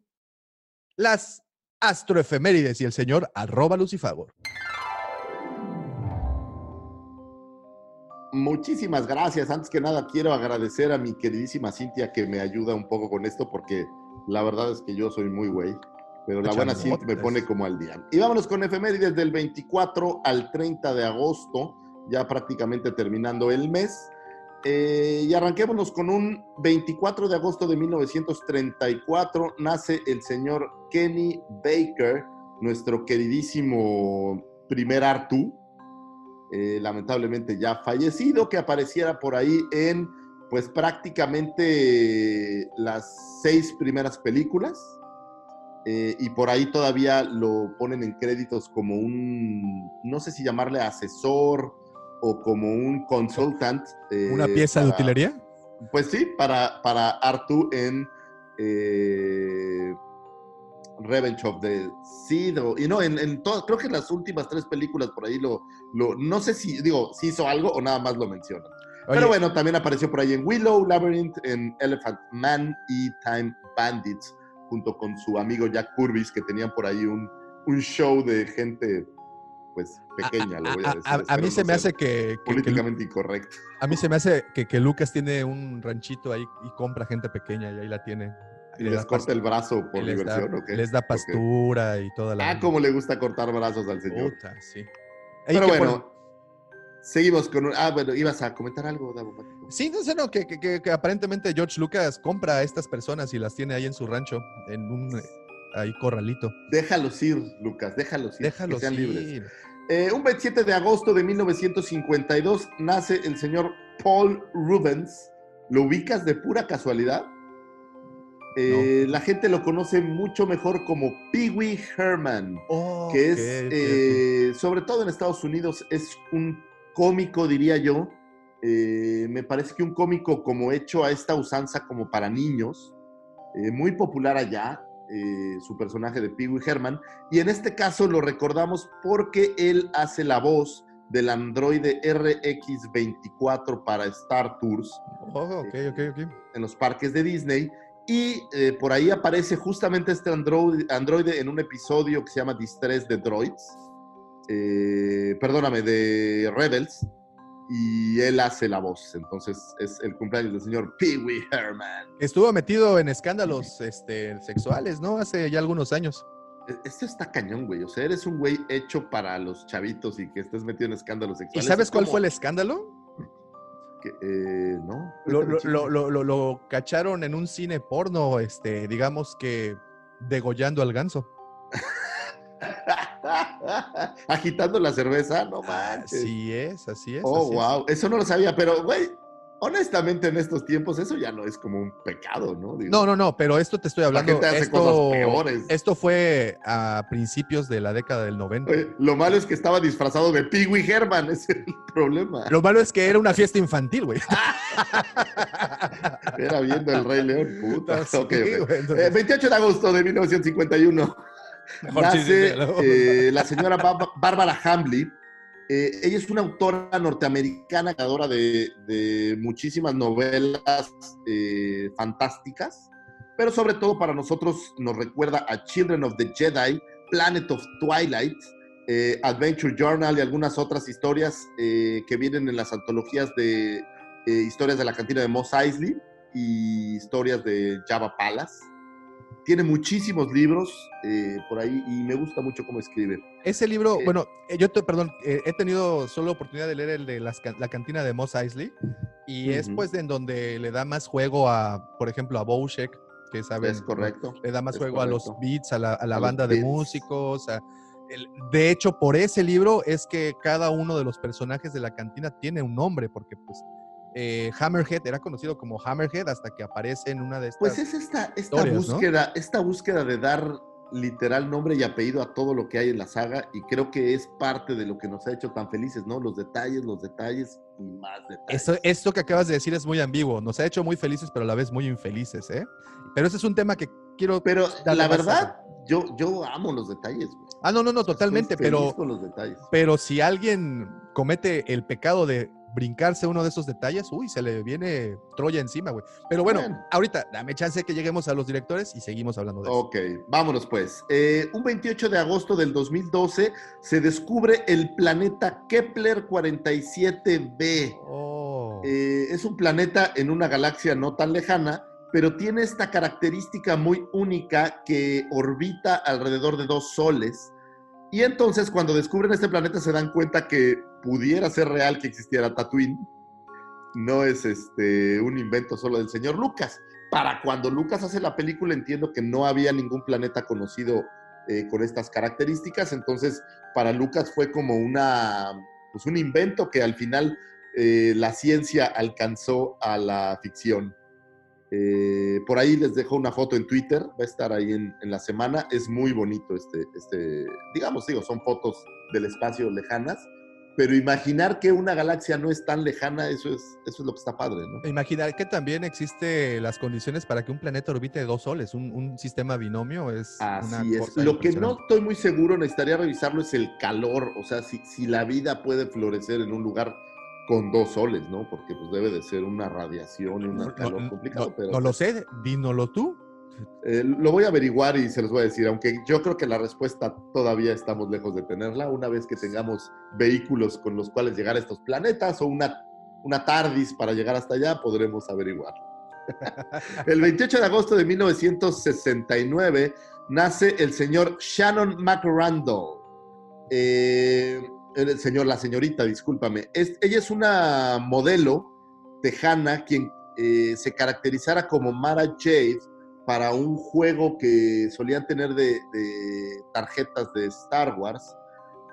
[SPEAKER 2] Las astroefemérides y el señor arroba lucifagor.
[SPEAKER 3] Muchísimas gracias. Antes que nada, quiero agradecer a mi queridísima Cintia que me ayuda un poco con esto porque la verdad es que yo soy muy güey. Pero la buena Cintia me pone como al día. Y vámonos con efemérides del 24 al 30 de agosto, ya prácticamente terminando el mes. Eh, y arranquémonos con un 24 de agosto de 1934 nace el señor Kenny Baker, nuestro queridísimo primer Artú, eh, lamentablemente ya fallecido, que apareciera por ahí en pues prácticamente las seis primeras películas. Eh, y por ahí todavía lo ponen en créditos como un, no sé si llamarle asesor o como un consultant. eh,
[SPEAKER 2] ¿Una pieza de utilería?
[SPEAKER 3] Pues sí, para, para Artu en eh, Revenge of the Seed. y no, en, en todo, creo que en las últimas tres películas por ahí lo, lo. No sé si, digo, si hizo algo o nada más lo mencionan.
[SPEAKER 2] Oye,
[SPEAKER 3] Pero bueno, también apareció por ahí en Willow, Labyrinth, en Elephant Man y Time Bandits, junto con su amigo Jack Purvis, que tenían por ahí un, un show de gente, pues, pequeña, lo voy a
[SPEAKER 2] a,
[SPEAKER 3] decir.
[SPEAKER 2] a- a mí
[SPEAKER 3] no
[SPEAKER 2] se me hace que, que- que Lu-
[SPEAKER 3] Políticamente incorrecto.
[SPEAKER 2] a mí se me hace que, que Lucas tiene un ranchito ahí y compra gente pequeña y ahí la tiene.
[SPEAKER 3] Y
[SPEAKER 2] le
[SPEAKER 3] les
[SPEAKER 2] da
[SPEAKER 3] corta el brazo por
[SPEAKER 2] les da-
[SPEAKER 3] diversión, ¿o qué?
[SPEAKER 2] Les da pastura y toda la.
[SPEAKER 3] Ah, como le gusta cortar brazos al señor.
[SPEAKER 2] Puta, sí.
[SPEAKER 3] Pero bueno, seguimos con un... Ah, bueno, ibas a comentar algo, Davo?
[SPEAKER 2] Sí, no sé, no, que, que- que- que aparentemente George Lucas compra a estas personas y las tiene ahí en su rancho, en un eh, ahí corralito.
[SPEAKER 3] Déjalos ir, Lucas, déjalos ir.
[SPEAKER 2] Déjalos
[SPEAKER 3] que sean libres.
[SPEAKER 2] ir.
[SPEAKER 3] Eh, un 27 de agosto de 1952 nace el señor Paul Rubens. ¿Lo ubicas de pura casualidad? Eh, La gente lo conoce mucho mejor como Pee Wee Herman.
[SPEAKER 2] Oh,
[SPEAKER 3] que es, eh, sobre todo en Estados Unidos, es un cómico, diría yo. Eh, me parece que un cómico como hecho a esta usanza como para niños, eh, muy popular allá, eh, su personaje de Pee Wee Herman. Y en este caso lo recordamos porque él hace la voz del androide RX-24 para Star Tours
[SPEAKER 2] Oh,
[SPEAKER 3] en los parques de Disney. Y por ahí aparece justamente este androide, androide en un episodio que se llama Distress de Droids. Eh, perdóname, de Rebels. Y él hace la voz. Entonces es el cumpleaños del señor Pee Wee Herman.
[SPEAKER 2] Estuvo metido en escándalos este, sexuales, ¿no? Hace ya algunos años.
[SPEAKER 3] E- Esto está cañón, güey. O sea, eres un güey hecho para los chavitos y que estés metido en escándalos
[SPEAKER 2] ¿Y
[SPEAKER 3] sexuales.
[SPEAKER 2] sabes
[SPEAKER 3] Es
[SPEAKER 2] cuál fue el escándalo?
[SPEAKER 3] que, eh, no.
[SPEAKER 2] Lo- lo- lo- lo cacharon en un cine porno, este, digamos que degollando al ganso. [laughs] [laughs]
[SPEAKER 3] Agitando la cerveza, no manches.
[SPEAKER 2] Así es, así es.
[SPEAKER 3] Oh,
[SPEAKER 2] así es.
[SPEAKER 3] wow. Eso no lo sabía, pero, güey, honestamente en estos tiempos eso ya no es como un pecado, ¿no? Digo,
[SPEAKER 2] No, no, no, pero esto te estoy
[SPEAKER 3] La
[SPEAKER 2] hablando.
[SPEAKER 3] gente hace
[SPEAKER 2] esto,
[SPEAKER 3] cosas peores.
[SPEAKER 2] esto fue a principios de la década del 90.
[SPEAKER 3] Oye, lo malo es que estaba disfrazado de Pee Wee Herman, [laughs] ese es el problema.
[SPEAKER 2] Lo malo es que era una fiesta infantil, güey. [laughs]
[SPEAKER 3] Era viendo el Rey León, puta.
[SPEAKER 2] Sí,
[SPEAKER 3] Ok, ok.
[SPEAKER 2] güey, entonces-
[SPEAKER 3] Eh, 28 de agosto de 1951
[SPEAKER 2] Mejor
[SPEAKER 3] nace [laughs] eh, la señora Bá- Bárbara Hambley, Eh, ella es una autora norteamericana, creadora de, de muchísimas novelas eh, fantásticas, pero sobre todo para nosotros nos recuerda a Children of the Jedi, Planet of Twilight, eh, Adventure Journal y algunas otras historias eh, que vienen en las antologías de eh, historias de la cantina de Moss Eisley y historias de Java Palace. Tiene muchísimos libros eh, por ahí y me gusta mucho cómo escribe.
[SPEAKER 2] Ese libro,
[SPEAKER 3] Eh,
[SPEAKER 2] bueno, eh, yo te, perdón, eh, he tenido solo oportunidad de leer el de las la cantina de Moss Eisley y es
[SPEAKER 3] Ujú.
[SPEAKER 2] pues en donde le da más juego a, por ejemplo, a Bouchek, que saben,
[SPEAKER 3] Es correcto.
[SPEAKER 2] le da más
[SPEAKER 3] es
[SPEAKER 2] juego a los
[SPEAKER 3] correcto.
[SPEAKER 2] beats, a la, a la
[SPEAKER 3] A
[SPEAKER 2] banda de
[SPEAKER 3] beats.
[SPEAKER 2] músicos. a- el- de hecho, por ese libro es que cada uno de los personajes de la cantina tiene un nombre, porque pues eh, Hammerhead era conocido como Hammerhead hasta que aparece en una de estas.
[SPEAKER 3] Pues es esta, esta búsqueda, esta búsqueda de dar literal nombre y apellido a todo lo que hay en la saga y creo que es parte de lo que nos ha hecho tan felices, ¿no? Los detalles, los detalles y más detalles.
[SPEAKER 2] Eso, esto que acabas de decir es muy ambiguo. Nos ha hecho muy felices, pero a la vez muy infelices, ¿eh? Pero ese es un tema que quiero.
[SPEAKER 3] Pero la verdad, yo, yo amo los detalles, güey.
[SPEAKER 2] Ah, no, no, no, totalmente. Pero,
[SPEAKER 3] con los detalles.
[SPEAKER 2] pero si alguien comete el pecado de brincarse uno de esos detalles, uy, se le viene Troya encima, güey. Pero bueno, ahorita dame chance que lleguemos a los directores y seguimos hablando de eso.
[SPEAKER 3] Ok, vámonos pues. Eh, un 28 de agosto del 2012 se descubre el planeta Kepler 47b.
[SPEAKER 2] Oh.
[SPEAKER 3] Eh, es un planeta en una galaxia no tan lejana, pero tiene esta característica muy única que orbita alrededor de dos soles. Y entonces cuando descubren este planeta se dan cuenta que pudiera ser real que existiera Tatooine. No es este, un invento solo del señor Lucas. Para cuando Lucas hace la película entiendo que no había ningún planeta conocido eh, con estas características. Entonces para Lucas fue como una, pues un invento que al final eh, la ciencia alcanzó a la ficción. Eh, por ahí les dejo una foto en Twitter, va a estar ahí en, en, la semana. Es muy bonito este, este, digamos, digo, son fotos del espacio lejanas, pero imaginar que una galaxia no es tan lejana, eso es, eso es lo que está padre, ¿no?
[SPEAKER 2] Imaginar que también existe las condiciones para que un planeta orbite dos soles, un, un sistema binomio es
[SPEAKER 3] Así
[SPEAKER 2] una
[SPEAKER 3] es.
[SPEAKER 2] cosa
[SPEAKER 3] Lo que no estoy muy seguro, necesitaría revisarlo, es el calor, o sea, si, si la vida puede florecer en un lugar con dos soles, ¿no? Porque pues debe de ser una radiación y un
[SPEAKER 2] No,
[SPEAKER 3] calor
[SPEAKER 2] no,
[SPEAKER 3] complicado.
[SPEAKER 2] no-
[SPEAKER 3] pero
[SPEAKER 2] no lo sé, dínoslo tú.
[SPEAKER 3] Eh, lo voy a averiguar y se los voy a decir, aunque yo creo que la respuesta todavía estamos lejos de tenerla. Una vez que tengamos vehículos con los cuales llegar a estos planetas o una, una TARDIS para llegar hasta allá, podremos averiguar. [laughs] el 28 de agosto de 1969 nace el señor Shannon McRandall. Eh, el señor, la señorita, discúlpame. Es- ella es una modelo tejana quien eh, se caracterizara como Mara Jade para un juego que solían tener de, de tarjetas de Star Wars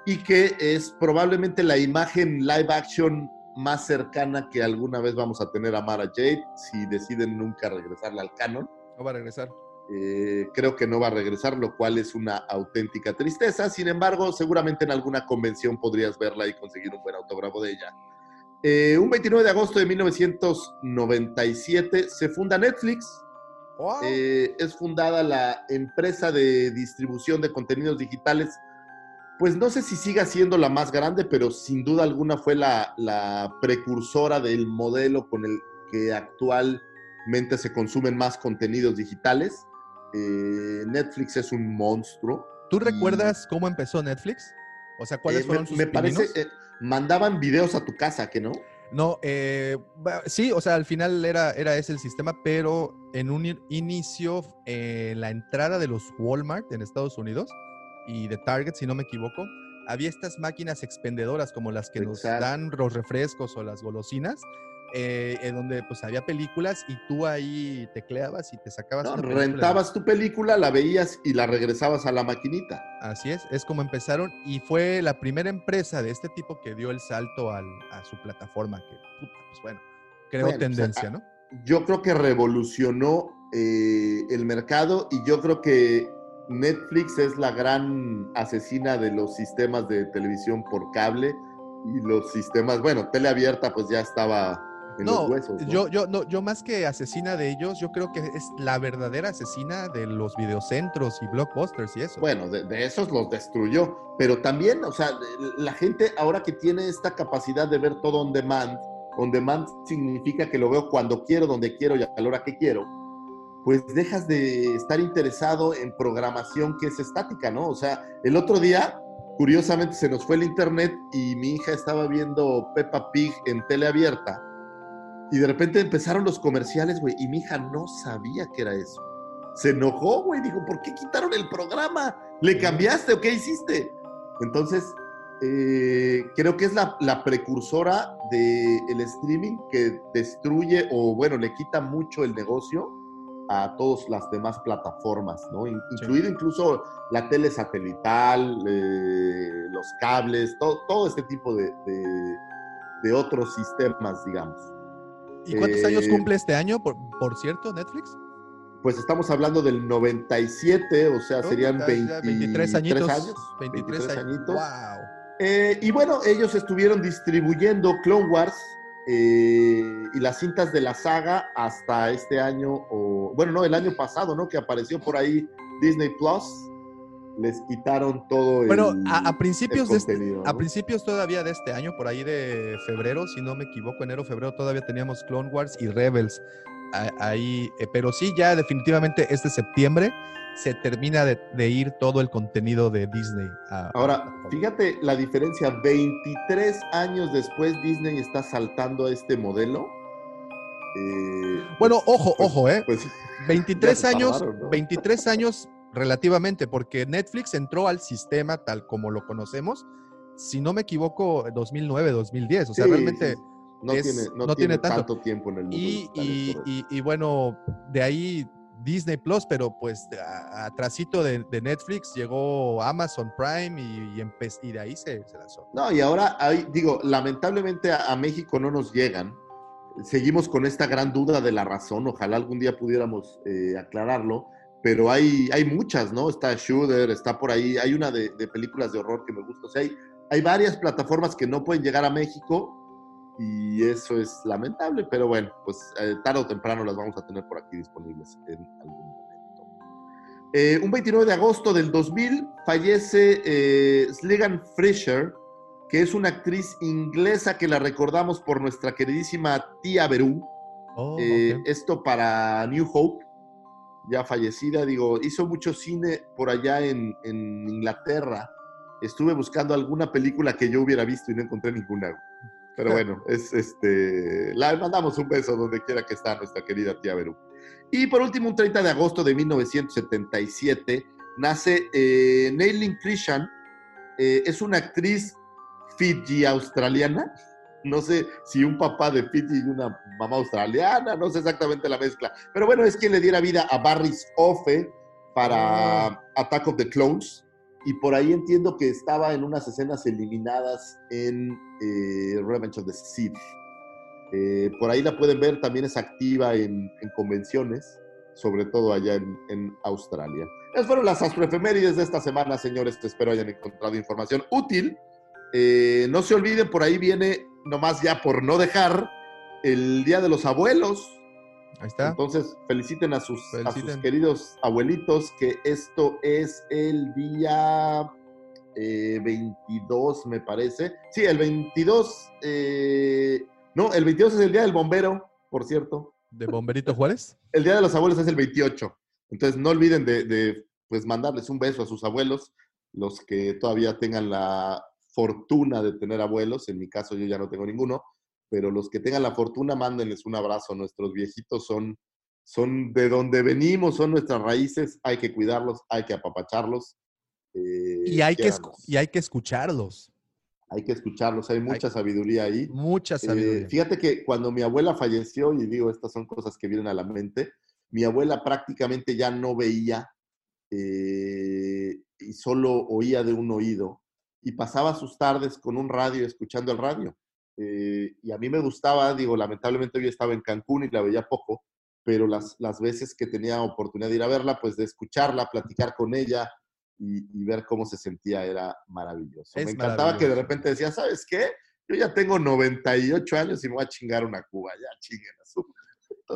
[SPEAKER 3] y que es probablemente la imagen live action más cercana que alguna vez vamos a tener a Mara Jade si deciden nunca regresarla al canon.
[SPEAKER 2] No va a regresar.
[SPEAKER 3] Eh, creo que no va a regresar, lo cual es una auténtica tristeza. Sin embargo, seguramente en alguna convención podrías verla y conseguir un buen autógrafo de ella. Eh, un 29 de agosto de 1997 se funda Netflix.
[SPEAKER 2] Wow.
[SPEAKER 3] Eh, es fundada la empresa de distribución de contenidos digitales. Pues no sé si siga siendo la más grande, pero sin duda alguna fue la, la precursora del modelo con el que actualmente se consumen más contenidos digitales. Eh, Netflix es un monstruo.
[SPEAKER 2] ¿Tú
[SPEAKER 3] y-
[SPEAKER 2] recuerdas cómo empezó Netflix? O sea, ¿cuáles
[SPEAKER 3] Eh,
[SPEAKER 2] fueron
[SPEAKER 3] me,
[SPEAKER 2] sus
[SPEAKER 3] me parece,
[SPEAKER 2] pininos?
[SPEAKER 3] mandaban videos a tu casa, ¿que no?
[SPEAKER 2] No, eh, sí, o sea, al final era, era ese el sistema, pero en un in- inicio, eh, en la entrada de los Walmart en Estados Unidos y de Target, si no me equivoco, había estas máquinas expendedoras como las que nos dan los refrescos o las golosinas, eh, en donde pues había películas y tú ahí tecleabas y te sacabas
[SPEAKER 3] No,
[SPEAKER 2] una
[SPEAKER 3] rentabas tu película, la veías y la regresabas a la maquinita.
[SPEAKER 2] Así es, es como empezaron y fue la primera empresa de este tipo que dio el salto al- a su plataforma, que, puta, pues bueno, creó
[SPEAKER 3] Bueno, pues,
[SPEAKER 2] tendencia, ¿no?
[SPEAKER 3] yo creo que revolucionó eh, el mercado y yo creo que Netflix es la gran asesina de los sistemas de televisión por cable y los sistemas, bueno, tele abierta pues ya estaba en
[SPEAKER 2] No,
[SPEAKER 3] los huesos. ¿no?
[SPEAKER 2] yo, yo, no, yo más que asesina de ellos, yo creo que es la verdadera asesina de los videocentros y blockbusters y eso.
[SPEAKER 3] Bueno, de, de esos los destruyó, pero también, o sea, la gente ahora que tiene esta capacidad de ver todo on demand, on demand significa que lo veo cuando quiero, donde quiero y a la hora que quiero, pues dejas de estar interesado en programación que es estática, ¿no? O sea, el otro día, curiosamente, se nos fue el internet y mi hija estaba viendo Peppa Pig en tele abierta y de repente empezaron los comerciales, güey, y mi hija no sabía que era eso. Se enojó, güey, dijo, ¿por qué quitaron el programa? ¿Le cambiaste o qué hiciste? Entonces, eh, creo que es la, la precursora del streaming que destruye o, bueno, le quita mucho el negocio a todas las demás plataformas, ¿no? In- Incluido incluso la tele satelital, eh, los cables, todo, todo este tipo de, de- de otros sistemas, digamos.
[SPEAKER 2] ¿Y cuántos años
[SPEAKER 3] eh,
[SPEAKER 2] cumple este año, por, por cierto, Netflix?
[SPEAKER 3] Pues estamos hablando del 97, o sea,
[SPEAKER 2] Oh,
[SPEAKER 3] serían
[SPEAKER 2] ya-
[SPEAKER 3] 20,
[SPEAKER 2] ya 23 añitos.
[SPEAKER 3] años.
[SPEAKER 2] 23, años.
[SPEAKER 3] añitos.
[SPEAKER 2] Wow.
[SPEAKER 3] Eh, y bueno, ellos estuvieron distribuyendo Clone Wars eh, y las cintas de la saga hasta este año, o bueno, no, el año pasado, ¿no? Que apareció por ahí Disney Plus. Les quitaron todo el.
[SPEAKER 2] Bueno, a, a principios
[SPEAKER 3] el
[SPEAKER 2] de este, a principios todavía de este año, por ahí de febrero, si no me equivoco, enero, febrero, todavía teníamos Clone Wars y Rebels ahí, eh, pero sí, ya definitivamente este septiembre se termina de, de ir todo el contenido de Disney. a- a-
[SPEAKER 3] Ahora, fíjate la diferencia. 23 años después, Disney está saltando a este modelo. Eh,
[SPEAKER 2] Bueno,
[SPEAKER 3] pues-
[SPEAKER 2] ojo,
[SPEAKER 3] pues-
[SPEAKER 2] ojo, ¿eh?
[SPEAKER 3] Pues
[SPEAKER 2] 23 [laughs]
[SPEAKER 3] ya se
[SPEAKER 2] años,
[SPEAKER 3] tardaron, ¿no?
[SPEAKER 2] 23 años relativamente, porque Netflix entró al sistema tal como lo conocemos, si no me equivoco, 2009, 2010, o sea,
[SPEAKER 3] Sí,
[SPEAKER 2] realmente...
[SPEAKER 3] sí. No,
[SPEAKER 2] es-
[SPEAKER 3] tiene, no,
[SPEAKER 2] no
[SPEAKER 3] tiene,
[SPEAKER 2] tiene tanto.
[SPEAKER 3] tanto. tiempo en el mundo.
[SPEAKER 2] Y, bueno, de ahí Disney Plus, pero pues atrasito de, de Netflix llegó Amazon Prime y, de ahí se, se lanzó.
[SPEAKER 3] No, y ahora hay, digo, lamentablemente a, a México no nos llegan. Seguimos con esta gran duda de la razón. Ojalá algún día pudiéramos eh, aclararlo. Pero hay, hay muchas, ¿no? Está Shooter, está por ahí. Hay una de, de películas de horror que me gusta. O sea, hay, hay varias plataformas que no pueden llegar a México y eso es lamentable. Pero bueno, pues eh, tarde o temprano las vamos a tener por aquí disponibles en algún momento. Eh, un 29 de agosto del 2000 fallece eh, Slegan Fisher, que es una actriz inglesa que la recordamos por nuestra queridísima tía Berú.
[SPEAKER 2] Oh,
[SPEAKER 3] Eh,
[SPEAKER 2] ok.
[SPEAKER 3] Esto para New Hope, ya fallecida, digo, hizo mucho cine por allá en, en Inglaterra. Estuve buscando alguna película que yo hubiera visto y no encontré ninguna. Pero [laughs] bueno, es este. La mandamos un beso donde quiera que está nuestra querida tía Berú. Y por último, un 30 de agosto de 1977, nace eh, Nailin Christian. Eh, es una actriz Fiji australiana. No sé si un papá de Fiji y una mamá australiana, no sé exactamente la mezcla. Pero bueno, es quien le diera vida a Barris Offe para
[SPEAKER 2] Ah.
[SPEAKER 3] Attack of the Clones. Y por ahí entiendo que estaba en unas escenas eliminadas en eh, Revenge of the Sith. Eh, por ahí la pueden ver, también es activa en, en convenciones, sobre todo allá en, en Australia. Esas fueron las astroefemérides de esta semana, señores. Espero hayan encontrado información útil. Eh, no se olviden, por ahí viene, nomás ya por no dejar, el Día de los Abuelos.
[SPEAKER 2] Ahí está.
[SPEAKER 3] Entonces, feliciten a sus, a sus queridos abuelitos, que esto es el día eh, 22, me parece. Sí, el 22. eh, no, el 22 es el Día del Bombero, por cierto.
[SPEAKER 2] ¿De Bomberito Juárez? [laughs]
[SPEAKER 3] El Día de los Abuelos es el 28. Entonces, no olviden de, de, pues, mandarles un beso a sus abuelos, los que todavía tengan la fortuna de tener abuelos. En mi caso, yo ya no tengo ninguno pero los que tengan la fortuna, mándenles un abrazo. Nuestros viejitos son, son de donde venimos, son nuestras raíces, hay que cuidarlos, hay que apapacharlos. eh,
[SPEAKER 2] Y hay, que, y hay que escucharlos.
[SPEAKER 3] Hay que escucharlos, hay mucha sabiduría ahí.
[SPEAKER 2] Mucha
[SPEAKER 3] Eh,
[SPEAKER 2] sabiduría.
[SPEAKER 3] fíjate que cuando mi abuela falleció, y digo, estas son cosas que vienen a la mente, mi abuela prácticamente ya no veía eh, y solo oía de un oído y pasaba sus tardes con un radio, escuchando el radio. Eh, y a mí me gustaba, digo, lamentablemente yo estaba en Cancún y la veía poco, pero las, las veces que tenía oportunidad de ir a verla, pues de escucharla, platicar con ella y, y ver cómo se sentía era maravilloso.
[SPEAKER 2] Es
[SPEAKER 3] me encantaba que de repente decía, ¿sabes qué? Yo ya tengo 98 años y me voy a chingar una cuba, ya chinguen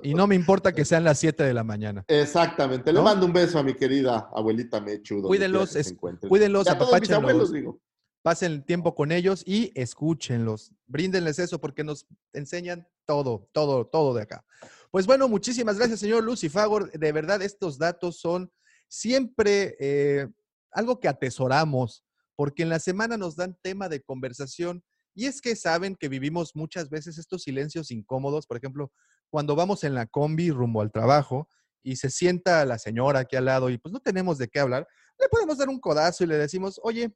[SPEAKER 2] Y no me importa que [laughs] sean las 7 de la mañana.
[SPEAKER 3] Exactamente.
[SPEAKER 2] ¿No?
[SPEAKER 3] Le mando un beso a mi querida abuelita Mechu.
[SPEAKER 2] Cuídenlos, es- cuídenlos,
[SPEAKER 3] Y a todos mis
[SPEAKER 2] apapáchenlos.
[SPEAKER 3] abuelos, digo.
[SPEAKER 2] Pasen tiempo con ellos y escúchenlos. Bríndenles eso porque nos enseñan todo, todo, todo de acá. Pues bueno, muchísimas gracias, señor Lucifagor. De verdad, estos datos son siempre eh, algo que atesoramos porque en la semana nos dan tema de conversación. Y es que saben que vivimos muchas veces estos silencios incómodos. Por ejemplo, cuando vamos en la combi rumbo al trabajo y se sienta la señora aquí al lado y pues no tenemos de qué hablar, le podemos dar un codazo y le decimos, oye,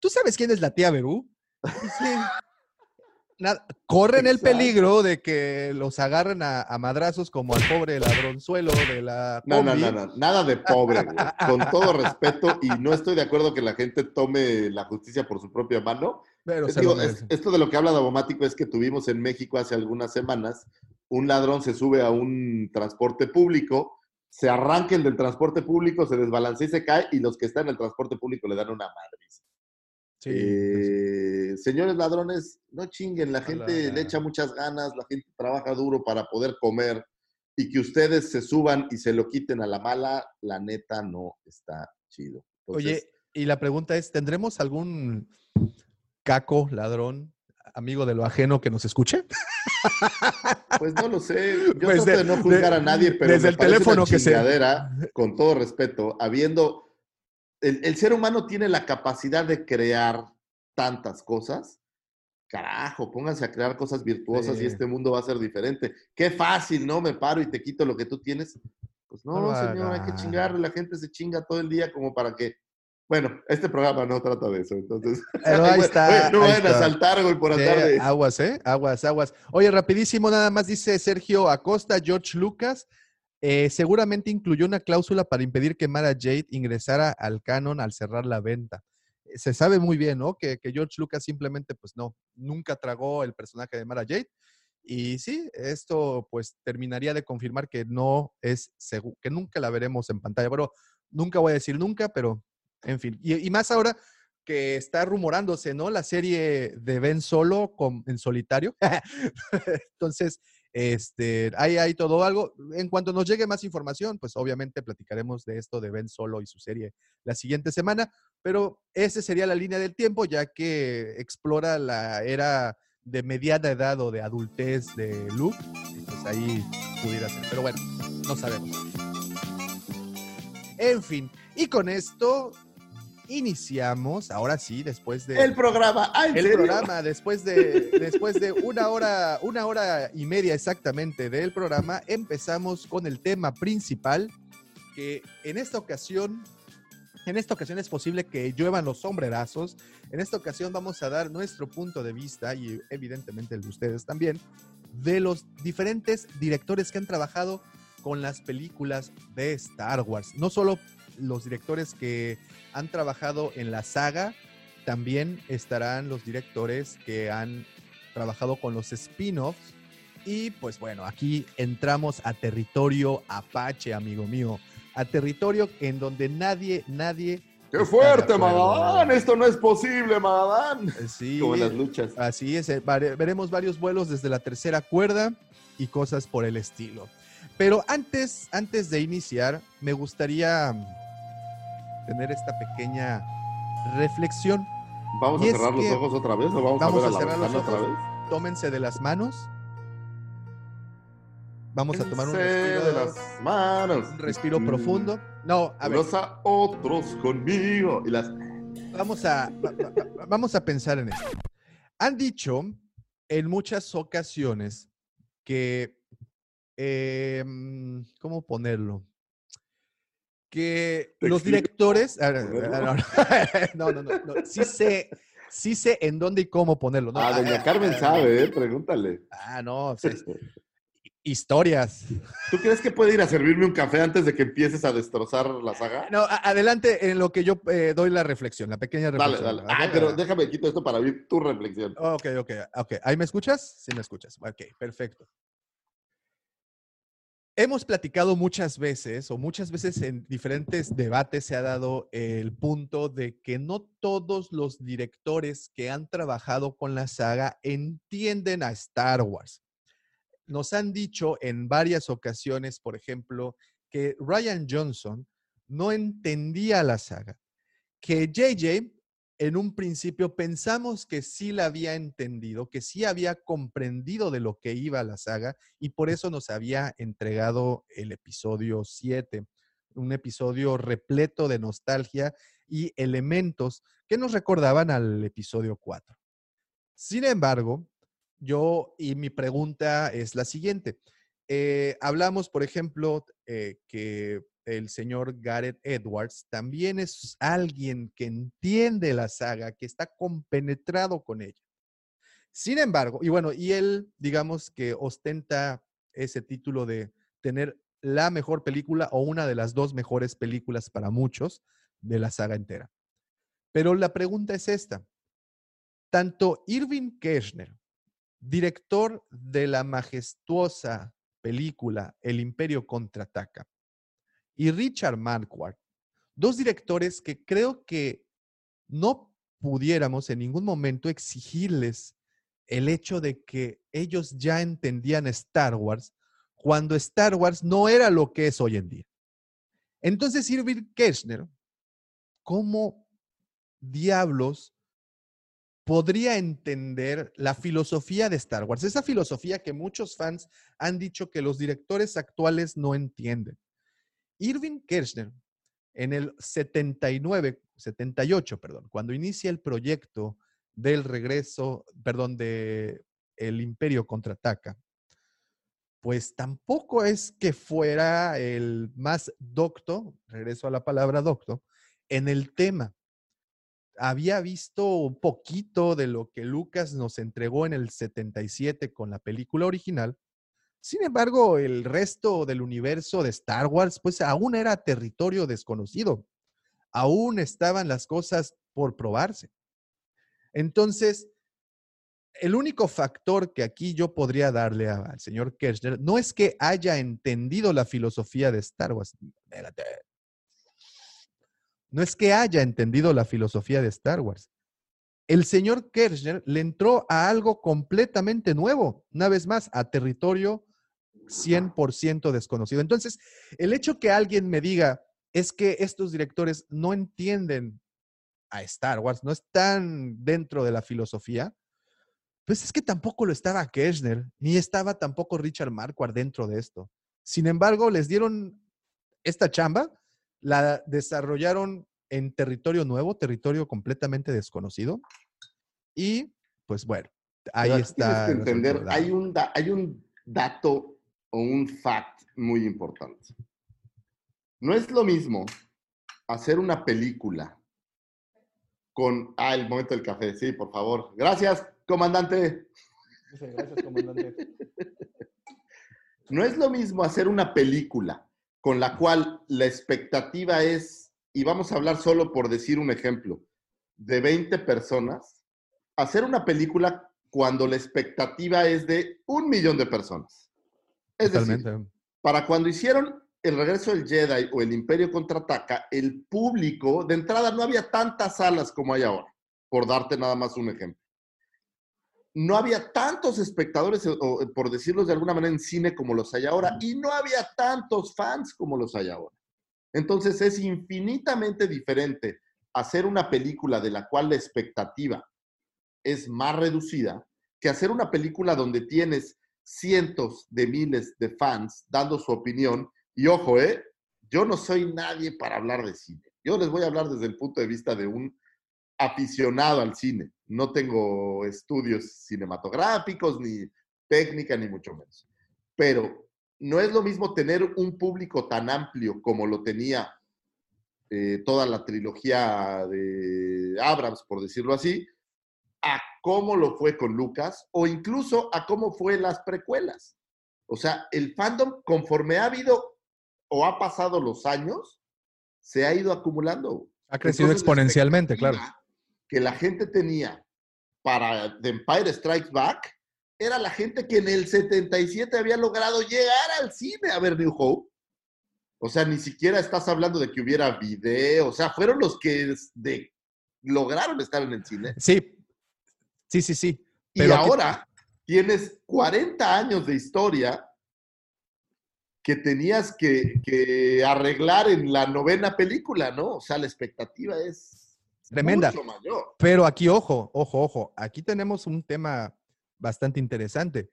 [SPEAKER 2] ¿tú sabes quién es la tía Berú? Sí. [laughs] Na- corren el peligro de que los agarren a, a madrazos como al pobre ladronzuelo de la
[SPEAKER 3] No, no,
[SPEAKER 2] combi.
[SPEAKER 3] no, no, nada de pobre, güey. Con todo respeto, y no estoy de acuerdo que la gente tome la justicia por su propia mano.
[SPEAKER 2] Pero
[SPEAKER 3] Es- digo, esto de lo que habla Davomático es que tuvimos en México hace algunas semanas, un ladrón se sube a un transporte público, se arranca el del transporte público, se desbalancea y se cae, y los que están en el transporte público le dan una madre.
[SPEAKER 2] Sí,
[SPEAKER 3] Eh, señores ladrones, no chinguen, la gente
[SPEAKER 2] Hola.
[SPEAKER 3] le echa muchas ganas, la gente trabaja duro para poder comer y que ustedes se suban y se lo quiten a la mala, la neta no está chido. Entonces,
[SPEAKER 2] Oye, y la pregunta es, ¿tendremos algún caco, ladrón, amigo de lo ajeno que nos escuche? [laughs]
[SPEAKER 3] pues no lo sé, yo
[SPEAKER 2] Pues
[SPEAKER 3] trato
[SPEAKER 2] de-
[SPEAKER 3] de, no juzgar
[SPEAKER 2] de-
[SPEAKER 3] a nadie, pero
[SPEAKER 2] desde
[SPEAKER 3] me
[SPEAKER 2] el teléfono
[SPEAKER 3] una
[SPEAKER 2] que se-
[SPEAKER 3] con todo respeto, habiendo el, el ser humano tiene la capacidad de crear tantas cosas. Carajo, pónganse a crear cosas virtuosas
[SPEAKER 2] Sí.
[SPEAKER 3] y este mundo va a ser diferente. Qué fácil, ¿no? Me paro y te quito lo que tú tienes. Pues no,
[SPEAKER 2] No
[SPEAKER 3] señor, hay que chingarle. La gente se chinga todo el día como para que. Bueno, este programa no trata de eso, entonces. [laughs]
[SPEAKER 2] Pero ahí está,
[SPEAKER 3] no vayan a saltar, güey, por
[SPEAKER 2] Sí,
[SPEAKER 3] andar de.
[SPEAKER 2] aguas, ¿eh? Aguas, aguas. Oye, rapidísimo, nada más dice Sergio Acosta, George Lucas, eh, seguramente incluyó una cláusula para impedir que Mara Jade ingresara al canon al cerrar la venta. Eh, Se sabe muy bien, ¿no? Que, George Lucas simplemente, pues no, nunca tragó el personaje de Mara Jade. Y sí, esto pues terminaría de confirmar que no es seguro, que nunca la veremos en pantalla. Pero nunca voy a decir nunca, pero en fin. Y, y más ahora que está rumorándose, ¿no? La serie de Ben Solo con, en solitario. [laughs] Entonces, este, ahí hay todo algo. En cuanto nos llegue más información, pues obviamente platicaremos de esto de Ben Solo y su serie la siguiente semana, pero esa sería la línea del tiempo, ya que explora la era de mediana edad o de adultez de Luke, pues ahí pudiera ser. Pero bueno, no sabemos. En fin, y con esto iniciamos, ahora sí, después de
[SPEAKER 3] El programa. ¡Ah,
[SPEAKER 2] el
[SPEAKER 3] serio?
[SPEAKER 2] programa después de después de una hora una hora y media exactamente del programa empezamos con el tema principal que en esta ocasión en esta ocasión es posible que lluevan los sombrerazos. En esta ocasión vamos a dar nuestro punto de vista y evidentemente el de ustedes también de los diferentes directores que han trabajado con las películas de Star Wars. No solo los directores que han trabajado en la saga, también estarán los directores que han trabajado con los spin-offs. Y pues bueno, aquí entramos a territorio apache, amigo mío. A territorio en donde nadie, nadie...
[SPEAKER 3] ¡Qué fuerte. Magadán! Esto no es posible, Magadán.
[SPEAKER 2] Eh, Sí,
[SPEAKER 3] Como las luchas.
[SPEAKER 2] Así es, eh, veremos varios vuelos desde la tercera cuerda y cosas por el estilo. Pero antes, antes de iniciar, me gustaría tener esta pequeña reflexión.
[SPEAKER 3] ¿Vamos
[SPEAKER 2] Y
[SPEAKER 3] a cerrar los ojos otra vez o vamos,
[SPEAKER 2] Vamos
[SPEAKER 3] a ver
[SPEAKER 2] a
[SPEAKER 3] a, la
[SPEAKER 2] cerrar los
[SPEAKER 3] ventana otra
[SPEAKER 2] ojos.
[SPEAKER 3] vez?
[SPEAKER 2] Tómense de las manos. Vamos a tomar un respiro,
[SPEAKER 3] de las manos.
[SPEAKER 2] un respiro
[SPEAKER 3] Mm,
[SPEAKER 2] profundo. No, a ver,
[SPEAKER 3] Unos a otros conmigo. Y las...
[SPEAKER 2] vamos a, va- va- va- vamos a pensar en esto. Han dicho en muchas ocasiones que, eh, mm, ¿cómo ponerlo? Que
[SPEAKER 3] ¿Te
[SPEAKER 2] los directores, [laughs] no, no, no, no, sí sé, sí sé en dónde y cómo ponerlo. ¿no?
[SPEAKER 3] ah, doña [laughs] Carmen sabe, ¿eh? Pregúntale.
[SPEAKER 2] Ah, no, pues, [laughs] historias.
[SPEAKER 3] ¿Tú crees que puede ir a servirme un café antes de que empieces a destrozar la saga?
[SPEAKER 2] No, a- adelante en lo que yo eh, doy la reflexión, la pequeña
[SPEAKER 3] Dale,
[SPEAKER 2] reflexión.
[SPEAKER 3] dale.
[SPEAKER 2] ¿va?
[SPEAKER 3] Ay, pero déjame quito esto para ver tu reflexión.
[SPEAKER 2] Ok, ok, ok. ¿Ahí me escuchas? Sí me escuchas. Ok, perfecto. Hemos platicado muchas veces, o muchas veces en diferentes debates se ha dado el punto de que no todos los directores que han trabajado con la saga entienden a Star Wars. Nos han dicho en varias ocasiones, por ejemplo, que Ryan Johnson no entendía la saga, que JJ en un principio pensamos que sí la había entendido, que sí había comprendido de lo que iba la saga y por eso nos había entregado el episodio 7, un episodio repleto de nostalgia y elementos que nos recordaban al episodio 4. Sin embargo, yo y mi pregunta es la siguiente. Eh, hablamos, por ejemplo, eh, que el señor Gareth Edwards también es alguien que entiende la saga, que está compenetrado con ella. Sin embargo, y bueno, y él, digamos que ostenta ese título de tener la mejor película o una de las dos mejores películas para muchos de la saga entera. Pero la pregunta es esta. Tanto Irving Kirchner, director de la majestuosa película El Imperio contraataca, y Richard Marquardt, dos directores que creo que no pudiéramos en ningún momento exigirles el hecho de que ellos ya entendían Star Wars cuando Star Wars no era lo que es hoy en día. Entonces, Irving Kirchner, ¿cómo diablos podría entender la filosofía de Star Wars? Esa filosofía que muchos fans han dicho que los directores actuales no entienden. Irving Kirchner, en el 79, 78, perdón, cuando inicia el proyecto del regreso, perdón, de El Imperio contraataca, pues tampoco es que fuera el más docto, regreso a la palabra docto, en el tema. Había visto un poquito de lo que Lucas nos entregó en el 77 con la película original, sin embargo, el resto del universo de Star Wars, pues aún era territorio desconocido. Aún estaban las cosas por probarse. Entonces, el único factor que aquí yo podría darle al señor Kirchner no es que haya entendido la filosofía de Star Wars. No es que haya entendido la filosofía de Star Wars. El señor Kirchner le entró a algo completamente nuevo, una vez más, a territorio 100% desconocido. Entonces, el hecho que alguien me diga es que estos directores no entienden a Star Wars, no están dentro de la filosofía, pues es que tampoco lo estaba Kirchner, ni estaba tampoco Richard Marquardt dentro de esto. Sin embargo, les dieron esta chamba, la desarrollaron en territorio nuevo, territorio completamente desconocido. Y pues bueno, ahí está.
[SPEAKER 3] Tienes que entender, hay un, hay un dato o un fact muy importante. No es lo mismo hacer una película con... Ah, el momento del café, sí, por favor. Gracias, comandante. Gracias, comandante. No es lo mismo hacer una película con la cual la expectativa es, y vamos a hablar solo por decir un ejemplo, de 20 personas, hacer una película cuando la expectativa es de un millón de personas. Es decir, para cuando hicieron el regreso del Jedi o el Imperio contraataca, el público, de entrada no había tantas salas como hay ahora, por darte nada más un ejemplo. No había tantos espectadores, o, por decirlo de alguna manera, en cine como los hay ahora, y no había tantos fans como los hay ahora. Entonces es infinitamente diferente hacer una película de la cual la expectativa es más reducida que hacer una película donde tienes cientos de miles de fans dando su opinión. Y ojo, ¿eh? yo no soy nadie para hablar de cine. Yo les voy a hablar desde el punto de vista de un aficionado al cine. No tengo estudios cinematográficos, ni técnica, ni mucho menos. Pero no es lo mismo tener un público tan amplio como lo tenía eh, toda la trilogía de Abrams, por decirlo así, a cómo lo fue con Lucas o incluso a cómo fue las precuelas. O sea, el fandom, conforme ha habido o ha pasado los años, se ha ido acumulando.
[SPEAKER 2] Ha crecido exponencialmente, claro.
[SPEAKER 3] Que la gente tenía para The Empire Strikes Back era la gente que en el 77 había logrado llegar al cine a ver New Hope. O sea, ni siquiera estás hablando de que hubiera video, o sea, fueron los que de- lograron estar en el cine.
[SPEAKER 2] Sí, sí, sí, sí.
[SPEAKER 3] Y
[SPEAKER 2] Pero aquí-
[SPEAKER 3] ahora tienes 40 años de historia que tenías que, que arreglar en la novena película, ¿no? O sea, la expectativa es
[SPEAKER 2] Tremenda.
[SPEAKER 3] mucho mayor.
[SPEAKER 2] Pero aquí, ojo, ojo, ojo, aquí tenemos un tema bastante interesante.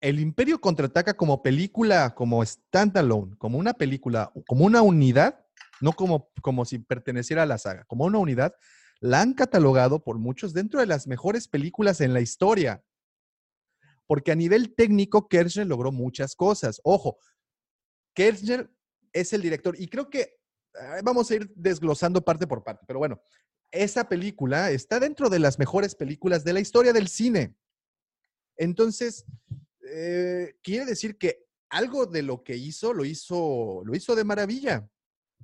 [SPEAKER 2] El Imperio contraataca como película, como standalone, como una película, como una unidad, no como, como si perteneciera a la saga, como una unidad, la han catalogado por muchos dentro de las mejores películas en la historia. Porque a nivel técnico, Kirchner logró muchas cosas. Ojo, Kirchner es el director y creo que vamos a ir desglosando parte por parte, pero bueno, esa película está dentro de las mejores películas de la historia del cine. Entonces, eh, quiere decir que algo de lo que hizo lo hizo, lo hizo de maravilla.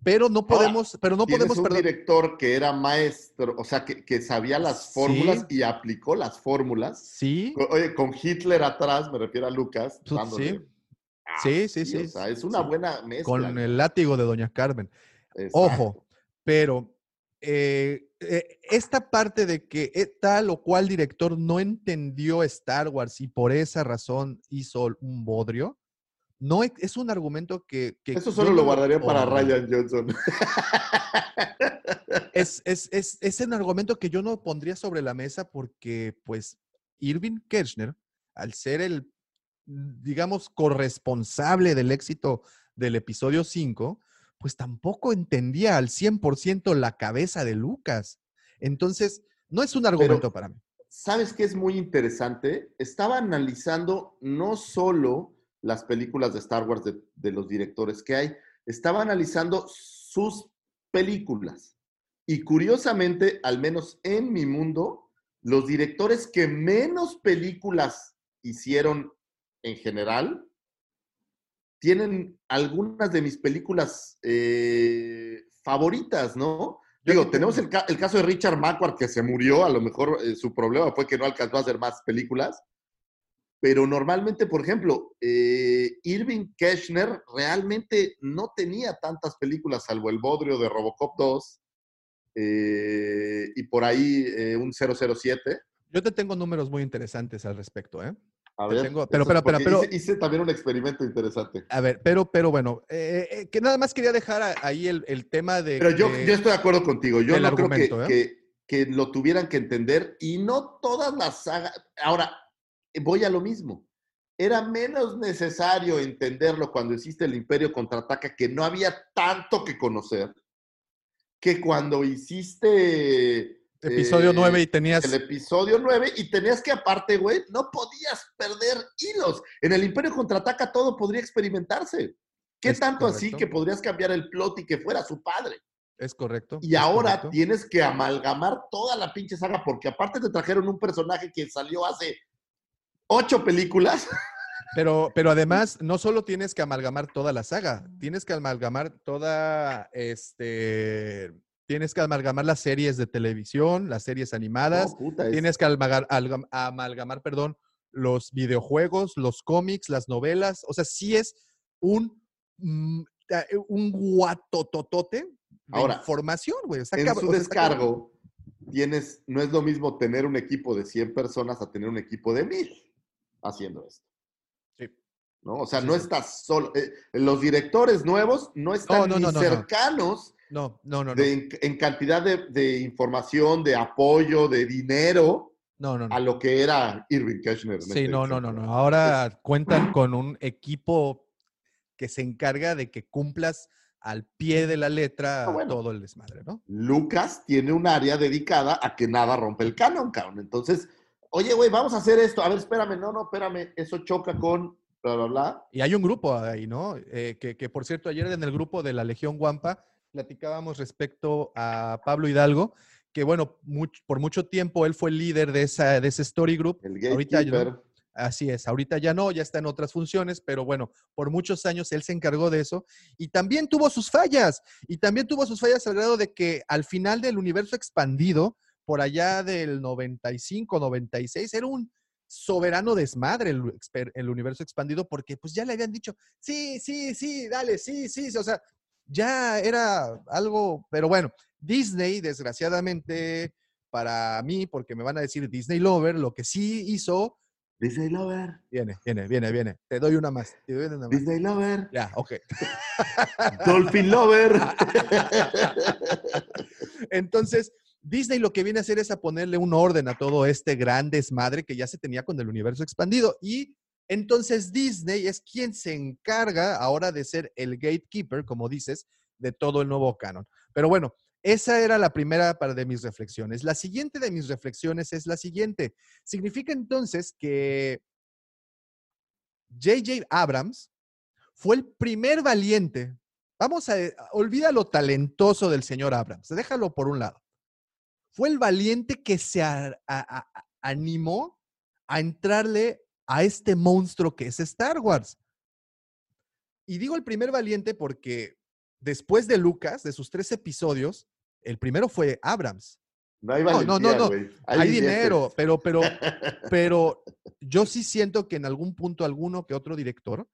[SPEAKER 2] Pero no podemos, pero no podemos
[SPEAKER 3] un
[SPEAKER 2] perdón.
[SPEAKER 3] director que era maestro, o sea, que, que sabía las fórmulas y aplicó las fórmulas.
[SPEAKER 2] Sí,
[SPEAKER 3] Oye, con Hitler atrás, me refiero a Lucas. Dándole-
[SPEAKER 2] sí.
[SPEAKER 3] Ah,
[SPEAKER 2] Sí, sí, sí,
[SPEAKER 3] O sea, es una
[SPEAKER 2] sí.
[SPEAKER 3] buena mezcla.
[SPEAKER 2] con el látigo de Doña Carmen.
[SPEAKER 3] Exacto.
[SPEAKER 2] Ojo, pero eh, eh, esta parte de que eh, tal o cual director no entendió Star Wars y por esa razón hizo un bodrio, no es un argumento que... que
[SPEAKER 3] Eso
[SPEAKER 2] yo
[SPEAKER 3] solo
[SPEAKER 2] no
[SPEAKER 3] lo guardaría para Ryan Johnson.
[SPEAKER 2] Es, es, es, es un argumento que yo no pondría sobre la mesa porque, pues, Irving Kirchner, al ser el, digamos, corresponsable del éxito del episodio 5, pues tampoco entendía al 100% la cabeza de Lucas. Entonces, no es un argumento para mí.
[SPEAKER 3] ¿Sabes qué es muy interesante? Estaba analizando no solo las películas de Star Wars de, de los directores que hay, estaba analizando sus películas. Y curiosamente, al menos en mi mundo, los directores que menos películas hicieron en general, tienen algunas de mis películas eh, favoritas, ¿no? Digo, tenemos el, ca- el caso de Richard Marquardt que se murió, a lo mejor eh, su problema fue que no alcanzó a hacer más películas, pero normalmente, por ejemplo, eh, Irving Keschner realmente no tenía tantas películas, salvo el bodrio de Robocop 2 eh, y por ahí eh, un 007.
[SPEAKER 2] Yo te tengo números muy interesantes al respecto, ¿eh?
[SPEAKER 3] A ver,
[SPEAKER 2] tengo- pero, pero, pero,
[SPEAKER 3] hice, hice también un experimento interesante.
[SPEAKER 2] A ver, pero, pero bueno, eh, eh, que nada más quería dejar ahí el, el tema de...
[SPEAKER 3] Pero yo, yo estoy de acuerdo contigo. Yo no creo que,
[SPEAKER 2] ¿eh?
[SPEAKER 3] que, que lo tuvieran que entender y no todas las sagas. Ahora, voy a lo mismo. Era menos necesario entenderlo cuando hiciste el Imperio contraataca, que no había tanto que conocer, que cuando hiciste
[SPEAKER 2] Episodio
[SPEAKER 3] eh,
[SPEAKER 2] 9 y tenías...
[SPEAKER 3] el episodio 9 y tenías que aparte, güey, no podías perder hilos. En el Imperio contraataca todo podría experimentarse. ¿Qué
[SPEAKER 2] Es
[SPEAKER 3] tanto así
[SPEAKER 2] correcto.
[SPEAKER 3] que podrías cambiar el plot y que fuera su padre?
[SPEAKER 2] Es correcto.
[SPEAKER 3] Y
[SPEAKER 2] es
[SPEAKER 3] ahora
[SPEAKER 2] correcto.
[SPEAKER 3] tienes que amalgamar toda la pinche saga, porque aparte te trajeron un personaje que salió hace ocho películas.
[SPEAKER 2] Pero, pero [laughs] además, no solo tienes que amalgamar toda la saga, tienes que amalgamar toda, este, tienes que amalgamar las series de televisión, las series animadas, tienes que algam- amalgamar, perdón, los videojuegos, los cómics, las novelas. O sea, sí es un, mm, un guatototote de
[SPEAKER 3] Ahora,
[SPEAKER 2] información, güey. Está
[SPEAKER 3] en
[SPEAKER 2] cabrón,
[SPEAKER 3] su
[SPEAKER 2] o sea,
[SPEAKER 3] descargo, tienes, no es lo mismo tener un equipo de 100 personas a tener un equipo de 1000 haciendo esto.
[SPEAKER 2] Sí.
[SPEAKER 3] ¿no? O sea,
[SPEAKER 2] Sí,
[SPEAKER 3] no
[SPEAKER 2] sí.
[SPEAKER 3] estás solo. eh, los directores nuevos no están
[SPEAKER 2] no,
[SPEAKER 3] ni
[SPEAKER 2] no, no, no.
[SPEAKER 3] cercanos
[SPEAKER 2] No, no, no,
[SPEAKER 3] de- en, en cantidad de, de información, de apoyo, de dinero
[SPEAKER 2] No, no,
[SPEAKER 3] a lo que era Irving Kirchner. en
[SPEAKER 2] Sí,
[SPEAKER 3] este
[SPEAKER 2] no, no, no. Ahora cuentan con un equipo que se encarga de que cumplas al pie de la letra
[SPEAKER 3] Ah, bueno.
[SPEAKER 2] todo el desmadre, ¿no?
[SPEAKER 3] Lucas tiene un área dedicada a que nada rompe el canon, cabrón. Entonces, oye, güey, vamos a hacer esto. A ver, espérame, no, no, espérame. Eso choca con bla, bla, bla.
[SPEAKER 2] Y hay un grupo ahí, ¿no? Eh, que, que, por cierto, ayer en el grupo de la Legión Guampa platicábamos respecto a Pablo Hidalgo, que bueno, much- por mucho tiempo él fue el líder de, esa, de ese story group.
[SPEAKER 3] El
[SPEAKER 2] Ahorita no. Así es, ahorita ya no, ya está en otras funciones, pero bueno, por muchos años él se encargó de eso y también tuvo sus fallas, y también tuvo sus fallas al grado de que al final del universo expandido, por allá del 95, 96, era un soberano desmadre el, el universo expandido porque pues ya le habían dicho, sí, sí, sí, dale, sí, sí, sí", o sea, ya era algo, pero bueno, Disney, desgraciadamente para mí, porque me van a decir Disney Lover, lo que sí hizo,
[SPEAKER 3] Disney Lover,
[SPEAKER 2] viene, viene, viene, viene, te doy una más, te doy una más.
[SPEAKER 3] Disney Lover,
[SPEAKER 2] Ya, ok.
[SPEAKER 3] Dolphin Lover. [laughs]
[SPEAKER 2] Entonces, Disney lo que viene a hacer es a ponerle un orden a todo este gran desmadre que ya se tenía con el universo expandido. Y entonces Disney es quien se encarga ahora de ser el gatekeeper, como dices, de todo el nuevo canon. Pero bueno, esa era la primera para de mis reflexiones. La siguiente de mis reflexiones es la siguiente. Significa entonces que J.J. Abrams fue el primer valiente. Vamos a, olvida lo talentoso del señor Abrams, déjalo por un lado. Fue el valiente que se a- a- a- animó a entrarle a este monstruo que es Star Wars. Y digo el primer valiente porque después de Lucas, de sus tres episodios, el primero fue Abrams.
[SPEAKER 3] No hay
[SPEAKER 2] No, no,
[SPEAKER 3] valentía,
[SPEAKER 2] no. Hay,
[SPEAKER 3] billetes.
[SPEAKER 2] dinero, pero, pero, [laughs] pero yo sí siento que en algún punto alguno que otro director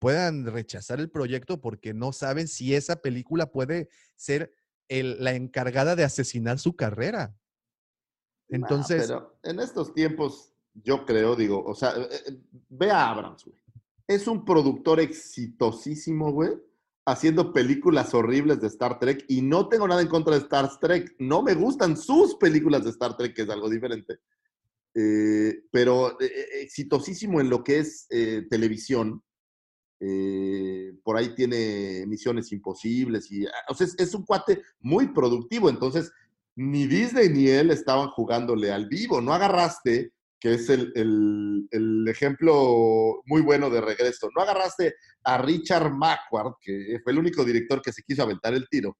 [SPEAKER 2] puedan rechazar el proyecto porque no saben si esa película puede ser el- la encargada de asesinar su carrera. Entonces,
[SPEAKER 3] pero en estos tiempos, yo creo, digo, o sea, eh, eh, ve a Abrams, güey. Es un productor exitosísimo, güey, haciendo películas horribles de Star Trek y no tengo nada en contra de Star Trek. No me gustan sus películas de Star Trek, que es algo diferente. Eh, pero eh, exitosísimo en lo que es eh, televisión. Eh, por ahí tiene Misiones Imposibles y, sea, es, un cuate muy productivo. Entonces, ni Disney ni él estaban jugándole al vivo. No agarraste, que es el, el- el ejemplo muy bueno de regreso, no agarraste a Richard Macquarie, que fue el único director que se quiso aventar el tiro,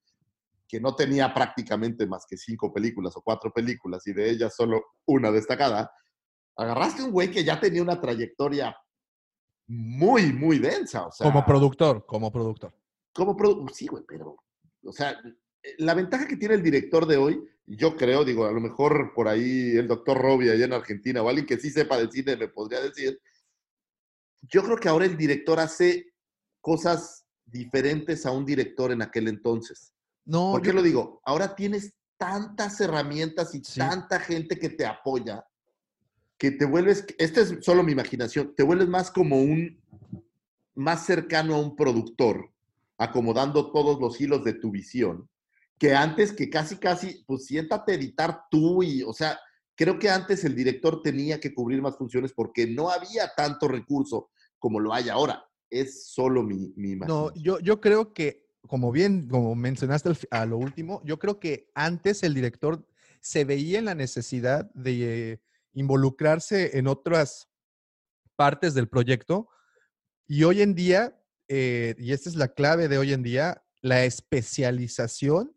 [SPEAKER 3] que no tenía prácticamente más que cinco películas o cuatro películas y de ellas solo una destacada. Agarraste un güey que ya tenía una trayectoria muy, muy densa. O sea,
[SPEAKER 2] como productor, como productor.
[SPEAKER 3] como produ- sí, güey, pero, o sea, eh, la ventaja que tiene el director de hoy, yo creo, digo, a lo mejor por ahí el doctor Robbie allá en Argentina o alguien que sí sepa del cine me podría decir, yo creo que ahora el director hace cosas diferentes a un director en aquel entonces.
[SPEAKER 2] No,
[SPEAKER 3] ¿Por qué
[SPEAKER 2] yo-
[SPEAKER 3] lo digo? Ahora tienes tantas herramientas y
[SPEAKER 2] Sí.
[SPEAKER 3] tanta gente que te apoya que te vuelves, esta es solo mi imaginación, te vuelves más como un, más cercano a un productor, acomodando todos los hilos de tu visión, que antes que casi, casi, pues siéntate a editar tú y, o sea, creo que antes el director tenía que cubrir más funciones porque no había tanto recurso como lo hay ahora. Es solo mi, mi
[SPEAKER 2] No,
[SPEAKER 3] imaginación.
[SPEAKER 2] yo, yo creo que, como bien, como mencionaste a lo último, yo creo que antes el director se veía en la necesidad de involucrarse en otras partes del proyecto y hoy en día, eh, y esta es la clave de hoy en día, la especialización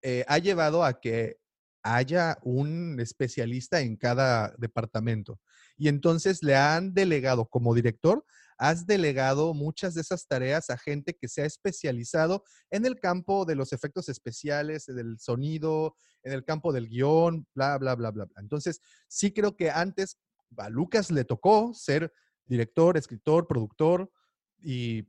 [SPEAKER 2] eh, ha llevado a que haya un especialista en cada departamento. Y entonces le han delegado como director has delegado muchas de esas tareas a gente que se ha especializado en el campo de los efectos especiales, del sonido, en el campo del guion, bla, bla, bla, bla. Entonces, sí creo que antes a Lucas le tocó ser director, escritor, productor y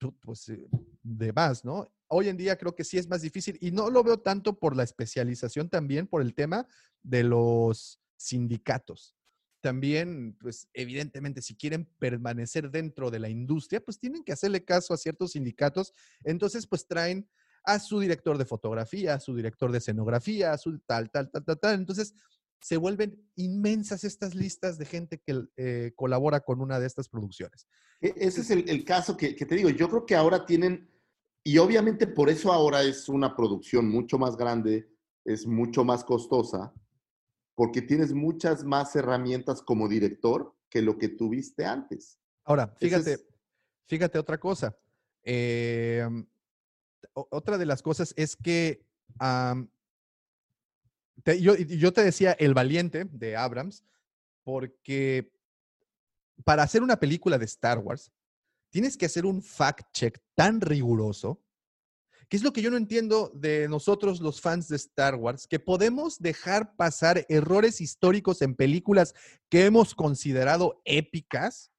[SPEAKER 2] pu- pues eh, demás, ¿no? Hoy en día creo que sí es más difícil y no lo veo tanto por la especialización, también por el tema de los sindicatos también, pues evidentemente, si quieren permanecer dentro de la industria, pues tienen que hacerle caso a ciertos sindicatos. Entonces, pues traen a su director de fotografía, a su director de escenografía, a su tal, tal, tal, tal, tal. Entonces, se vuelven inmensas estas listas de gente que eh, colabora con una de estas producciones.
[SPEAKER 3] E- Ese es el, el caso que, que te digo. Yo creo que ahora tienen, y obviamente por eso ahora es una producción mucho más grande, es mucho más costosa, porque tienes muchas más herramientas como director que lo que tuviste antes.
[SPEAKER 2] Ahora, fíjate,
[SPEAKER 3] es-
[SPEAKER 2] fíjate otra cosa. Eh, o- otra de las cosas es que te- yo te decía El Valiente de Abrams, porque para hacer una película de Star Wars, tienes que hacer un fact check tan riguroso ¿Qué es lo que yo no entiendo de nosotros los fans de Star Wars? Que podemos dejar pasar errores históricos en películas que hemos considerado épicas.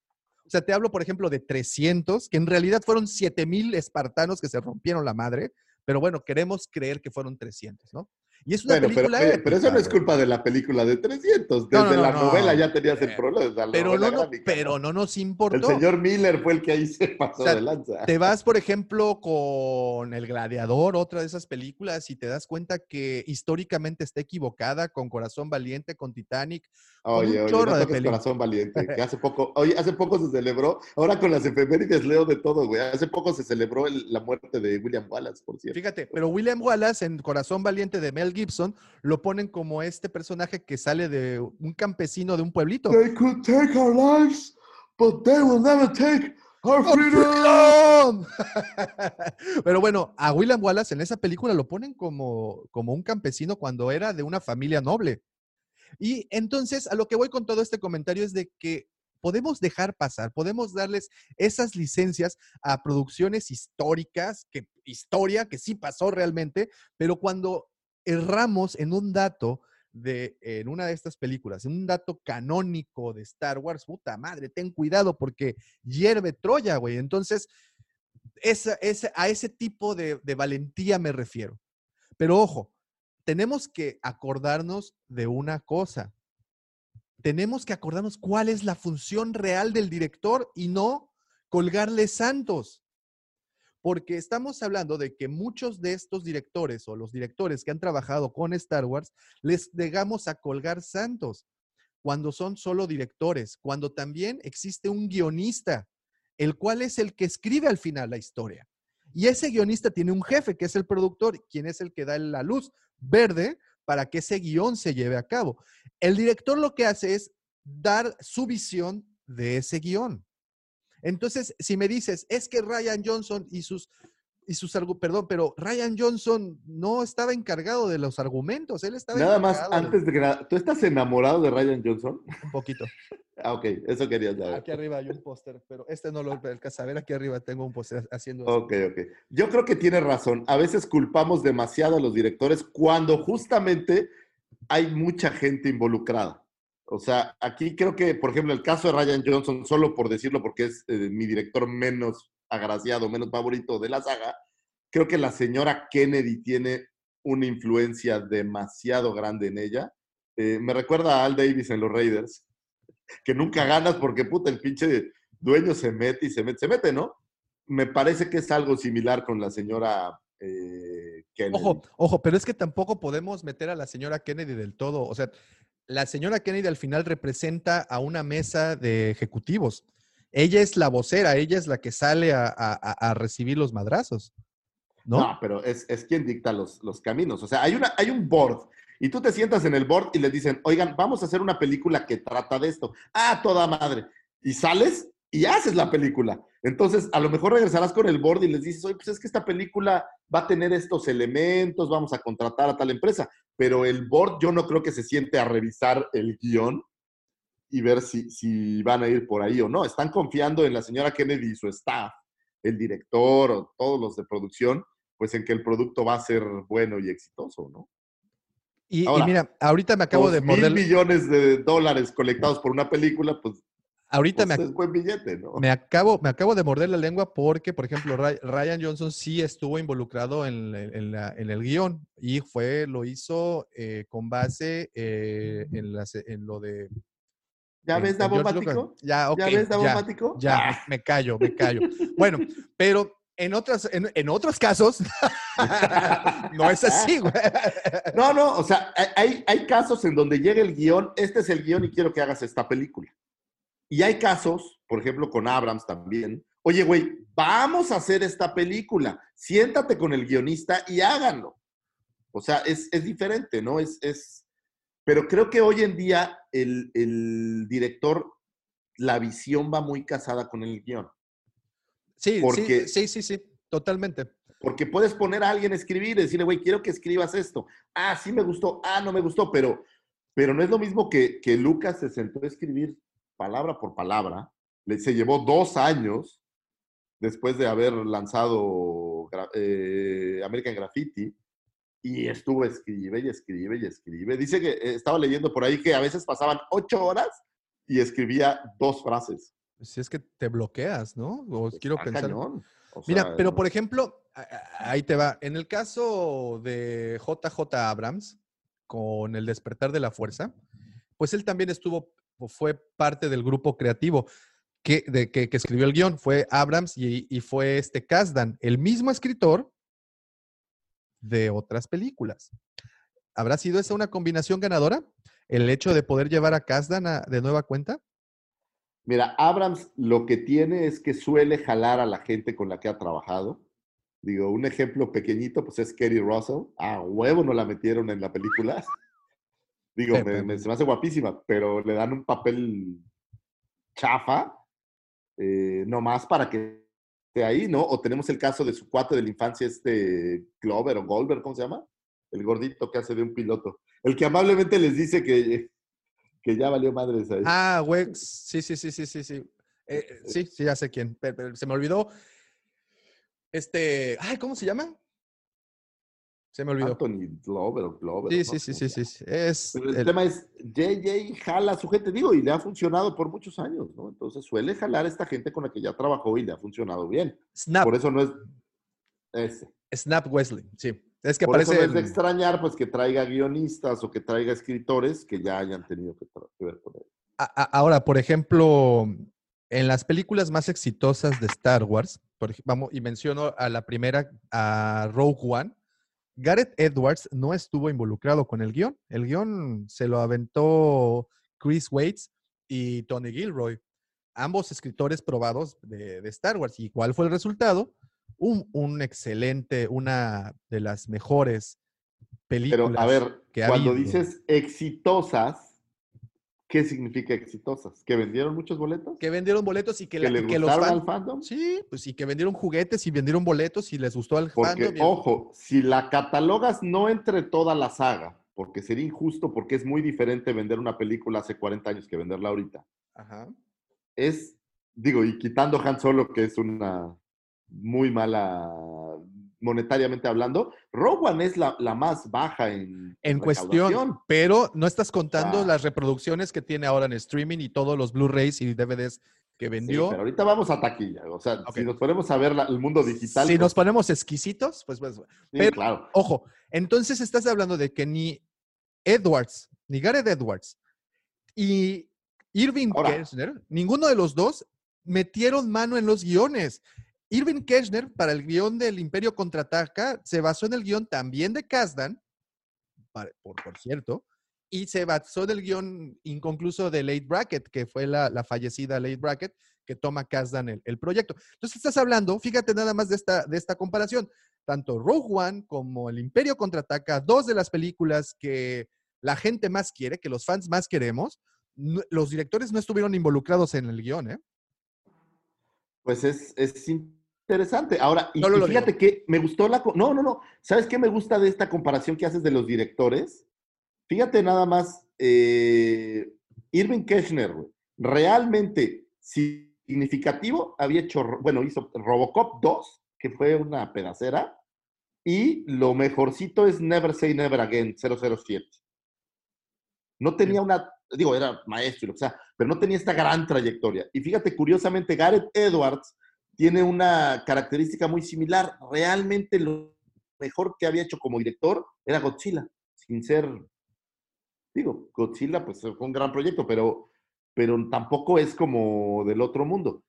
[SPEAKER 2] O sea, te hablo, por ejemplo, de 300, que en realidad fueron 7000 espartanos que se rompieron la madre, pero bueno, queremos creer que fueron 300, ¿no? Y es una
[SPEAKER 3] Bueno, pero,
[SPEAKER 2] película
[SPEAKER 3] oye, pero eso no es culpa de la película de 300. Desde
[SPEAKER 2] No, no, no,
[SPEAKER 3] la
[SPEAKER 2] no.
[SPEAKER 3] novela ya tenías el
[SPEAKER 2] Eh,
[SPEAKER 3] problema. la
[SPEAKER 2] Pero no, no,
[SPEAKER 3] gráfica,
[SPEAKER 2] pero no nos
[SPEAKER 3] El
[SPEAKER 2] importó.
[SPEAKER 3] señor Miller fue el que ahí se pasó
[SPEAKER 2] O sea,
[SPEAKER 3] de lanza.
[SPEAKER 2] Te vas, por ejemplo, con El Gladiador, otra de esas películas, y te das cuenta que históricamente está equivocada con Corazón Valiente, con Titanic. con
[SPEAKER 3] Oye,
[SPEAKER 2] un
[SPEAKER 3] oye,
[SPEAKER 2] chorro
[SPEAKER 3] no
[SPEAKER 2] de
[SPEAKER 3] corazón valiente. [laughs] Que hace poco, oye, hace poco se celebró, ahora con las efemérides leo de todo, güey. Hace poco se celebró el- la muerte de William Wallace, por cierto.
[SPEAKER 2] Fíjate, pero William Wallace en Corazón Valiente de Mel Gibson lo ponen como este personaje que sale de un campesino de un pueblito.
[SPEAKER 3] They could take our lives, but they will never take our
[SPEAKER 2] ¡Oh,
[SPEAKER 3] freedom.
[SPEAKER 2] freedom! [laughs] Pero bueno, a William Wallace en esa película lo ponen como, como un campesino cuando era de una familia noble. Y entonces, a lo que voy con todo este comentario es de que podemos dejar pasar, podemos darles esas licencias a producciones históricas, que historia que sí pasó realmente, pero cuando erramos en un dato de en una de estas películas, en un dato canónico de Star Wars, puta madre, ten cuidado porque hierve Troya, güey. Entonces, esa, esa- a ese tipo de, de valentía me refiero. Pero ojo, tenemos que acordarnos de una cosa. Tenemos que acordarnos cuál es la función real del director y no colgarle santos. Porque estamos hablando de que muchos de estos directores o los directores que han trabajado con Star Wars les llegamos a colgar santos cuando son solo directores, cuando también existe un guionista, el cual es el que escribe al final la historia. Y ese guionista tiene un jefe, que es el productor, quien es el que da la luz verde para que ese guion se lleve a cabo. El director lo que hace es dar su visión de ese guion. Entonces, si me dices, es que Ryan Johnson y sus, y sus perdón, pero Ryan Johnson no estaba encargado de los argumentos, él estaba
[SPEAKER 3] Nada más, antes de que nada, ¿tú estás enamorado de Ryan Johnson?
[SPEAKER 2] un poquito. [laughs]
[SPEAKER 3] Ah, ok, eso quería saber.
[SPEAKER 2] Aquí arriba hay un póster, pero este no lo alcanza a ver. Aquí arriba tengo un póster haciendo eso.
[SPEAKER 3] Ok, ok. Yo creo que tiene razón. A veces culpamos demasiado a los directores cuando justamente hay mucha gente involucrada. O sea, aquí creo que, por ejemplo, el caso de Ryan Johnson, solo por decirlo porque es eh, mi director menos agraciado, menos favorito de la saga, creo que la señora Kennedy tiene una influencia demasiado grande en ella. Eh, me recuerda a Al Davis en los Raiders, que nunca ganas porque puta, el pinche dueño se mete y se mete, se mete, ¿no? Me parece que es algo similar con la señora eh, Kennedy.
[SPEAKER 2] Ojo, ojo, pero es que tampoco podemos meter a la señora Kennedy del todo. O sea, la señora Kennedy al final representa a una mesa de ejecutivos. Ella es la vocera, ella es la que sale a, recibir los madrazos. ¿No?
[SPEAKER 3] No, pero es, es quien dicta los, los caminos. O sea, hay, una, hay un board y tú te sientas en el board y les dicen, oigan, vamos a hacer una película que trata de esto. Ah, toda madre. Y sales y haces la película. Entonces, a lo mejor regresarás con el board y les dices, oye, pues es que esta película va a tener estos elementos, vamos a contratar a tal empresa. Pero el board yo no creo que se siente a revisar el guion y ver si, si van a ir por ahí o no. Están confiando en la señora Kennedy y su staff, el director o todos los de producción, pues en que el producto va a ser bueno y exitoso, ¿no?
[SPEAKER 2] Y, mira, ahorita me acabo de
[SPEAKER 3] mil
[SPEAKER 2] morder.
[SPEAKER 3] millones de dólares colectados por una película, pues,
[SPEAKER 2] Ahorita
[SPEAKER 3] pues
[SPEAKER 2] me,
[SPEAKER 3] es buen billete, ¿no?
[SPEAKER 2] Me acabo, me acabo de morder la lengua porque, por ejemplo, Ry- Ryan Johnson sí estuvo involucrado en, la- en la- en el guion y fue, lo hizo eh, con base eh, en, la en lo de...
[SPEAKER 3] ¿Ya ves, Davomático?
[SPEAKER 2] Ya, ok.
[SPEAKER 3] ¿Ya ves,
[SPEAKER 2] ya,
[SPEAKER 3] Davomático?
[SPEAKER 2] ya,
[SPEAKER 3] Ah,
[SPEAKER 2] me, callo, me callo. Bueno, pero en, otras, en, en otros casos [laughs] no es así, güey.
[SPEAKER 3] No, no, o sea, hay, hay casos en donde llega el guion, este es el guion y quiero que hagas esta película. Y hay casos, por ejemplo, con Abrams también. Oye, güey, vamos a hacer esta película. Siéntate con el guionista y háganlo. O sea, es, es diferente, ¿no? Es, es... Pero creo que hoy en día el, el director, la visión va muy casada con el guion.
[SPEAKER 2] Sí,
[SPEAKER 3] Porque-
[SPEAKER 2] sí, sí, sí, sí, totalmente.
[SPEAKER 3] Porque puedes poner a alguien a escribir y decirle, güey, quiero que escribas esto. Ah, sí me gustó. Ah, no me gustó. Pero, pero no es lo mismo que, que Lucas se sentó a escribir palabra por palabra. Le, se llevó dos años después de haber lanzado eh, American Graffiti y estuvo escribe y escribe y escribe. Dice que eh, estaba leyendo por ahí que a veces pasaban ocho horas y escribía dos frases.
[SPEAKER 2] Si es que te bloqueas, ¿no? O quiero
[SPEAKER 3] Está
[SPEAKER 2] pensar.
[SPEAKER 3] cañón. O
[SPEAKER 2] Mira,
[SPEAKER 3] sea,
[SPEAKER 2] pero por ejemplo, ahí te va. En el caso de JJ Abrams, con El despertar de la fuerza, pues él también estuvo, fue parte del grupo creativo que, escribió el guion. Fue Abrams y, fue este Kasdan, el mismo escritor de otras películas. ¿Habrá sido esa una combinación ganadora? El hecho de poder llevar a Kasdan de nueva cuenta.
[SPEAKER 3] Mira, Abrams lo que tiene es que suele jalar a la gente con la que ha trabajado. Digo, un ejemplo pequeñito, pues es Kerry Russell. A huevo no la metieron en la película. Digo, me- me- se me hace guapísima, pero le dan un papel chafa, eh, nomás para que esté ahí, ¿no? O tenemos el caso de su cuate de la infancia, este Glover o Goldberg, ¿cómo se llama? El gordito que hace de un piloto. El que amablemente les dice que, que ya valió madres ahí.
[SPEAKER 2] Ah, Wex, sí, sí, sí, sí, sí, sí. Eh, eh, [laughs] sí, sí, ya sé quién. Pero, pero se me olvidó. Este, ay, ¿cómo se llama? Se me olvidó.
[SPEAKER 3] Anthony Glover Glover.
[SPEAKER 2] Sí,
[SPEAKER 3] no
[SPEAKER 2] sí,
[SPEAKER 3] sé
[SPEAKER 2] sí, sí, sí. sí. Es
[SPEAKER 3] Pero el,
[SPEAKER 2] el-
[SPEAKER 3] tema es, JJ jala a su gente, digo, y le ha funcionado por muchos años, ¿no? Entonces suele jalar a esta gente con la que ya trabajó y le ha funcionado bien.
[SPEAKER 2] Snap,
[SPEAKER 3] Por eso no es ese.
[SPEAKER 2] Snap Wesley, sí. Es que
[SPEAKER 3] Por eso
[SPEAKER 2] parece
[SPEAKER 3] no es de
[SPEAKER 2] el-
[SPEAKER 3] extrañar, pues, que traiga guionistas o que traiga escritores que ya hayan tenido que, que ver con él.
[SPEAKER 2] A- ahora, por ejemplo, en las películas más exitosas de Star Wars, por vamos, y menciono a la primera, a Rogue One, Gareth Edwards no estuvo involucrado con el guion. El guion se lo aventó Chris Waits y Tony Gilroy, ambos escritores probados de, de Star Wars. ¿Y cuál fue el resultado? Un, un excelente, una de las mejores películas.
[SPEAKER 3] Pero, a ver,
[SPEAKER 2] que ha
[SPEAKER 3] cuando
[SPEAKER 2] habido.
[SPEAKER 3] dices exitosas, ¿qué significa exitosas? ¿Que vendieron muchos boletos?
[SPEAKER 2] que vendieron boletos y que,
[SPEAKER 3] ¿Que,
[SPEAKER 2] la-
[SPEAKER 3] le
[SPEAKER 2] que los
[SPEAKER 3] gustaron
[SPEAKER 2] fans
[SPEAKER 3] al fandom?
[SPEAKER 2] Sí, pues y que vendieron juguetes y vendieron boletos y les gustó al
[SPEAKER 3] Porque,
[SPEAKER 2] fandom.
[SPEAKER 3] ojo, si la catalogas no entre toda la saga, porque sería injusto, porque es muy diferente vender una película hace 40 años que venderla ahorita.
[SPEAKER 2] Ajá.
[SPEAKER 3] Es, digo, y quitando Han Solo, que es una muy mala monetariamente hablando, Rogue One es la, la más baja en,
[SPEAKER 2] En cuestión, pero no estás contando
[SPEAKER 3] Ah.
[SPEAKER 2] las reproducciones que tiene ahora en streaming y todos los Blu-rays y DVDs que
[SPEAKER 3] Sí,
[SPEAKER 2] vendió.
[SPEAKER 3] pero ahorita vamos a taquilla. O sea, si nos ponemos a ver la- el mundo digital.
[SPEAKER 2] si
[SPEAKER 3] pues,
[SPEAKER 2] nos ponemos exquisitos, pues, pues
[SPEAKER 3] sí,
[SPEAKER 2] pero-
[SPEAKER 3] claro.
[SPEAKER 2] ojo, entonces estás hablando de que ni Edwards, ni Gareth Edwards y Irving
[SPEAKER 3] Ahora.
[SPEAKER 2] Ninguno de los dos metieron mano en los guiones. Irving Kirchner, para el guion del Imperio Contraataca, se basó en el guion también de Kasdan, por, por cierto, y se basó en el guion inconcluso de Late Brackett, que fue la, la fallecida Late Brackett, que toma Kasdan el, el proyecto. Entonces estás hablando, fíjate nada más de esta, de esta comparación, tanto Rogue One como el Imperio Contraataca, dos de las películas que la gente más quiere, que los fans más queremos, los directores no estuvieron involucrados en el guion, ¿eh?
[SPEAKER 3] Pues es, es interesante. Ahora, y, fíjate que me gustó la... No, no, no. ¿Sabes qué me gusta de esta comparación que haces de los directores? Fíjate nada más, eh, Irving Kirchner, realmente significativo, había hecho, bueno, hizo Robocop 2, que fue una pedacera, y lo mejorcito es Never Say Never Again, 007. No tenía una, digo, era maestro, que sea, pero no tenía esta gran trayectoria. Y fíjate, curiosamente, Gareth Edwards tiene una característica muy similar. Realmente lo mejor que había hecho como director era Godzilla, sin ser, digo, Godzilla pues fue un gran proyecto, pero, pero tampoco es como del otro mundo.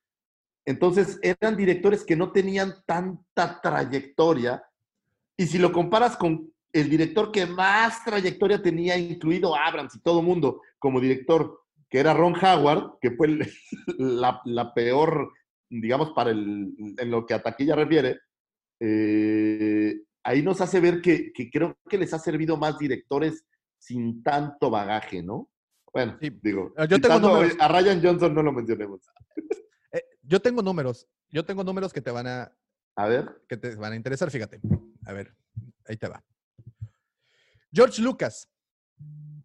[SPEAKER 3] Entonces eran directores que no tenían tanta trayectoria. Y si lo comparas con el director que más trayectoria tenía, incluido Abrams y todo mundo como director, que era Ron Howard, que fue [laughs] la, la peor, digamos, para el, en lo que a taquilla refiere, eh, ahí nos hace ver que, que creo que les ha servido más directores sin tanto bagaje, ¿no? Bueno,
[SPEAKER 2] Sí.
[SPEAKER 3] digo,
[SPEAKER 2] Ah, yo tengo números.
[SPEAKER 3] a Ryan Johnson no lo mencionemos.
[SPEAKER 2] Eh, yo tengo números, yo tengo números que te van a,
[SPEAKER 3] A ver,
[SPEAKER 2] que te van a interesar, fíjate. A ver, ahí te va. George Lucas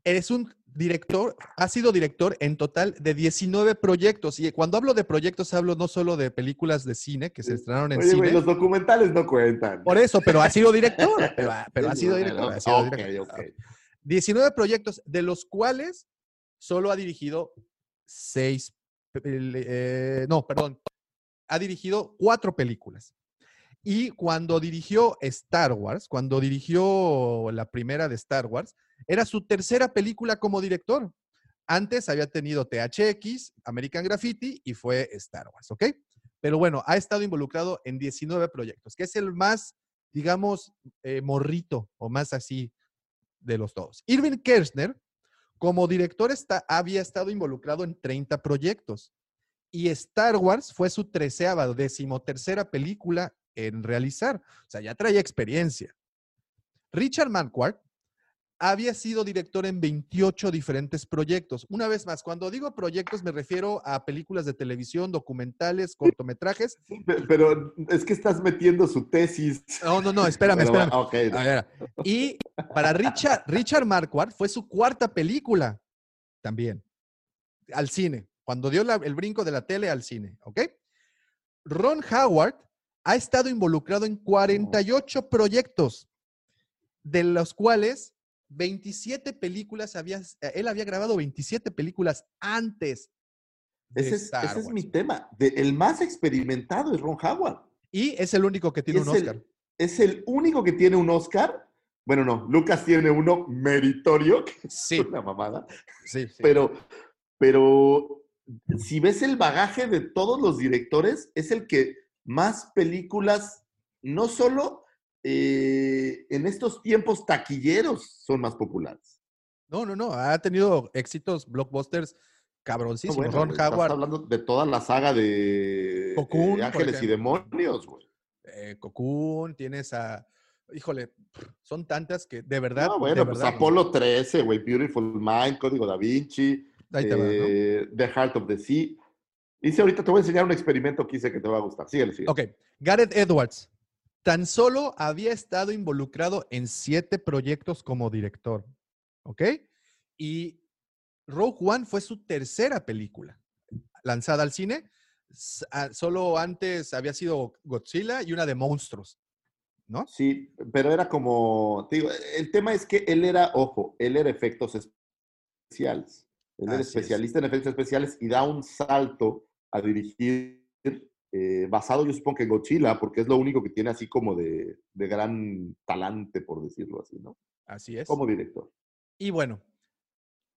[SPEAKER 2] es un director, ha sido director en total de 19 proyectos. Y cuando hablo de proyectos, hablo no solo de películas de cine que se estrenaron en
[SPEAKER 3] Oye,
[SPEAKER 2] cine.
[SPEAKER 3] los documentales no cuentan.
[SPEAKER 2] Por eso, pero ha sido director. [laughs] Pero, ha- pero ha
[SPEAKER 3] Sí,
[SPEAKER 2] sido director. ha sido
[SPEAKER 3] ok,
[SPEAKER 2] director.
[SPEAKER 3] ok.
[SPEAKER 2] 19 proyectos, de los cuales solo ha dirigido seis, eh, no, perdón, ha dirigido cuatro películas. Y cuando dirigió Star Wars, cuando dirigió la primera de Star Wars, era su tercera película como director. Antes había tenido THX, American Graffiti y fue Star Wars, ¿ok? Pero bueno, ha estado involucrado en 19 proyectos, que es el más, digamos, eh, morrito o más así de los todos. Irving Kershner, como director, está, había estado involucrado en 30 proyectos. Y Star Wars fue su treceava, decimotercera película en realizar. O sea, ya traía experiencia. Richard Manquart había sido director en 28 diferentes proyectos. Una vez más, cuando digo proyectos me refiero a películas de televisión, documentales, cortometrajes.
[SPEAKER 3] Pe- Pero es que estás metiendo su tesis.
[SPEAKER 2] No, no, no, espérame,
[SPEAKER 3] Pero,
[SPEAKER 2] espérame.
[SPEAKER 3] ok.
[SPEAKER 2] A ver, y para Richard, Richard Marquardt fue su cuarta película también, al cine, cuando dio la- el brinco de la tele al cine, ¿ok? Ron Howard ha estado involucrado en 48 proyectos, de los cuales 27 películas había, eh, él había grabado 27 películas antes de
[SPEAKER 3] Ese es,
[SPEAKER 2] Star
[SPEAKER 3] ese es mi tema. De- el más experimentado es Ron Howard.
[SPEAKER 2] Y es el único que tiene
[SPEAKER 3] es
[SPEAKER 2] un
[SPEAKER 3] el-
[SPEAKER 2] Oscar.
[SPEAKER 3] es el único que tiene un Oscar. Bueno, no, Lucas tiene uno meritorio, que [laughs] es
[SPEAKER 2] Sí,
[SPEAKER 3] una mamada.
[SPEAKER 2] sí, sí.
[SPEAKER 3] Pero, pero si ves el bagaje de todos los directores, es el que más películas, no solo eh, en estos tiempos taquilleros son más populares.
[SPEAKER 2] No, no, no. Ha tenido éxitos, blockbusters
[SPEAKER 3] No,
[SPEAKER 2] cabroncísimos.
[SPEAKER 3] bueno,
[SPEAKER 2] Ron
[SPEAKER 3] estás
[SPEAKER 2] Howard,
[SPEAKER 3] hablando de toda la saga de,
[SPEAKER 2] Cocoon,
[SPEAKER 3] eh, Ángeles y. Demonios, güey.
[SPEAKER 2] eh, Cocoon, tienes a. Híjole, son tantas que de verdad.
[SPEAKER 3] No,
[SPEAKER 2] de
[SPEAKER 3] bueno, pues
[SPEAKER 2] verdad,
[SPEAKER 3] Apolo 13, güey, Beautiful Mind, Código Da Vinci,
[SPEAKER 2] Ahí te va, ¿no?
[SPEAKER 3] The Heart of the Sea. Dice ahorita te voy a enseñar un experimento que hice que te va a gustar. Síguele, síguele.
[SPEAKER 2] Ok, Gareth Edwards. Tan solo había estado involucrado en siete proyectos como director. ¿Ok? Y Rogue One fue su tercera película lanzada al cine. Ah, Solo antes había sido Godzilla y una de monstruos. ¿No?
[SPEAKER 3] Sí, pero era como, te digo, el tema es que él era, ojo, él era efectos especiales. Él era
[SPEAKER 2] Así es.
[SPEAKER 3] especialista en efectos especiales y da un salto a dirigir, eh, basado yo supongo que en Godzilla, porque es lo único que tiene así como de, de gran talante, por decirlo así, ¿no?
[SPEAKER 2] Así es.
[SPEAKER 3] Como director.
[SPEAKER 2] Y bueno,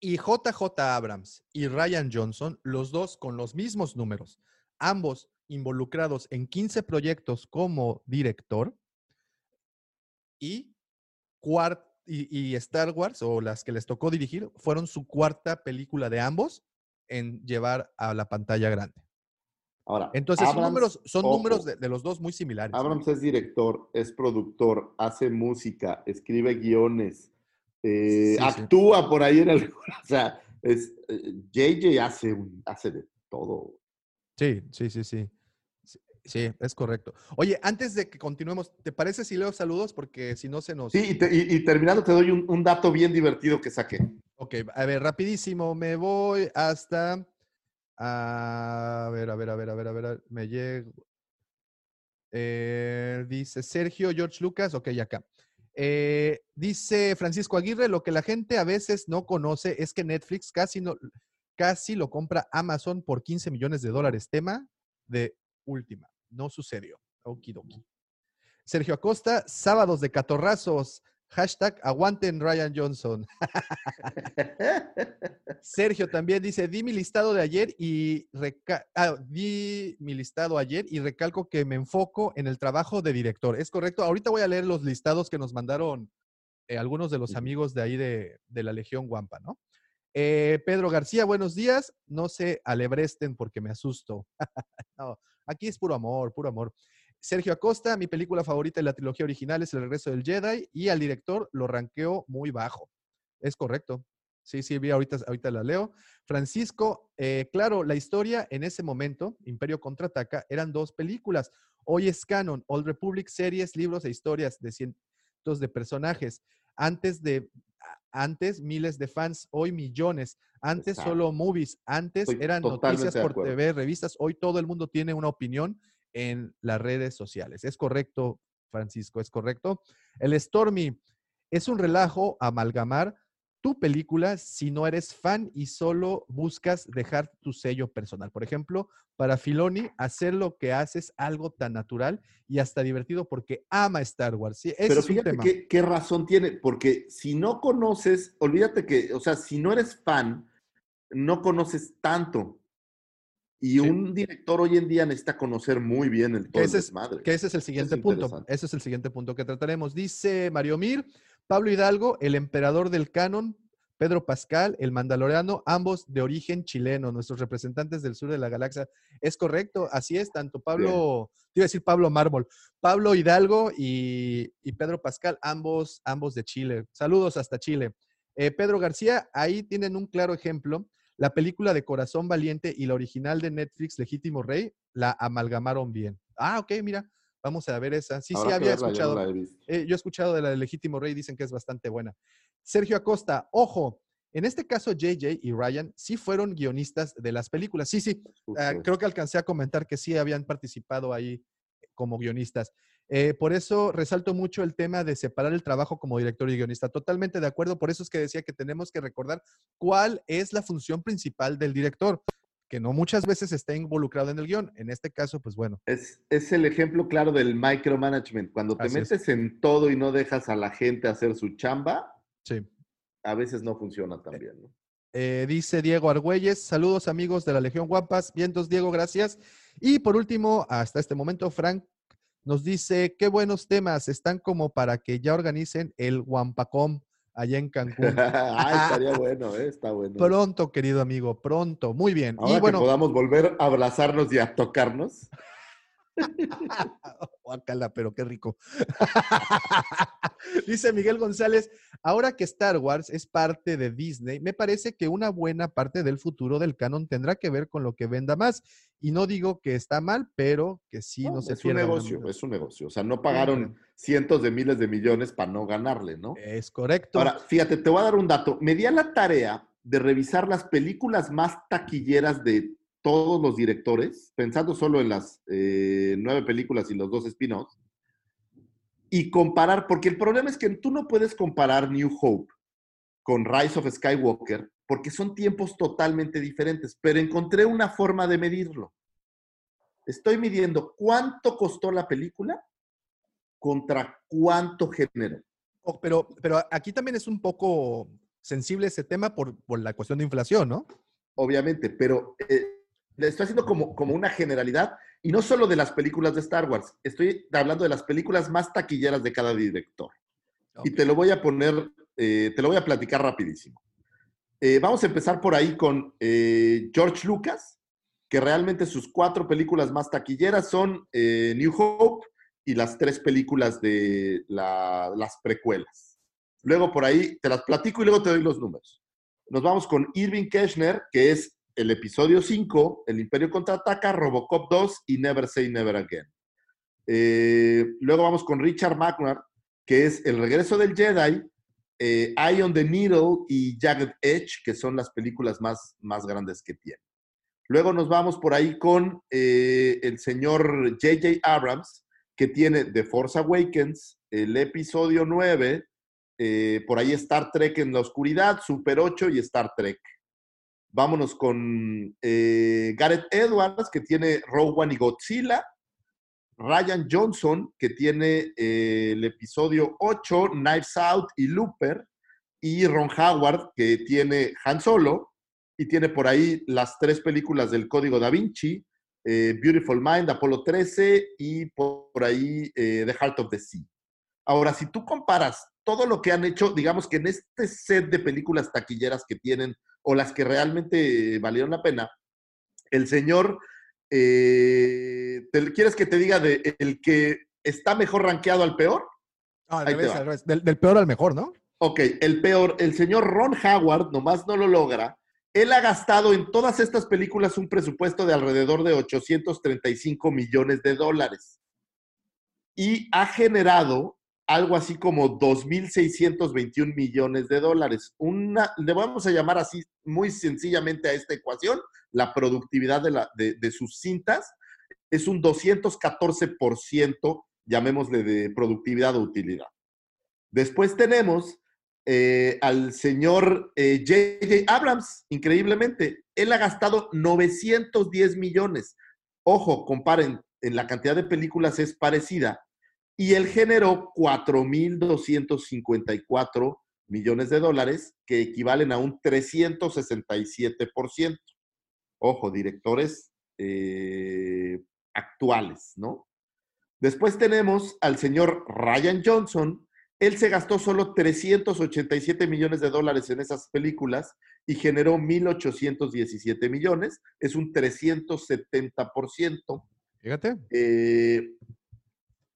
[SPEAKER 2] y JJ Abrams y Ryan Johnson, los dos con los mismos números, ambos involucrados en 15 proyectos como director y, cuart- y, y Star Wars, o las que les tocó dirigir, fueron su cuarta película de ambos en llevar a la pantalla grande.
[SPEAKER 3] Ahora,
[SPEAKER 2] Entonces, son números, son
[SPEAKER 3] ojo,
[SPEAKER 2] números de, de los dos muy similares.
[SPEAKER 3] Abrams es director, es productor, hace música, escribe guiones, eh,
[SPEAKER 2] Sí, sí.
[SPEAKER 3] actúa por ahí en el... [laughs] O sea, es, eh, JJ hace, un- hace de todo.
[SPEAKER 2] Sí, sí, sí, sí. Sí, Sí, es correcto. Oye, antes de que continuemos, ¿te parece si leo saludos? Porque si no se nos...
[SPEAKER 3] Sí, y, te- y- y terminando te doy un, un dato bien divertido que saqué.
[SPEAKER 2] Ok, a ver, rapidísimo, me voy hasta... A ver, a ver, a ver, a ver, a ver, me llego... Eh, dice Sergio George Lucas, ok, acá. Eh, dice Francisco Aguirre, lo que la gente a veces no conoce es que Netflix casi, no, casi lo compra Amazon por 15 millones de dólares. Tema de última. No sucedió. Okidoki. Sergio Acosta, sábados de catorrazos. Hashtag aguanten Ryan Johnson. [laughs] Sergio también dice, di mi listado de ayer y ah, di mi listado ayer y recalco que me enfoco en el trabajo de director. Es correcto. Ahorita voy a leer los listados que nos mandaron eh, algunos de los amigos de ahí de, de la Legión Guampa, ¿no? Eh, Pedro García, buenos días. No se alebresten porque me asusto. [laughs] No, aquí es puro amor, puro amor. Sergio Acosta, mi película favorita de la trilogía original es El regreso del Jedi y al director lo ranqueó muy bajo. Es correcto. Sí, sí, vi ahorita, ahorita la leo. Francisco, eh, claro, la historia en ese momento, Imperio Contraataca, eran dos películas. Hoy es canon, Old Republic, series, libros e historias de cientos de personajes. Antes de, antes miles de fans, hoy millones. Antes
[SPEAKER 3] Exacto.
[SPEAKER 2] solo movies, antes
[SPEAKER 3] Estoy
[SPEAKER 2] eran noticias por. TV, revistas. Hoy todo el mundo tiene una opinión en las redes sociales. Es correcto, Francisco, es correcto. El Stormy es un relajo amalgamar tu película si no eres fan y solo buscas dejar tu sello personal. Por ejemplo, para Filoni, hacer lo que haces algo tan natural y hasta divertido porque ama Star Wars. Sí, ese
[SPEAKER 3] Pero fíjate qué razón tiene, porque si no conoces, olvídate que, o sea, si no eres fan, no conoces tanto. Y
[SPEAKER 2] Sí.
[SPEAKER 3] un director hoy en día necesita conocer muy bien el todo
[SPEAKER 2] ese, es,
[SPEAKER 3] desmadre.
[SPEAKER 2] que ese es el siguiente punto. Ese es el siguiente punto que trataremos. Dice Mario Mir, Pablo Hidalgo, el emperador del canon, Pedro Pascal, el mandaloriano, ambos de origen chileno, nuestros representantes del sur de la galaxia. Es correcto, así es, tanto Pablo, te iba a decir Pablo Mármol, Pablo Hidalgo y, y Pedro Pascal, ambos, ambos de Chile. Saludos hasta Chile. Eh, Pedro García, ahí tienen un claro ejemplo. La película de Corazón Valiente y la original de Netflix, Legítimo Rey, la amalgamaron bien. Ah, ok, mira, vamos a ver esa. Sí, sí, había
[SPEAKER 3] verla, yo no
[SPEAKER 2] escuchado.
[SPEAKER 3] visto.
[SPEAKER 2] Eh, yo he escuchado de la de Legítimo Rey, dicen que es bastante buena. Sergio Acosta, ojo, en este caso JJ y Ryan sí fueron guionistas de las películas. Sí, sí, ah, creo que alcancé a comentar que sí habían participado ahí como guionistas. Eh, por eso resalto mucho el tema de separar el trabajo como director y guionista. Totalmente de acuerdo. Por eso es que decía que tenemos que recordar cuál es la función principal del director, que no muchas veces está involucrado en el guion. En este caso, pues bueno,
[SPEAKER 3] Es, es el ejemplo claro del micromanagement. Cuando te
[SPEAKER 2] Así es.
[SPEAKER 3] metes en todo y no dejas a la gente hacer su chamba,
[SPEAKER 2] sí.
[SPEAKER 3] a veces no funciona tan bien. ¿no?
[SPEAKER 2] Eh, dice Diego Argüelles, saludos amigos de la Legión Guapas. Vientos, Diego, gracias. Y por último, hasta este momento, Frank nos dice, qué buenos temas, están como para que ya organicen el Wampacom allá en Cancún. [laughs]
[SPEAKER 3] ah, estaría bueno, ¿eh? está bueno.
[SPEAKER 2] pronto, querido amigo, pronto. Muy bien.
[SPEAKER 3] Ahora
[SPEAKER 2] y bueno,
[SPEAKER 3] que podamos volver a abrazarnos y a tocarnos. [laughs]
[SPEAKER 2] Guácala, pero qué rico. [laughs] Dice Miguel González, ahora que Star Wars es parte de Disney, me parece que una buena parte del futuro del canon tendrá que ver con lo que venda más. Y no digo que está mal, pero que sí no,
[SPEAKER 3] No,
[SPEAKER 2] se
[SPEAKER 3] es un
[SPEAKER 2] pierda. una
[SPEAKER 3] negocio, es un negocio. O sea, no pagaron cientos de miles de millones para no ganarle, ¿no?
[SPEAKER 2] Es correcto.
[SPEAKER 3] Ahora, fíjate, te voy a dar un dato. Me di a la tarea de revisar las películas más taquilleras de todos los directores, pensando solo en las eh, nueve películas y los dos spin-offs, y comparar, porque el problema es que tú no puedes comparar New Hope con Rise of Skywalker, porque son tiempos totalmente diferentes, pero encontré una forma de medirlo. Estoy midiendo cuánto costó la película contra cuánto generó.
[SPEAKER 2] Oh, pero, pero aquí también es un poco sensible ese tema por, por la cuestión de inflación, ¿no?
[SPEAKER 3] obviamente, pero eh, le estoy haciendo como, como una generalidad, y no solo de las películas de Star Wars, estoy hablando de las películas más taquilleras de cada director. Y
[SPEAKER 2] Ok.
[SPEAKER 3] te lo voy a poner, eh, te lo voy a platicar rapidísimo. Eh, vamos a empezar por ahí con eh, George Lucas, que realmente sus cuatro películas más taquilleras son New Hope y las tres películas de la- las precuelas. Luego por ahí te las platico y luego te doy los números. Nos vamos con Irving Keschner, que es el episodio 5, El Imperio Contraataca, Robocop 2 y Never Say Never Again. Eh, luego vamos con Richard Magnard, que es El Regreso del Jedi, eh, Eye on the Needle y Jagged Edge, que son las películas más, más grandes que tiene. Luego nos vamos por ahí con eh, el señor J.J. Abrams, que tiene The Force Awakens, el episodio 9, eh, por ahí Star Trek en la oscuridad, Super 8 y Star Trek. Vámonos con eh, Gareth Edwards, que tiene One y Godzilla. Ryan Johnson, que tiene eh, el episodio 8, Knives Out y Looper. Y Ron Howard, que tiene Han Solo. Y tiene por ahí las tres películas del Código Da Vinci, eh, Beautiful Mind, Apolo 13 y por, ahí The Heart of the Sea. Ahora, si tú comparas todo lo que han hecho, digamos que en este set de películas taquilleras que tienen o las que realmente valieron la pena, el señor, eh, ¿te- ¿quieres que te diga de el que está mejor rankeado al peor?
[SPEAKER 2] Al revés, al revés. Del, del peor al mejor, ¿no?
[SPEAKER 3] Ok, el peor, el señor Ron Howard nomás no lo logra. Él ha gastado en todas estas películas un presupuesto de alrededor de 835 millones de dólares. Y ha generado algo así como 2.621 millones de dólares. Una, le vamos a llamar así muy sencillamente a esta ecuación, la productividad de, la, de, sus cintas es un 214%, llamémosle de productividad o utilidad. Después tenemos eh, al señor J.J. Eh, Abrams, increíblemente. Él ha gastado 910 millones. Ojo, comparen, en la cantidad de películas es parecida. Y él generó 4.254 millones de dólares, que equivalen a un 367%. Ojo, directores eh, actuales, ¿no? Después tenemos al señor Ryan Johnson. Él se gastó solo 387 millones de dólares en esas películas y generó 1.817 millones. Es un 370%.
[SPEAKER 2] Fíjate.
[SPEAKER 3] Eh,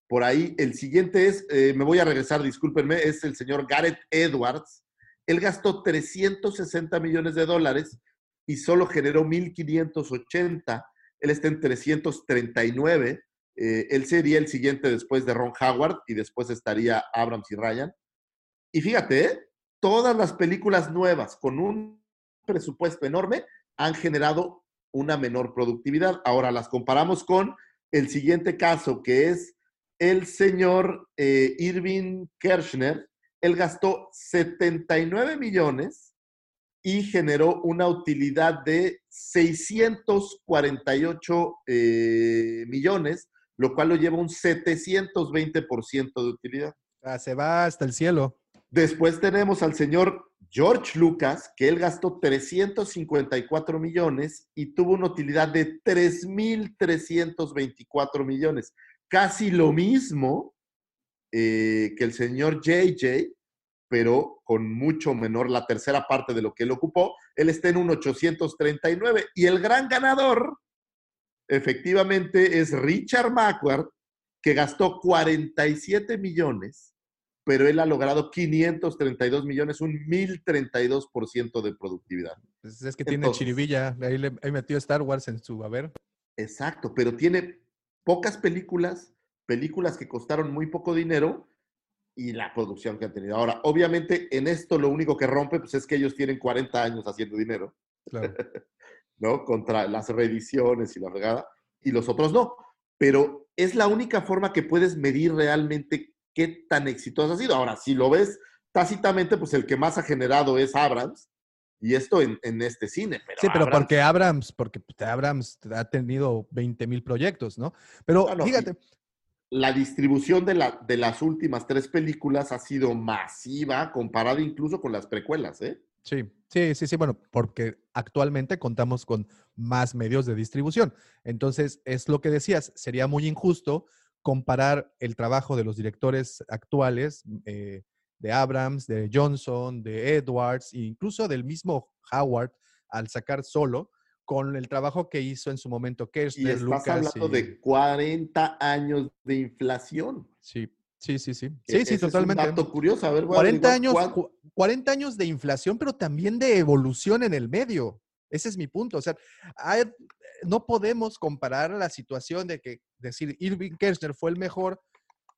[SPEAKER 3] por ahí, el siguiente es, eh, me voy a regresar, discúlpenme, es el señor Gareth Edwards. Él gastó 360 millones de dólares y solo generó 1.580 él está en 339. Eh, él sería el siguiente después de Ron Howard y después estaría Abrams y Ryan. Y fíjate, ¿eh? todas las películas nuevas con un presupuesto enorme han generado una menor productividad. Ahora las comparamos con el siguiente caso, que es el señor eh, Irving Kirchner. Él gastó 79 millones y generó una utilidad de 648 eh, millones, lo cual lo lleva un 720% de utilidad.
[SPEAKER 2] Ah, se va hasta el cielo.
[SPEAKER 3] Después tenemos al señor George Lucas, que él gastó 354 millones y tuvo una utilidad de 3.324 millones. Casi lo mismo eh, que el señor JJ, pero con mucho menor la tercera parte de lo que él ocupó. Él está en un 839 y el gran ganador efectivamente es Richard Macquart, que gastó 47 millones, pero él ha logrado 532 millones, un 1032% de productividad.
[SPEAKER 2] Pues es que tiene chiribilla, ahí, le, ahí metió Star Wars en su haber.
[SPEAKER 3] Exacto, pero tiene pocas películas, películas que costaron muy poco dinero, y la producción que han tenido. Ahora, obviamente, en esto lo único que rompe pues, es que ellos tienen 40 años haciendo dinero, claro. [laughs] ¿no? Contra las reediciones y la regada, y los otros no. Pero es la única forma que puedes medir realmente qué tan exitoso ha sido. Ahora, si lo ves tácitamente, pues el que más ha generado es Abrams, y esto en, en este cine. Pero
[SPEAKER 2] sí, pero porque Abrams, porque pues, Abrams ha tenido 20 mil proyectos, ¿no? Pero fíjate,
[SPEAKER 3] la distribución de, la, de las últimas tres películas ha sido masiva, comparada incluso con las precuelas, ¿eh?
[SPEAKER 2] Sí, sí, sí, sí, bueno, porque actualmente contamos con más medios de distribución. Entonces, es lo que decías, sería muy injusto comparar el trabajo de los directores actuales, eh, de Abrams, de Johnson, de Edwards, e incluso del mismo Howard, al sacar solo, con el trabajo que hizo en su momento Kirchner,
[SPEAKER 3] y estás
[SPEAKER 2] Lucas.
[SPEAKER 3] hablando de 40 años de inflación.
[SPEAKER 2] Sí, sí, sí, sí. Sí, sí, totalmente.
[SPEAKER 3] Es un dato curioso. A ver,
[SPEAKER 2] 40 años, 40 años de inflación, pero también de evolución en el medio. Ese es mi punto. O sea, hay, no podemos comparar la situación de que decir Irving Kirchner fue el mejor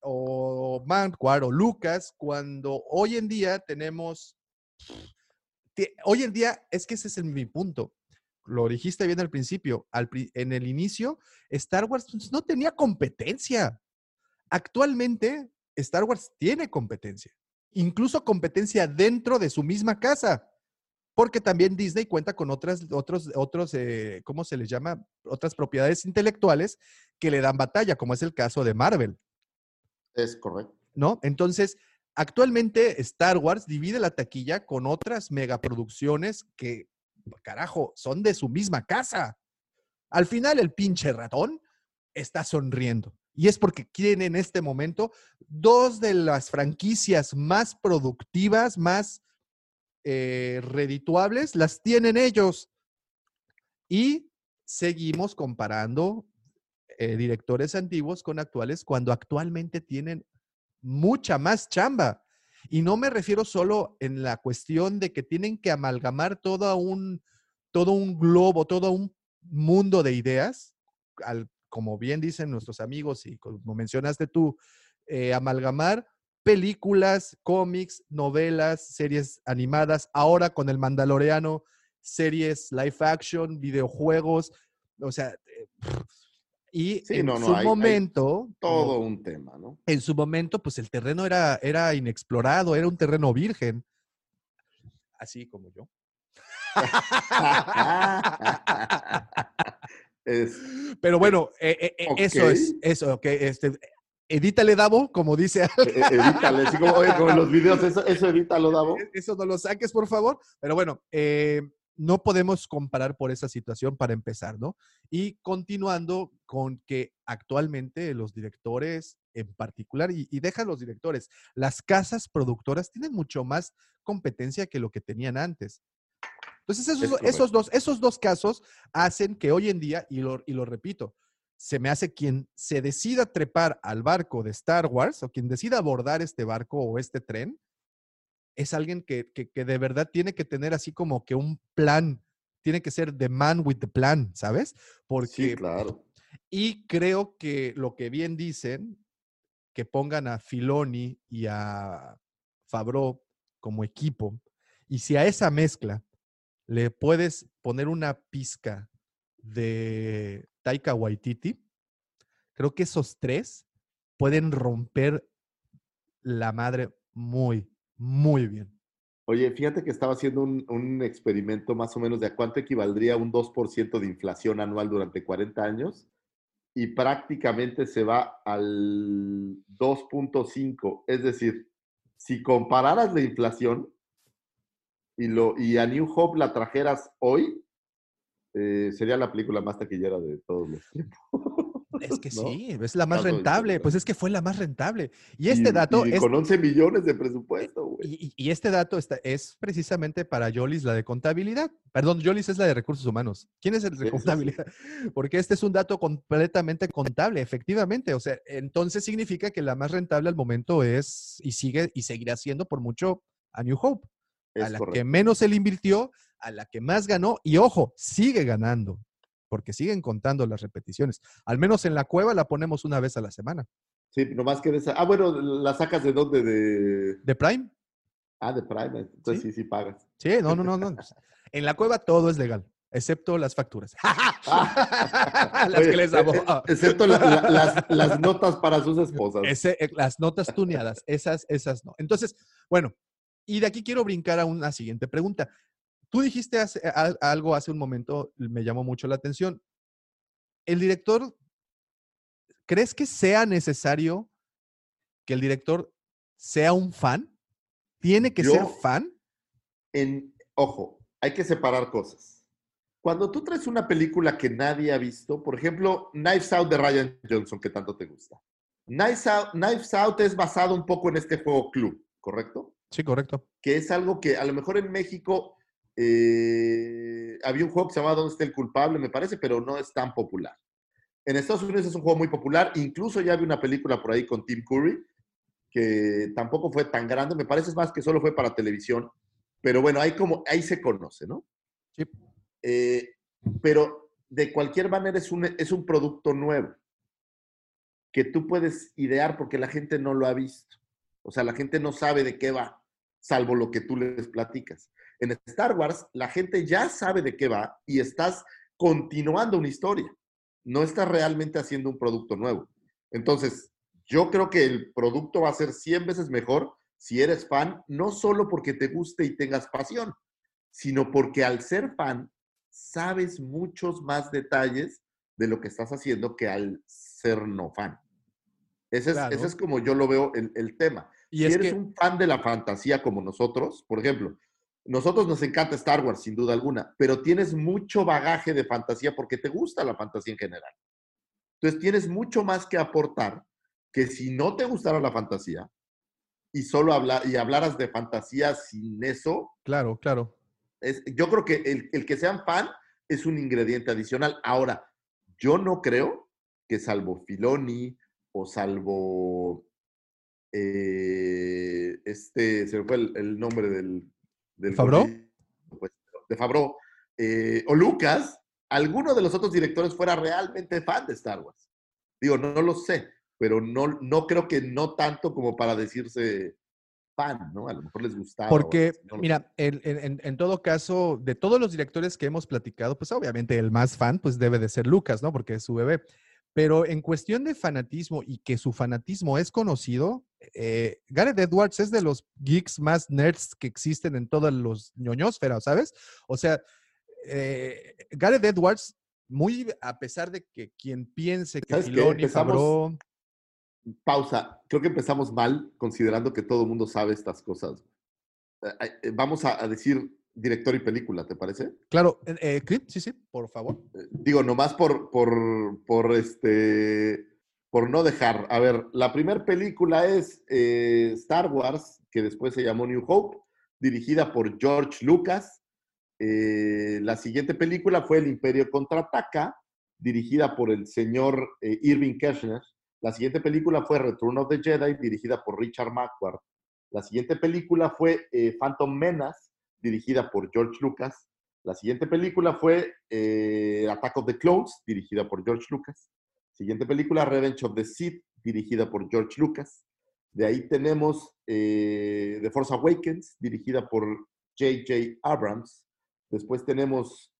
[SPEAKER 2] o Manquar o Lucas cuando hoy en día tenemos hoy en día es que ese es mi punto lo dijiste bien al principio, al, en el inicio, Star Wars no tenía competencia. Actualmente, Star Wars tiene competencia, incluso competencia dentro de su misma casa, porque también Disney cuenta con otras, otros, otros, eh, ¿cómo se les llama? Otras propiedades intelectuales que le dan batalla, como es el caso de Marvel.
[SPEAKER 3] Es correcto.
[SPEAKER 2] ¿No? Entonces, actualmente Star Wars divide la taquilla con otras megaproducciones que carajo, son de su misma casa. Al final el pinche ratón está sonriendo. Y es porque quieren en este momento dos de las franquicias más productivas, más eh, redituables, las tienen ellos. Y seguimos comparando eh, directores antiguos con actuales cuando actualmente tienen mucha más chamba. Y no me refiero solo en la cuestión de que tienen que amalgamar todo un, todo un globo, todo un mundo de ideas, al, como bien dicen nuestros amigos y como mencionaste tú, eh, amalgamar películas, cómics, novelas, series animadas, ahora con el Mandaloriano, series live action, videojuegos, o sea, eh, y
[SPEAKER 3] Sí,
[SPEAKER 2] en
[SPEAKER 3] no, no,
[SPEAKER 2] su
[SPEAKER 3] hay- hay
[SPEAKER 2] momento,
[SPEAKER 3] Todo un tema, ¿no?
[SPEAKER 2] en su momento, pues el terreno era, era inexplorado, era un terreno virgen, así como yo. [laughs]
[SPEAKER 3] Es-
[SPEAKER 2] Pero bueno, eh, eh, eh, eso es, eso, ok, este, edítale, Davo, como dice
[SPEAKER 3] e- e- edítale, así como, oye, como en los [laughs] videos, eso, eso edítalo, Davo.
[SPEAKER 2] Eso no lo saques, por favor. Pero bueno, eh, no podemos comparar por esa situación para empezar, ¿no? Y continuando con que actualmente los directores en particular, y, y deja los directores, las casas productoras tienen mucho más competencia que lo que tenían antes. Entonces, esos,
[SPEAKER 3] Es
[SPEAKER 2] dos, esos dos casos hacen que hoy en día, y lo, y lo repito, se me hace quien se decida trepar al barco de Star Wars o quien decida abordar este barco o este tren, es alguien que, que- que de verdad tiene que tener así como que un plan, tiene que ser the man with the plan, ¿sabes? Porque,
[SPEAKER 3] Sí, claro.
[SPEAKER 2] y creo que lo que bien dicen, que pongan a Filoni y a Fabro como equipo, y si a esa mezcla le puedes poner una pizca de Taika Waititi, creo que esos tres pueden romper la madre muy, muy bien.
[SPEAKER 3] Oye, fíjate que estaba haciendo un, un experimento más o menos de a cuánto equivaldría un 2% de inflación anual durante 40 años y prácticamente se va al 2.5. Es decir, si compararas la inflación y, lo, y a New Hope la trajeras hoy, eh, sería la película más taquillera de todos los tiempos.
[SPEAKER 2] Es que
[SPEAKER 3] ¿no?
[SPEAKER 2] sí, es la más rentable, pues es que fue la más rentable. Y este
[SPEAKER 3] Y-
[SPEAKER 2] dato
[SPEAKER 3] y
[SPEAKER 2] es,
[SPEAKER 3] con 11 millones de presupuesto, güey.
[SPEAKER 2] y, este dato está, es precisamente para Yolis, la de contabilidad. Perdón, Yolis es la de recursos humanos. ¿Quién es el de contabilidad? [laughs] Porque este es un dato completamente contable, efectivamente. O sea, entonces significa que la más rentable al momento es y sigue y seguirá siendo por mucho a New Hope. a la que menos se le invirtió, a la que más ganó, y ojo, sigue ganando, porque siguen contando las repeticiones. Al menos en la cueva la ponemos una vez a la semana.
[SPEAKER 3] Sí, nomás que de esa. Ah, bueno, ¿la sacas de dónde? De.
[SPEAKER 2] ¿De Prime?
[SPEAKER 3] Ah, de Prime. Entonces
[SPEAKER 2] Sí.
[SPEAKER 3] sí, sí, pagas.
[SPEAKER 2] Sí, no, no, no, no. En la cueva todo es legal, excepto las facturas. [laughs] las
[SPEAKER 3] Oye,
[SPEAKER 2] que les damos.
[SPEAKER 3] eh, eh, Excepto la- la- las, las notas para sus esposas.
[SPEAKER 2] Ese, eh, las notas tuneadas, esas, esas no. Entonces, bueno, y de aquí quiero brincar a una siguiente pregunta. Tú dijiste hace- a- algo hace un momento, me llamó mucho la atención. El director, ¿crees que sea necesario que el director sea un fan? ¿Tiene que ser fan?
[SPEAKER 3] En, ojo, hay que separar cosas. Cuando tú traes una película que nadie ha visto, por ejemplo, Knives Out de Ryan Johnson, que tanto te gusta. Knives Out, Knives Out es basado un poco en este juego club, ¿correcto?
[SPEAKER 2] Sí, correcto.
[SPEAKER 3] que es algo que a lo mejor en México eh, había un juego que se llamaba ¿Dónde está el culpable? Me parece, pero no es tan popular. En Estados Unidos es un juego muy popular, incluso ya había una película por ahí con Tim Curry, que tampoco fue tan grande, me parece más que solo fue para televisión, pero bueno, ahí, como, ahí se conoce, ¿no?
[SPEAKER 2] Sí.
[SPEAKER 3] Eh, pero de cualquier manera es un, es un producto nuevo que tú puedes idear porque la gente no lo ha visto. O sea, la gente no sabe de qué va, salvo lo que tú les platicas. En Star Wars, la gente ya sabe de qué va y estás continuando una historia. No estás realmente haciendo un producto nuevo. Entonces, yo creo que el producto va a ser 100 veces mejor si eres fan, no solo porque te guste y tengas pasión, sino porque al ser fan, sabes muchos más detalles de lo que estás haciendo que al ser no fan. Ese es,
[SPEAKER 2] Claro.
[SPEAKER 3] ese es como yo lo veo el, el tema.
[SPEAKER 2] Y
[SPEAKER 3] si
[SPEAKER 2] es
[SPEAKER 3] eres
[SPEAKER 2] que,
[SPEAKER 3] un fan de la fantasía como nosotros, por ejemplo, nosotros nos encanta Star Wars, sin duda alguna, pero tienes mucho bagaje de fantasía porque te gusta la fantasía en general. Entonces tienes mucho más que aportar que si no te gustara la fantasía y solo habla, y hablaras de fantasía sin eso,
[SPEAKER 2] claro, claro.
[SPEAKER 3] es, yo creo que el, el que sean fan es un ingrediente adicional. Ahora, yo no creo que salvo Filoni o salvo eh, este, se me fue el, el nombre del... del pues, de Fabro, o Lucas, alguno de los otros directores fuera realmente fan de Star Wars. Digo, no, no lo sé, pero no, no creo que no tanto como para decirse fan, ¿no? A lo mejor les gustaba.
[SPEAKER 2] Porque,
[SPEAKER 3] no
[SPEAKER 2] mira, en, en- en- todo caso, de todos los directores que hemos platicado, pues obviamente el más fan, pues debe de ser Lucas, ¿no? Porque es su bebé. Pero en cuestión de fanatismo y que su fanatismo es conocido, eh, Gareth Edwards es de los geeks más nerds que existen en todos los ñoñosferas, ¿sabes? O sea, eh, Gareth Edwards, muy a pesar de que quien piense que. Filoni, Favreau,
[SPEAKER 3] pausa. Creo que empezamos mal considerando que todo el mundo sabe estas cosas. Eh, eh, Vamos a, a decir director y película, ¿te parece?
[SPEAKER 2] claro, eh, sí, sí, por favor.
[SPEAKER 3] Eh, Digo, nomás por, por, por este, por no dejar. A ver, la primera película es eh, Star Wars, que después se llamó New Hope, dirigida por George Lucas. Eh, la siguiente película fue El Imperio Contraataca, dirigida por el señor Irving Kershner. La siguiente película fue Return of the Jedi, dirigida por Richard Marquardt. La siguiente película fue eh, Phantom Menace, dirigida por George Lucas. La siguiente película fue eh, Attack of the Clones, dirigida por George Lucas. Siguiente película, Revenge of the Sith, dirigida por George Lucas. De ahí tenemos eh, The Force Awakens, dirigida por J.J. Abrams. Después tenemos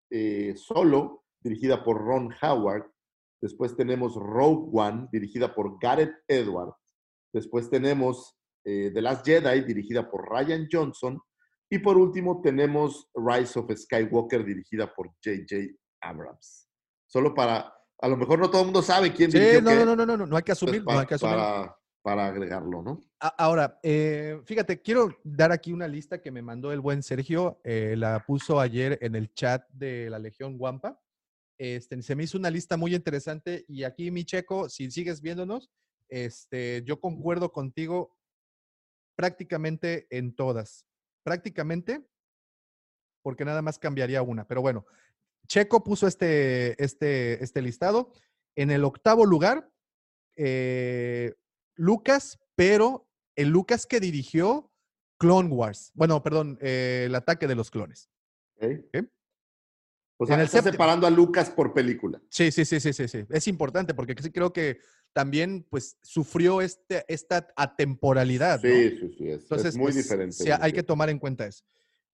[SPEAKER 3] Solo, dirigida por Ron Howard. Después tenemos Rogue One, dirigida por Gareth Edwards. Después tenemos eh, The Last Jedi, dirigida por Ryan Johnson. Y por último tenemos Rise of Skywalker, dirigida por J.J. Abrams. Solo para, a lo mejor no todo el mundo sabe quién
[SPEAKER 2] Sí,
[SPEAKER 3] dirigió
[SPEAKER 2] no,
[SPEAKER 3] qué,
[SPEAKER 2] no, no, no, no, no, no hay que
[SPEAKER 3] pues,
[SPEAKER 2] asumir, no hay que asumir.
[SPEAKER 3] para, para agregarlo, ¿no?
[SPEAKER 2] Ahora, eh, fíjate, quiero dar aquí una lista que me mandó el buen Sergio, eh, la puso ayer en el chat de la Legión Guampa. Este, se me hizo una lista muy interesante y aquí, mi checo, si sigues viéndonos, este, yo concuerdo contigo prácticamente en todas. Prácticamente, porque nada más cambiaría una. Pero bueno, Checo puso este, este, este listado. En el octavo lugar, eh, Lucas, pero el Lucas que dirigió Clone Wars. Bueno, perdón, eh, el ataque de los clones.
[SPEAKER 3] ¿Ok? O sea,
[SPEAKER 2] En el
[SPEAKER 3] está separando a Lucas por película.
[SPEAKER 2] Sí, sí, sí, sí, sí, sí. Es importante porque sí creo que también pues sufrió este, esta atemporalidad. ¿no?
[SPEAKER 3] Sí, sí, sí. Es, es
[SPEAKER 2] Entonces,
[SPEAKER 3] muy
[SPEAKER 2] pues,
[SPEAKER 3] diferente.
[SPEAKER 2] sí, hay que tomar en cuenta eso.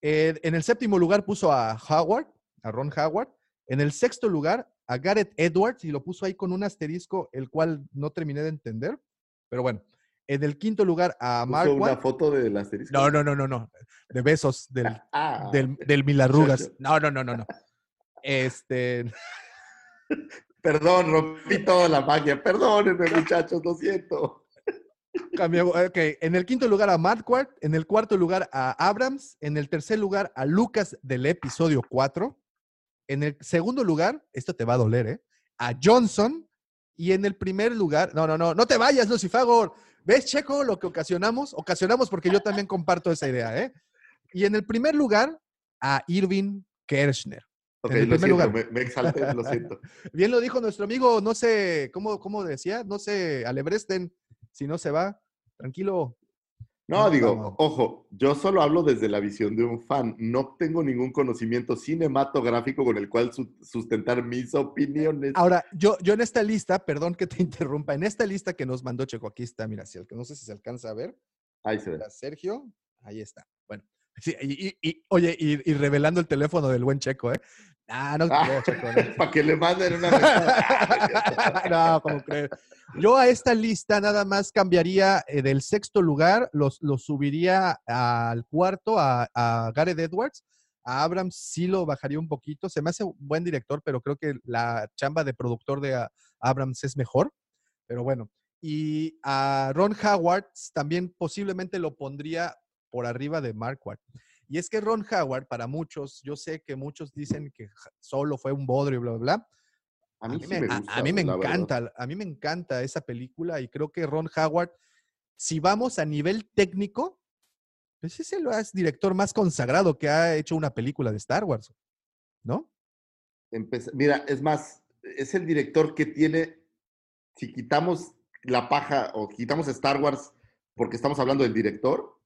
[SPEAKER 2] Eh, en el séptimo lugar puso a Howard, a Ron Howard. En el sexto lugar a Gareth Edwards y lo puso ahí con un asterisco, el cual no terminé de entender. Pero bueno, en el quinto lugar a
[SPEAKER 3] ¿Puso
[SPEAKER 2] Mark
[SPEAKER 3] una foto del asterisco?
[SPEAKER 2] No, no, no, no, no. De besos del, [laughs]
[SPEAKER 3] Ah,
[SPEAKER 2] del, del Milarrugas. [laughs] No, no, no, no, no. Este,
[SPEAKER 3] Perdón, rompí toda la magia. Perdónenme, muchachos, lo siento.
[SPEAKER 2] Cambió, ok, en el quinto lugar a Marquardt, en el cuarto lugar a Abrams, en el tercer lugar a Lucas del episodio 4, en el segundo lugar, esto te va a doler, ¿eh? A Johnson, y en el primer lugar, no, no, no, no te vayas, Lucifagor. ¿Ves, Checo, lo que ocasionamos? Ocasionamos porque yo también comparto esa idea, ¿eh? Y en el primer lugar a Irving Kershner.
[SPEAKER 3] Ok,
[SPEAKER 2] En
[SPEAKER 3] lo siento,
[SPEAKER 2] lugar.
[SPEAKER 3] me, me exalté, lo siento. [laughs]
[SPEAKER 2] Bien lo dijo nuestro amigo, no sé, ¿cómo, cómo decía? No se alebresten si no se va. Tranquilo.
[SPEAKER 3] No,
[SPEAKER 2] No,
[SPEAKER 3] digo,
[SPEAKER 2] no.
[SPEAKER 3] ojo, yo solo hablo desde la visión de un fan. No tengo ningún conocimiento cinematográfico con el cual su- sustentar mis opiniones.
[SPEAKER 2] Ahora, yo, yo en esta lista, perdón que te [laughs] interrumpa, en esta lista que nos mandó Checo, aquí está, mira, si el que no sé si se alcanza a ver,
[SPEAKER 3] Ahí se ve.
[SPEAKER 2] Sergio, ahí está. Bueno, sí, y, y- y, oye, y, y revelando el teléfono del buen Checo, ¿eh? Ah, no,
[SPEAKER 3] Ah,
[SPEAKER 2] no. [laughs]
[SPEAKER 3] Para que le manden una mentada. [laughs]
[SPEAKER 2] no, ¿cómo crees? Yo a esta lista nada más cambiaría eh, del sexto lugar, los, los subiría al cuarto a, a Gareth Edwards. A Abrams sí lo bajaría un poquito. Se me hace un buen director, pero creo que la chamba de productor de ah, Abrams es mejor. Pero bueno. Y a Ron Howard también posiblemente lo pondría por arriba de Mark Ward. Y es que Ron Howard, para muchos, yo sé que muchos dicen que solo fue un bodrio, bla, bla, bla.
[SPEAKER 3] A mí,
[SPEAKER 2] A
[SPEAKER 3] sí
[SPEAKER 2] mí,
[SPEAKER 3] me
[SPEAKER 2] me, a-
[SPEAKER 3] gusta.
[SPEAKER 2] a mí me
[SPEAKER 3] verdad.
[SPEAKER 2] encanta, a mí me encanta esa película y creo que Ron Howard, si vamos a nivel técnico, pues es el director más consagrado que ha hecho una película de Star Wars, ¿no?
[SPEAKER 3] Mira, es más, es el director que tiene, si quitamos la paja o quitamos Star Wars porque estamos hablando del director,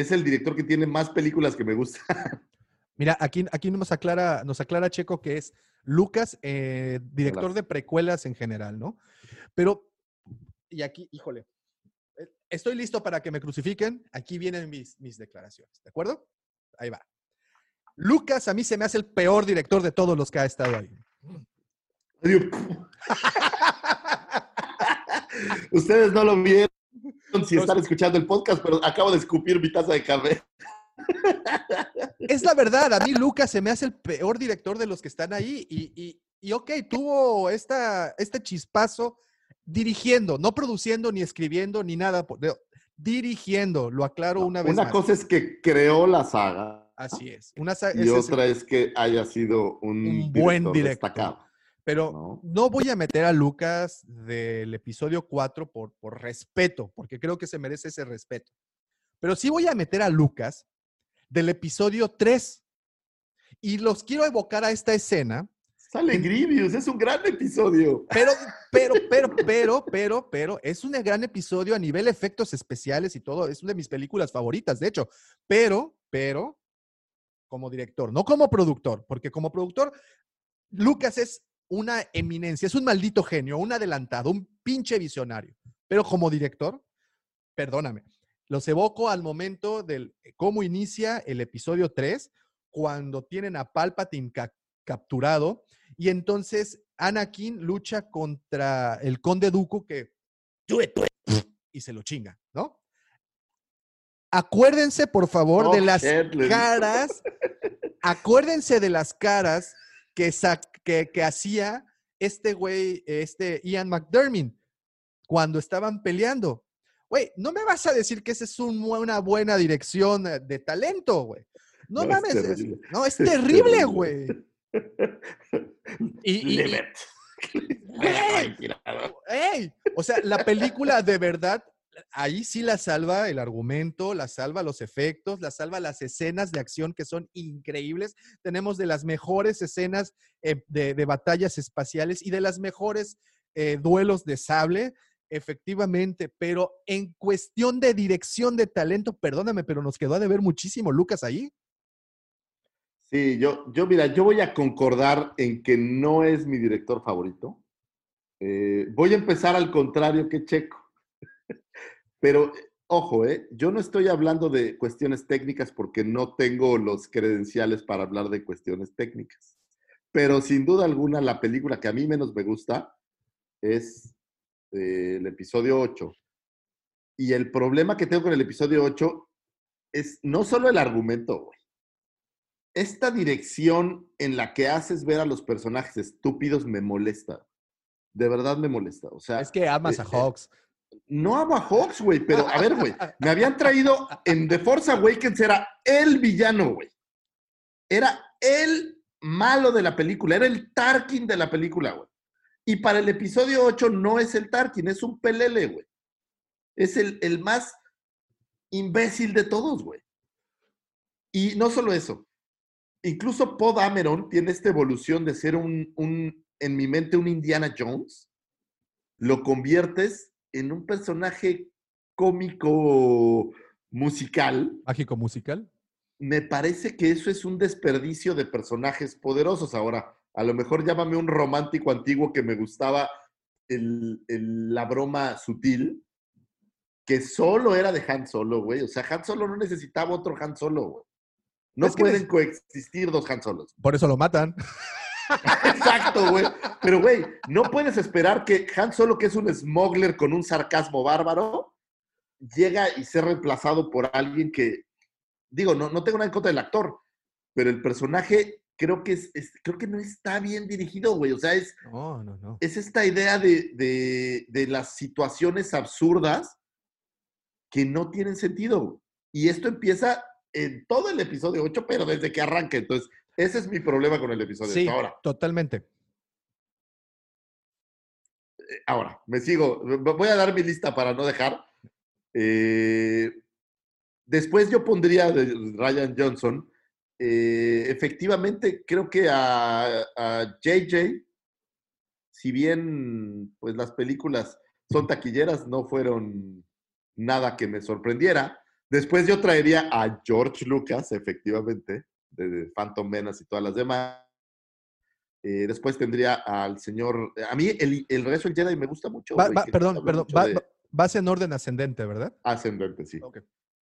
[SPEAKER 3] es el director que tiene más películas que me gustan. [laughs]
[SPEAKER 2] Mira, aquí, aquí nos, aclara, nos aclara Checo que es Lucas, eh, director de precuelas en general, ¿no? Pero y aquí, híjole, eh, estoy listo para que me crucifiquen. Aquí vienen mis, mis declaraciones, ¿de acuerdo? Ahí va. Lucas a mí se me hace el peor director de todos los que ha estado ahí. [laughs]
[SPEAKER 3] Ustedes no lo vieron si están escuchando el podcast, pero acabo de escupir mi taza de café.
[SPEAKER 2] Es la verdad, a mí Lucas se me hace el peor director de los que están ahí y, y, y ok, tuvo esta, este chispazo dirigiendo, no produciendo, ni escribiendo, ni nada, dirigiendo, lo aclaro una vez
[SPEAKER 3] Una
[SPEAKER 2] más.
[SPEAKER 3] cosa es que creó la saga
[SPEAKER 2] Así es. Una,
[SPEAKER 3] y
[SPEAKER 2] es-
[SPEAKER 3] otra es que haya sido un,
[SPEAKER 2] Un buen director.
[SPEAKER 3] destacado.
[SPEAKER 2] Pero
[SPEAKER 3] ¿no?
[SPEAKER 2] no voy a meter a Lucas del episodio 4 por, por respeto, porque creo que se merece ese respeto. Pero sí voy a meter a Lucas del episodio 3. Y los quiero evocar a esta escena
[SPEAKER 3] Sale Grievous, es un gran episodio.
[SPEAKER 2] Pero, pero, pero, [laughs] pero, pero, pero, es un gran episodio a nivel efectos especiales y todo. Es una de mis películas favoritas, de hecho. Pero, pero, como director, no como productor, porque como productor, Lucas es una eminencia, es un maldito genio, un adelantado, un pinche visionario. Pero como director, perdóname, los evoco al momento del cómo inicia el episodio 3, cuando tienen a Palpatine ca- capturado y entonces Anakin lucha contra el conde Dooku que y se lo chinga, ¿no? Acuérdense, por favor,
[SPEAKER 3] Oh,
[SPEAKER 2] de las
[SPEAKER 3] shit,
[SPEAKER 2] caras, acuérdense de las caras que, sac- que, que hacía este güey, este Ian McDermott, cuando estaban peleando. Güey, no me vas a decir que esa es un- una buena dirección eh, de talento, güey. No,
[SPEAKER 3] No, es
[SPEAKER 2] mames, es- no, es terrible, güey. [laughs] Y, y- y-. [laughs] ¡Ey! O sea, la película de verdad, ahí sí la salva el argumento, la salva los efectos, la salva las escenas de acción que son increíbles. Tenemos de las mejores escenas eh, de, de batallas espaciales y de las mejores eh, duelos de sable, efectivamente. Pero en cuestión de dirección de talento, perdóname, pero nos quedó a deber muchísimo Lucas ahí.
[SPEAKER 3] Sí, yo, yo, mira, yo voy a concordar en que no es mi director favorito. Eh, voy a empezar al contrario que Checo. Pero, ojo, eh, yo no estoy hablando de cuestiones técnicas porque no tengo los credenciales para hablar de cuestiones técnicas. Pero sin duda alguna, la película que a mí menos me gusta es eh, el episodio 8. Y el problema que tengo con el episodio 8 es no solo el argumento, güey esta dirección en la que haces ver a los personajes estúpidos me molesta. De verdad me molesta. O sea,
[SPEAKER 2] Es que amas
[SPEAKER 3] eh,
[SPEAKER 2] a
[SPEAKER 3] eh,
[SPEAKER 2] Hawks.
[SPEAKER 3] No amo a Hawks, güey, pero a ver, güey, me habían traído en The Force Awakens, era el villano, güey. Era el malo de la película, era el Tarkin de la película, güey. Y para el episodio 8 no es el Tarkin, es un pelele, güey. Es el, el más imbécil de todos, güey. Y no solo eso, incluso Poe Dameron tiene esta evolución de ser un, un, en mi mente, un Indiana Jones. Lo conviertes en un personaje cómico musical.
[SPEAKER 2] Mágico musical.
[SPEAKER 3] Me parece que eso es un desperdicio de personajes poderosos. Ahora, a lo mejor llámame un romántico antiguo que me gustaba el- el- la broma sutil, que solo era de Han Solo, güey. O sea, Han Solo no necesitaba otro Han Solo, güey. No
[SPEAKER 2] Es
[SPEAKER 3] pueden coexistir dos Han Solos.
[SPEAKER 2] Por eso lo matan. [laughs]
[SPEAKER 3] Exacto, güey. Pero, güey, no puedes esperar que Han Solo, que es un smuggler con un sarcasmo bárbaro, llega y sea reemplazado por alguien que, digo, no, no tengo nada en contra del actor, pero el personaje creo que, es, es- creo que no está bien dirigido, güey. O sea, es,
[SPEAKER 2] No, no, no.
[SPEAKER 3] es esta idea de, de- de las situaciones absurdas que no tienen sentido. Y esto empieza en todo el episodio 8, pero desde que arranca. Entonces, ese es mi problema con el episodio
[SPEAKER 2] Sí,
[SPEAKER 3] 8. Ahora,
[SPEAKER 2] totalmente.
[SPEAKER 3] ahora, me sigo. Voy a dar mi lista para no dejar. Eh, después yo pondría de Ryan Johnson. Eh, efectivamente, creo que a, a JJ, si bien pues las películas son taquilleras, no fueron nada que me sorprendiera. Después yo traería a George Lucas, efectivamente, de Phantom Menace y todas las demás. Eh, después tendría al señor. A mí el, el regreso del Jedi me gusta mucho.
[SPEAKER 2] Va- va- perdón, perdón.
[SPEAKER 3] mucho
[SPEAKER 2] va-
[SPEAKER 3] de
[SPEAKER 2] va- vas en orden ascendente, ¿verdad?
[SPEAKER 3] Ascendente, sí.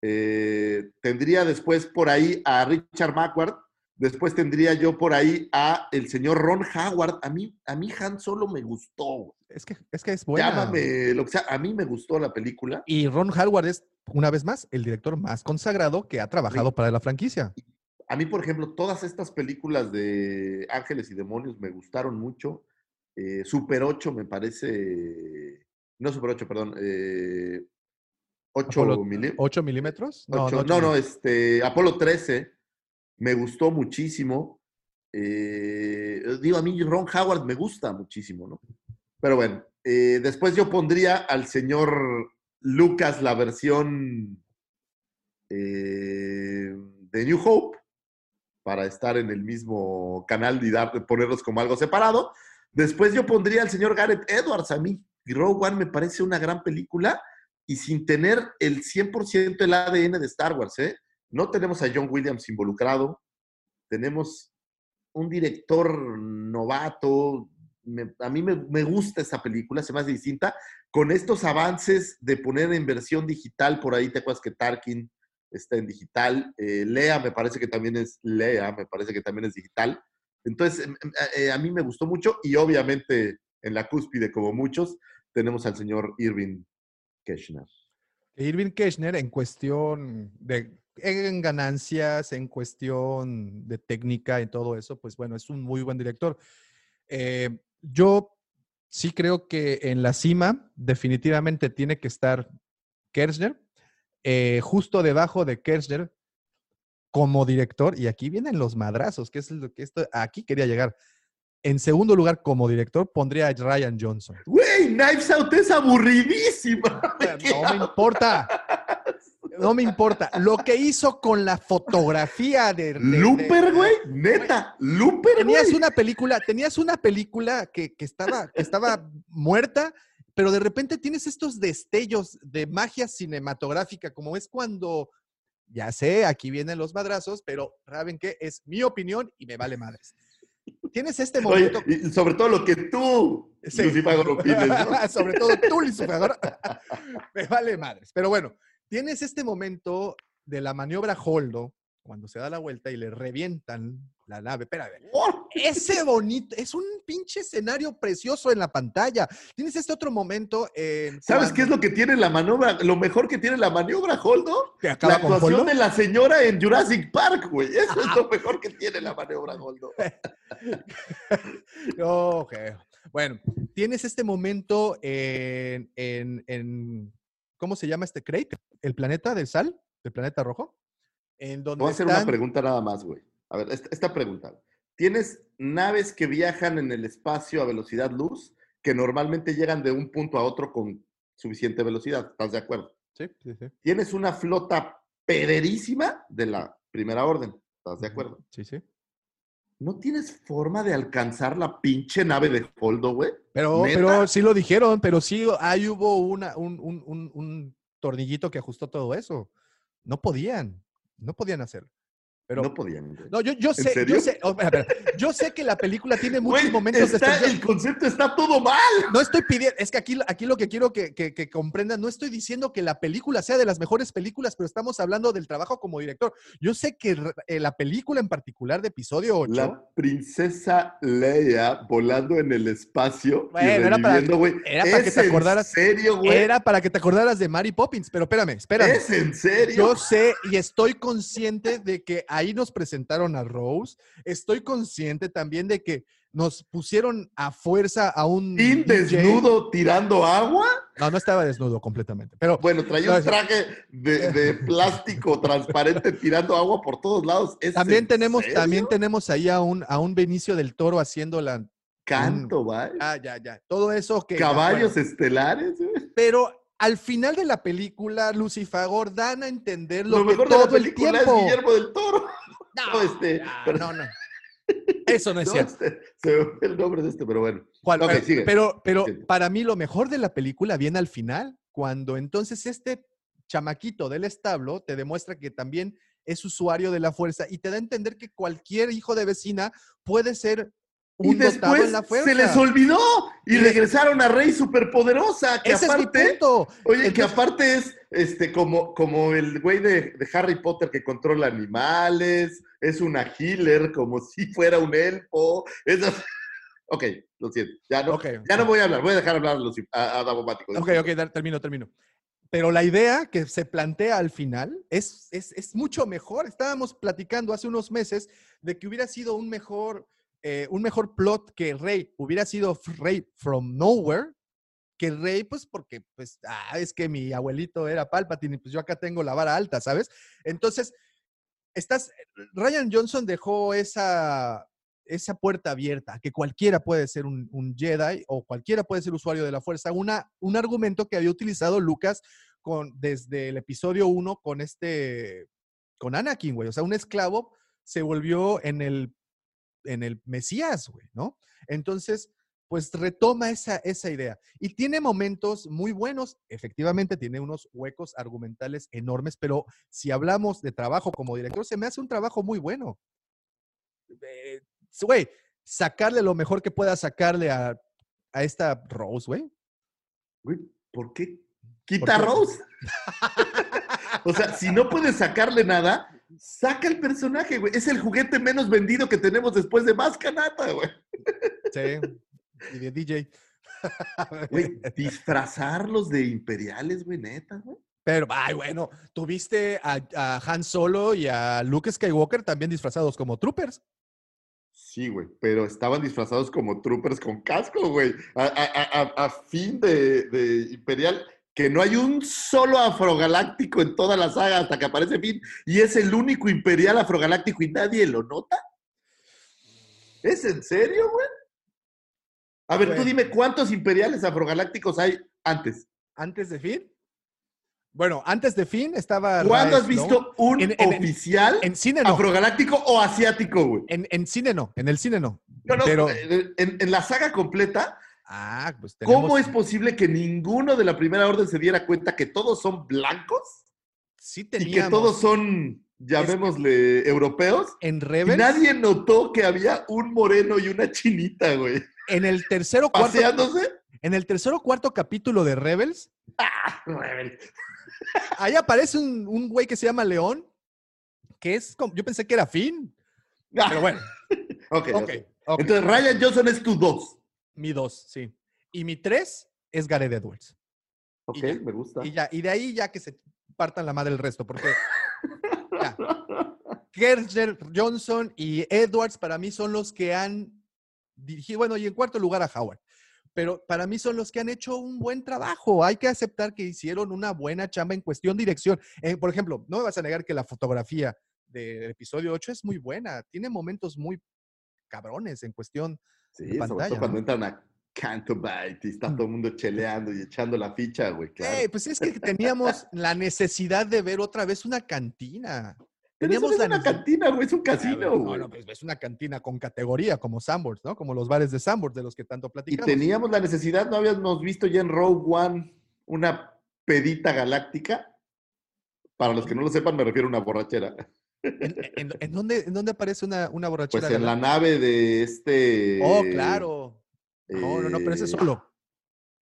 [SPEAKER 3] Eh, tendría después por ahí a Richard Macquart. Después tendría yo por ahí a el señor Ron Howard. A mí, a mí Han Solo me gustó.
[SPEAKER 2] Es que es, que es buena.
[SPEAKER 3] Llámame lo que sea. A mí me gustó la película.
[SPEAKER 2] Y Ron Howard es, una vez más, el director más consagrado que ha trabajado para la franquicia.
[SPEAKER 3] A mí, por ejemplo, todas estas películas de Ángeles y Demonios me gustaron mucho. Eh, Super 8 me parece. No Super 8, perdón. Eh, 8
[SPEAKER 2] Apolo-
[SPEAKER 3] milímetros.
[SPEAKER 2] 8 milímetros. No, no,
[SPEAKER 3] no, este, Apolo 13 me gustó muchísimo. Eh, digo, a mí Ron Howard me gusta muchísimo, ¿no? Pero bueno, eh, después yo pondría al señor Lucas la versión eh, de New Hope para estar en el mismo canal y dar, ponerlos como algo separado. Después yo pondría al señor Gareth Edwards a mí. Y Rogue One me parece una gran película y sin tener el 100% el ADN de Star Wars, ¿eh? No tenemos a John Williams involucrado, tenemos un director novato, a mí me, gusta esa película, se me hace distinta, con estos avances de poner en versión digital, por ahí te acuerdas que Tarkin está en digital, eh, Lea me parece que también es Lea, me parece que también es digital, entonces em, em, eh, a mí me gustó mucho y obviamente en la cúspide, como muchos, tenemos al señor Irving Keschner.
[SPEAKER 2] Irving Kirchner en cuestión de ganancias, en cuestión de técnica, en todo eso, pues bueno, es un muy buen director. Eh, yo sí creo que en la cima definitivamente tiene que estar Kirchner, eh, justo debajo de Kirchner como director, y aquí vienen los madrazos, que es lo que esto, aquí quería llegar. En segundo lugar, como director, pondría a Ryan Johnson.
[SPEAKER 3] Güey, Knives Out es aburridísima. [laughs] ¿De qué
[SPEAKER 2] No me importa. No me importa. Lo que hizo con la fotografía de. de-
[SPEAKER 3] Looper, güey. Neta, Looper,
[SPEAKER 2] Tenías
[SPEAKER 3] güey.
[SPEAKER 2] una película, tenías una película que, que estaba, que estaba muerta, pero de repente tienes estos destellos de magia cinematográfica, como es cuando, ya sé, aquí vienen los madrazos, pero ¿saben qué? Es mi opinión y me vale madres. Tienes este
[SPEAKER 3] Oye,
[SPEAKER 2] momento.
[SPEAKER 3] y sobre todo lo que tú,
[SPEAKER 2] Sí.
[SPEAKER 3] Lucifago, opines, ¿no? [laughs]
[SPEAKER 2] Sobre todo tú, Lucifer. [laughs] Me vale madres. Pero bueno, tienes este momento de la maniobra Holdo, cuando se da la vuelta y le revientan la nave. Espérame.
[SPEAKER 3] ¡Oh!
[SPEAKER 2] Ese bonito, es un pinche escenario precioso en la pantalla. Tienes este otro momento. en
[SPEAKER 3] ¿Sabes qué es lo que tiene la maniobra? Lo mejor que tiene la maniobra, Holdo. La actuación
[SPEAKER 2] Holdo?
[SPEAKER 3] de la señora en Jurassic Park, güey. Eso es lo mejor que tiene la maniobra, Holdo. [laughs]
[SPEAKER 2] Ok. Bueno, tienes este momento en, en- en- ¿cómo se llama este crate? ¿El planeta del sal? ¿El planeta rojo? En donde
[SPEAKER 3] Voy a hacer una pregunta nada más, güey. A ver, esta, esta pregunta. ¿Tienes naves que viajan en el espacio a velocidad luz que normalmente llegan de un punto a otro con suficiente velocidad? ¿Estás de acuerdo?
[SPEAKER 2] Sí, sí, sí.
[SPEAKER 3] Tienes una flota pederísima de la primera orden. ¿Estás de acuerdo?
[SPEAKER 2] Sí, sí.
[SPEAKER 3] ¿No tienes forma de alcanzar la pinche nave de Holdo, güey?
[SPEAKER 2] Pero,
[SPEAKER 3] ¿Neta?
[SPEAKER 2] pero sí lo dijeron, pero sí ahí hubo una, un, un- un- un tornillito que ajustó todo eso. No podían, no podían hacerlo. Pero,
[SPEAKER 3] no podían, güey.
[SPEAKER 2] no, yo, yo sé,
[SPEAKER 3] serio?
[SPEAKER 2] yo sé, oh, espera, espera. yo sé que la película tiene muchos
[SPEAKER 3] Güey,
[SPEAKER 2] momentos de
[SPEAKER 3] está-
[SPEAKER 2] extensión.
[SPEAKER 3] el concepto está todo mal.
[SPEAKER 2] No estoy pidiendo, es que aquí, aquí lo que quiero que, que- que comprendan, no estoy diciendo que la película sea de las mejores películas, pero estamos hablando del trabajo como director. Yo sé que eh, la película en particular de episodio 8,
[SPEAKER 3] La princesa Leia volando en el espacio y
[SPEAKER 2] Bueno, era para-
[SPEAKER 3] güey.
[SPEAKER 2] era para que
[SPEAKER 3] ¿Es
[SPEAKER 2] te acordaras-
[SPEAKER 3] serio, güey?
[SPEAKER 2] era para que te acordaras de Mary Poppins, pero espérame, espérame.
[SPEAKER 3] ¿Es en serio?
[SPEAKER 2] Yo sé y estoy consciente de que ahí nos presentaron a Rose. Estoy consciente también de que nos pusieron a fuerza a un
[SPEAKER 3] ¿Tin desnudo tirando agua?
[SPEAKER 2] No, no estaba desnudo completamente, pero
[SPEAKER 3] Bueno, traía un traje de, de [laughs] plástico transparente tirando agua por todos lados. ¿Es
[SPEAKER 2] también
[SPEAKER 3] en
[SPEAKER 2] tenemos,
[SPEAKER 3] serio?
[SPEAKER 2] también tenemos ahí a un, a un Benicio del Toro haciendo la.
[SPEAKER 3] Canto, ¿vale?
[SPEAKER 2] Ah, ya, ya. Todo eso que.
[SPEAKER 3] Caballos
[SPEAKER 2] bueno,
[SPEAKER 3] estelares, güey.
[SPEAKER 2] pero al final de la película, Lucifagor dan a entender lo,
[SPEAKER 3] Lo
[SPEAKER 2] que
[SPEAKER 3] mejor de la
[SPEAKER 2] todo el
[SPEAKER 3] película
[SPEAKER 2] tiempo.
[SPEAKER 3] es Guillermo del Toro. [laughs]
[SPEAKER 2] No,
[SPEAKER 3] No, este,
[SPEAKER 2] ya,
[SPEAKER 3] pero-
[SPEAKER 2] no, no. [laughs] Eso no es
[SPEAKER 3] No,
[SPEAKER 2] cierto.
[SPEAKER 3] este, se me fue el nombre de este, pero bueno.
[SPEAKER 2] ¿Cuál?
[SPEAKER 3] Ok,
[SPEAKER 2] pero,
[SPEAKER 3] sigue.
[SPEAKER 2] pero, pero
[SPEAKER 3] Sigue.
[SPEAKER 2] para mí lo mejor de la película viene al final, cuando entonces este chamaquito del establo te demuestra que también es usuario de la fuerza y te da a entender que cualquier hijo de vecina puede ser un dotado
[SPEAKER 3] después
[SPEAKER 2] en la fuerza.
[SPEAKER 3] se les olvidó y
[SPEAKER 2] Y
[SPEAKER 3] regresaron a Rey superpoderosa, que
[SPEAKER 2] Ese es mi
[SPEAKER 3] aparte,
[SPEAKER 2] punto.
[SPEAKER 3] oye, que aparte es este como, como el güey de, de Harry Potter que controla animales, es una healer como si fuera un elfo. es- [laughs] Ok, lo siento, ya no, ya no voy a hablar, voy a dejar hablar a, los, a, a Davomático.
[SPEAKER 2] Ok, ok, termino, termino. Pero la idea que se plantea al final es, es, es mucho mejor. Estábamos platicando hace unos meses de que hubiera sido un mejor, eh, un mejor plot que Rey. Hubiera sido Rey from nowhere que Rey, pues porque, pues, ah, es que mi abuelito era Palpatine y pues yo acá tengo la vara alta, ¿sabes? Entonces, estás, Ryan Johnson dejó esa, esa puerta abierta, que cualquiera puede ser un, un Jedi o cualquiera puede ser usuario de la fuerza, una, un argumento que había utilizado Lucas con, desde el episodio 1 con este, con Anakin, güey. O sea, un esclavo se volvió en el, en el Mesías, güey, ¿no? Entonces, pues retoma esa, esa idea. Y tiene momentos muy buenos, efectivamente tiene unos huecos argumentales enormes, pero si hablamos de trabajo como director, se me hace un trabajo muy bueno. Eh, Güey, sacarle lo mejor que pueda sacarle a, a esta Rose, güey.
[SPEAKER 3] Güey, ¿por qué quita
[SPEAKER 2] qué?
[SPEAKER 3] Rose? [laughs] o sea, si no puedes sacarle nada, saca el personaje, güey. Es el juguete menos vendido que tenemos después de más canata, güey.
[SPEAKER 2] Sí. Y de DJ. [laughs]
[SPEAKER 3] Güey, disfrazarlos de imperiales, güey, neta, güey.
[SPEAKER 2] Pero, ay, bueno, tuviste a, a Han Solo y a Luke Skywalker también disfrazados como troopers.
[SPEAKER 3] Sí, güey, pero estaban disfrazados como troopers con casco, güey. A, a- a- a fin de, de Imperial, que no hay un solo afrogaláctico en toda la saga hasta que aparece Finn, y es el único Imperial afrogaláctico y nadie lo nota. ¿Es en serio, güey? A ver, tú
[SPEAKER 2] Güey.
[SPEAKER 3] dime cuántos Imperiales afrogalácticos hay antes.
[SPEAKER 2] Antes de fin. Bueno, antes de fin estaba.
[SPEAKER 3] ¿Cuándo has visto un
[SPEAKER 2] En- en-
[SPEAKER 3] oficial
[SPEAKER 2] En cine no.
[SPEAKER 3] afrogaláctico o asiático, güey?
[SPEAKER 2] En, en cine no. En el cine no.
[SPEAKER 3] No, no,
[SPEAKER 2] Pero-
[SPEAKER 3] en la saga completa,
[SPEAKER 2] Ah, pues tenemos.
[SPEAKER 3] ¿Cómo es posible que ninguno de la primera orden se diera cuenta que todos son blancos
[SPEAKER 2] Sí
[SPEAKER 3] y que
[SPEAKER 2] teníamos.
[SPEAKER 3] todos son, llamémosle, europeos?
[SPEAKER 2] En Rebels.
[SPEAKER 3] nadie notó que había un moreno y una chinita, güey,
[SPEAKER 2] En el tercero cuarto.
[SPEAKER 3] paseándose.
[SPEAKER 2] En el tercero cuarto capítulo de Rebels. Ahí aparece un, un güey que se llama León. Que es como. Yo pensé que era Finn. Pero [laughs] bueno.
[SPEAKER 3] ok, ok.
[SPEAKER 2] Ok. ok.
[SPEAKER 3] Entonces, Ryan Johnson es tu dos.
[SPEAKER 2] Mi dos, sí. Y mi tres es Gareth Edwards.
[SPEAKER 3] Ok,
[SPEAKER 2] ya.
[SPEAKER 3] me gusta.
[SPEAKER 2] Y ya, y de ahí ya que se partan la madre el resto, porque [laughs] ya. Johnson y Edwards para mí son los que han dirigido, bueno, y en cuarto lugar a Howard, pero para mí son los que han hecho un buen trabajo. Hay que aceptar que hicieron una buena chamba en cuestión dirección. Eh, por ejemplo, no me vas a negar que la fotografía del episodio 8 es muy buena, tiene momentos muy cabrones en cuestión.
[SPEAKER 3] Sí, sobre
[SPEAKER 2] pantalla,
[SPEAKER 3] todo cuando
[SPEAKER 2] ¿no?
[SPEAKER 3] entran a Canto Bite y está todo el mundo cheleando y echando la ficha, güey, claro.
[SPEAKER 2] Eh, pues es que teníamos la necesidad de ver otra vez una cantina. Teníamos
[SPEAKER 3] no es
[SPEAKER 2] la
[SPEAKER 3] una cantina, güey, es un
[SPEAKER 2] Ah,
[SPEAKER 3] casino,
[SPEAKER 2] No,
[SPEAKER 3] güey.
[SPEAKER 2] no, pues es una cantina con categoría, como Sanborns, ¿no? Como los bares de Sanborns de los que tanto
[SPEAKER 3] Y
[SPEAKER 2] platicamos.
[SPEAKER 3] teníamos la necesidad, ¿no habíamos visto ya en Rogue One una pedita galáctica? Para los que no lo sepan, me refiero a una borrachera.
[SPEAKER 2] ¿En, en- en dónde, en dónde aparece una, una borrachera?
[SPEAKER 3] Pues en la nave de este...
[SPEAKER 2] Oh, claro. No, no, no, pero ese es
[SPEAKER 3] eh,
[SPEAKER 2] solo.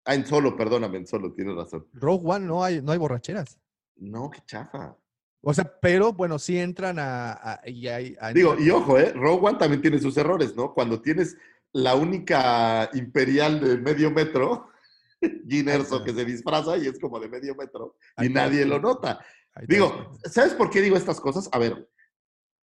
[SPEAKER 3] Ah, en solo, perdóname, en solo, tienes razón.
[SPEAKER 2] Rogue One no hay, no hay borracheras.
[SPEAKER 3] No, qué chafa.
[SPEAKER 2] O sea, pero bueno, sí entran a. a- y a-
[SPEAKER 3] Digo, y ojo, ¿eh? Rogue One también tiene sus errores, ¿no? Cuando tienes la única imperial de medio metro, [laughs] Gin Erso, que se disfraza y es como de medio metro, y nadie lo nota. Digo. ¿sabes por qué digo estas cosas? A ver,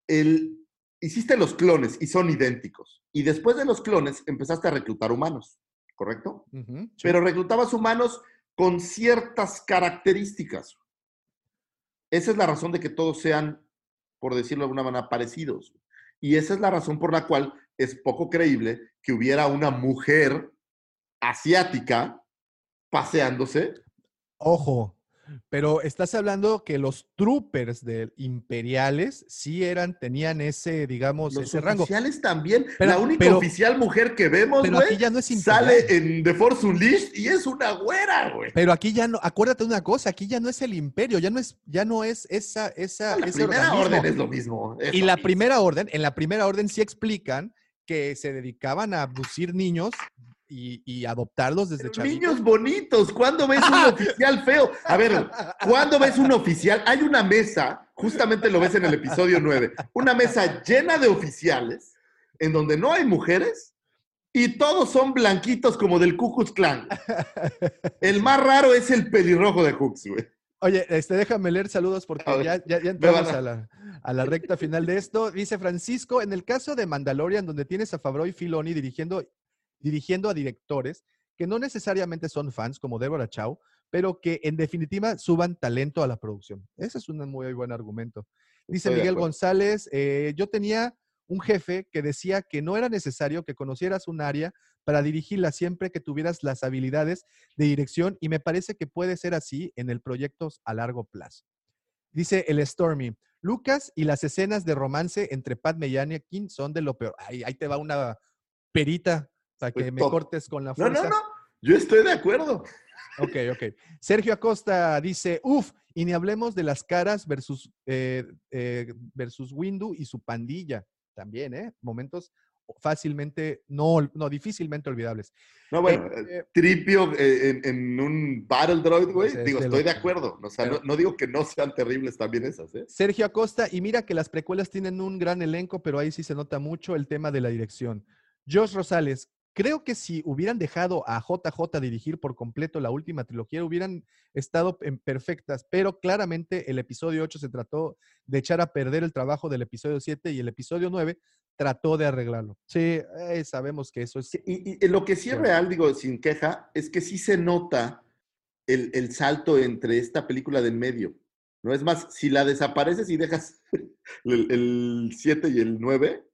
[SPEAKER 3] el, hiciste los clones y son idénticos. Y después de los clones empezaste a reclutar humanos, ¿correcto?
[SPEAKER 2] Sí.
[SPEAKER 3] Pero reclutabas humanos con ciertas características. Esa es la razón de que todos sean, por decirlo de alguna manera, parecidos. Y esa es la razón por la cual es poco creíble que hubiera una mujer asiática paseándose.
[SPEAKER 2] Ojo, pero estás hablando que los troopers de imperiales sí eran, tenían ese, digamos,
[SPEAKER 3] Los
[SPEAKER 2] ese rango.
[SPEAKER 3] oficiales también.
[SPEAKER 2] Pero-
[SPEAKER 3] la única
[SPEAKER 2] pero-
[SPEAKER 3] oficial mujer que vemos,
[SPEAKER 2] Pero
[SPEAKER 3] güey,
[SPEAKER 2] aquí ya no es imperial.
[SPEAKER 3] sale en The Force Unleashed y es una güera, güey.
[SPEAKER 2] Pero aquí ya no, acuérdate de una cosa, aquí ya no es el imperio, ya no es, ya no es esa, esa,
[SPEAKER 3] La
[SPEAKER 2] ese
[SPEAKER 3] primera
[SPEAKER 2] organismo.
[SPEAKER 3] orden es lo mismo. es
[SPEAKER 2] Y
[SPEAKER 3] lo
[SPEAKER 2] la
[SPEAKER 3] mismo.
[SPEAKER 2] primera orden, en la primera orden sí explican que se dedicaban a abducir niños y, y adoptarlos desde
[SPEAKER 3] Pero
[SPEAKER 2] chavitos.
[SPEAKER 3] niños bonitos, ¿cuándo ves un [laughs] oficial feo? A ver, ¿cuándo ves un oficial? Hay una mesa, justamente lo ves en el episodio 9, una mesa llena de oficiales en donde no hay mujeres y todos son blanquitos como del Ku Klux Klan. El más raro es el pelirrojo de Hooks, güey.
[SPEAKER 2] Oye, este, déjame leer saludos porque
[SPEAKER 3] A
[SPEAKER 2] ya, ya, ya entramos
[SPEAKER 3] a
[SPEAKER 2] la, a la recta final de esto. Dice Francisco, en el caso de Mandalorian, donde tienes a Favreau y Filoni dirigiendo, dirigiendo a directores que no necesariamente son fans, como Deborah Chow, pero que en definitiva suban talento a la producción. Ese es un muy buen argumento. Dice
[SPEAKER 3] Estoy
[SPEAKER 2] Miguel. González, eh, yo tenía un jefe que decía que no era necesario que conocieras un área para dirigirla siempre que tuvieras las habilidades de dirección y me parece que puede ser así en el proyecto a largo plazo. Dice el Stormy, Lucas y las escenas de romance entre Padme y Anakin son de lo peor. Ahí te va una perita para que
[SPEAKER 3] Pues
[SPEAKER 2] me
[SPEAKER 3] todo.
[SPEAKER 2] cortes con la
[SPEAKER 3] No,
[SPEAKER 2] fuerza.
[SPEAKER 3] no, no. Yo estoy de acuerdo.
[SPEAKER 2] Ok, ok. Sergio Acosta dice, uff, y ni hablemos de las caras versus, eh, eh, versus Windu y su pandilla. También, ¿eh? Momentos fácilmente, no, no, difícilmente olvidables.
[SPEAKER 3] No, bueno,
[SPEAKER 2] Eh,
[SPEAKER 3] eh, Tripio en, en un Battle Droid, güey.
[SPEAKER 2] Pues es
[SPEAKER 3] digo,
[SPEAKER 2] de
[SPEAKER 3] estoy
[SPEAKER 2] lo-
[SPEAKER 3] de acuerdo. O sea,
[SPEAKER 2] pero-
[SPEAKER 3] no, no digo que no sean terribles también esas, ¿eh?
[SPEAKER 2] Sergio Acosta, y mira que las precuelas tienen un gran elenco, pero ahí sí se nota mucho el tema de la dirección. Josh Rosales, creo que si hubieran dejado a JJ dirigir por completo la última trilogía, hubieran estado en perfectas, pero claramente el episodio 8 se trató de echar a perder el trabajo del episodio 7 y el episodio 9 trató de arreglarlo. Sí, eh, sabemos que eso es...
[SPEAKER 3] Y, y lo que sí es real, digo, sin queja, es que sí se nota el, el salto entre esta película de en medio. No es más, si la desapareces y dejas [laughs] el 7 y el 9,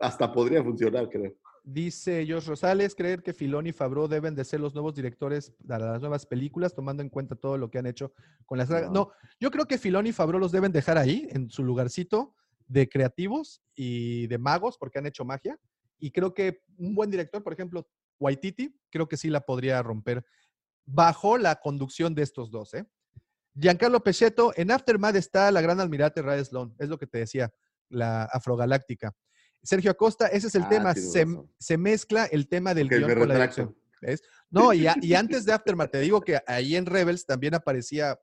[SPEAKER 3] hasta podría funcionar, creo.
[SPEAKER 2] Dice Josh Rosales, creer que Filoni y Favreau deben de ser los nuevos directores para las nuevas películas, tomando en cuenta todo lo que han hecho con las...
[SPEAKER 3] No.
[SPEAKER 2] No, yo creo que Filoni y Favreau los deben dejar ahí, en su lugarcito de creativos y de magos, porque han hecho magia. Y creo que un buen director, por ejemplo, Waititi, creo que sí la podría romper bajo la conducción de estos dos. ¿eh? Giancarlo Pechetto, en Aftermath está la gran almirante Rae Sloan, es lo que te decía, la afrogaláctica. Sergio Acosta, ese es el
[SPEAKER 3] Ah,
[SPEAKER 2] tema, se, mezcla el tema del
[SPEAKER 3] Ok, guion
[SPEAKER 2] con la dirección. ¿ves? No, y, a- y [laughs] antes de Aftermath, te digo que ahí en Rebels también aparecía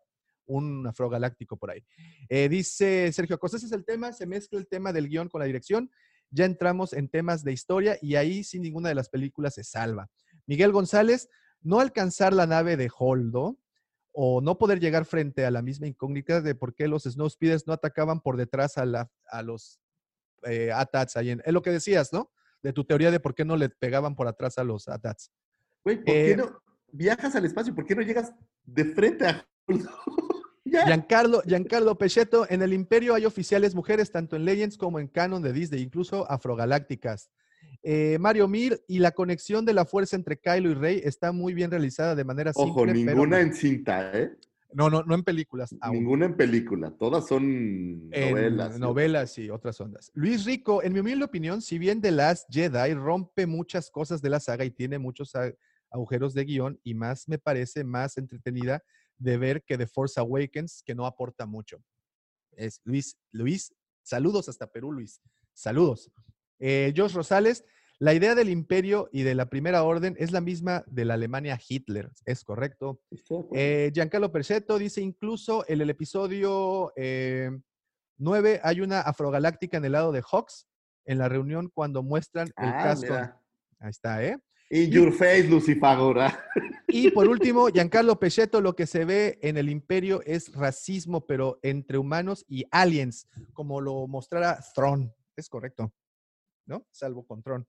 [SPEAKER 2] un afrogaláctico por ahí. Eh, dice Sergio Acosta, ese es el tema, se mezcla el tema del guion con la dirección. Ya entramos en temas de historia y ahí sin ninguna de las películas se salva. Miguel González, no alcanzar la nave de Holdo o no poder llegar frente a la misma incógnita de por qué los Snowspeeders no atacaban por detrás a, la, a los eh, ATATs ahí en, es lo que decías, ¿no? De tu teoría de por qué no le pegaban por atrás a los ATATs.
[SPEAKER 3] Güey, ¿por
[SPEAKER 2] Eh,
[SPEAKER 3] qué no viajas al espacio? ¿Por qué no llegas de frente a. [laughs]
[SPEAKER 2] Giancarlo, Giancarlo Pechetto, en el Imperio hay oficiales mujeres tanto en Legends como en canon de Disney, incluso afrogalácticas. Eh, Mario Mir y la conexión de la fuerza entre Kylo y Rey está muy bien realizada de manera
[SPEAKER 3] Ojo,
[SPEAKER 2] simple. pero
[SPEAKER 3] ninguna
[SPEAKER 2] no-
[SPEAKER 3] en cinta, ¿eh?
[SPEAKER 2] No, no, no en películas. aún.
[SPEAKER 3] Ninguna en película. Todas son
[SPEAKER 2] en
[SPEAKER 3] novelas.
[SPEAKER 2] novelas y otras ondas. Luis Rico, en mi humilde opinión, si bien The Last Jedi rompe muchas cosas de la saga y tiene muchos agujeros de guion, y más me parece más entretenida de ver que The Force Awakens, que no aporta mucho. Es Luis, Luis, saludos hasta Perú, Luis. Saludos. Eh, Josh Rosales, la idea del imperio y de la primera orden es la misma de la Alemania Hitler, es correcto. Eh, Giancarlo Percetto dice incluso en el episodio 9 hay una afrogaláctica en el lado de Hawks en la reunión cuando muestran el
[SPEAKER 3] Ah,
[SPEAKER 2] casco.
[SPEAKER 3] mira.
[SPEAKER 2] Ahí está, ¿eh?
[SPEAKER 3] In your face, Lucifagora.
[SPEAKER 2] Y por [laughs] último, Giancarlo Pechetto, lo que se ve en el imperio es racismo, pero entre humanos y aliens, como lo mostrara Thrawn. Es correcto, ¿no? Salvo con Thrawn.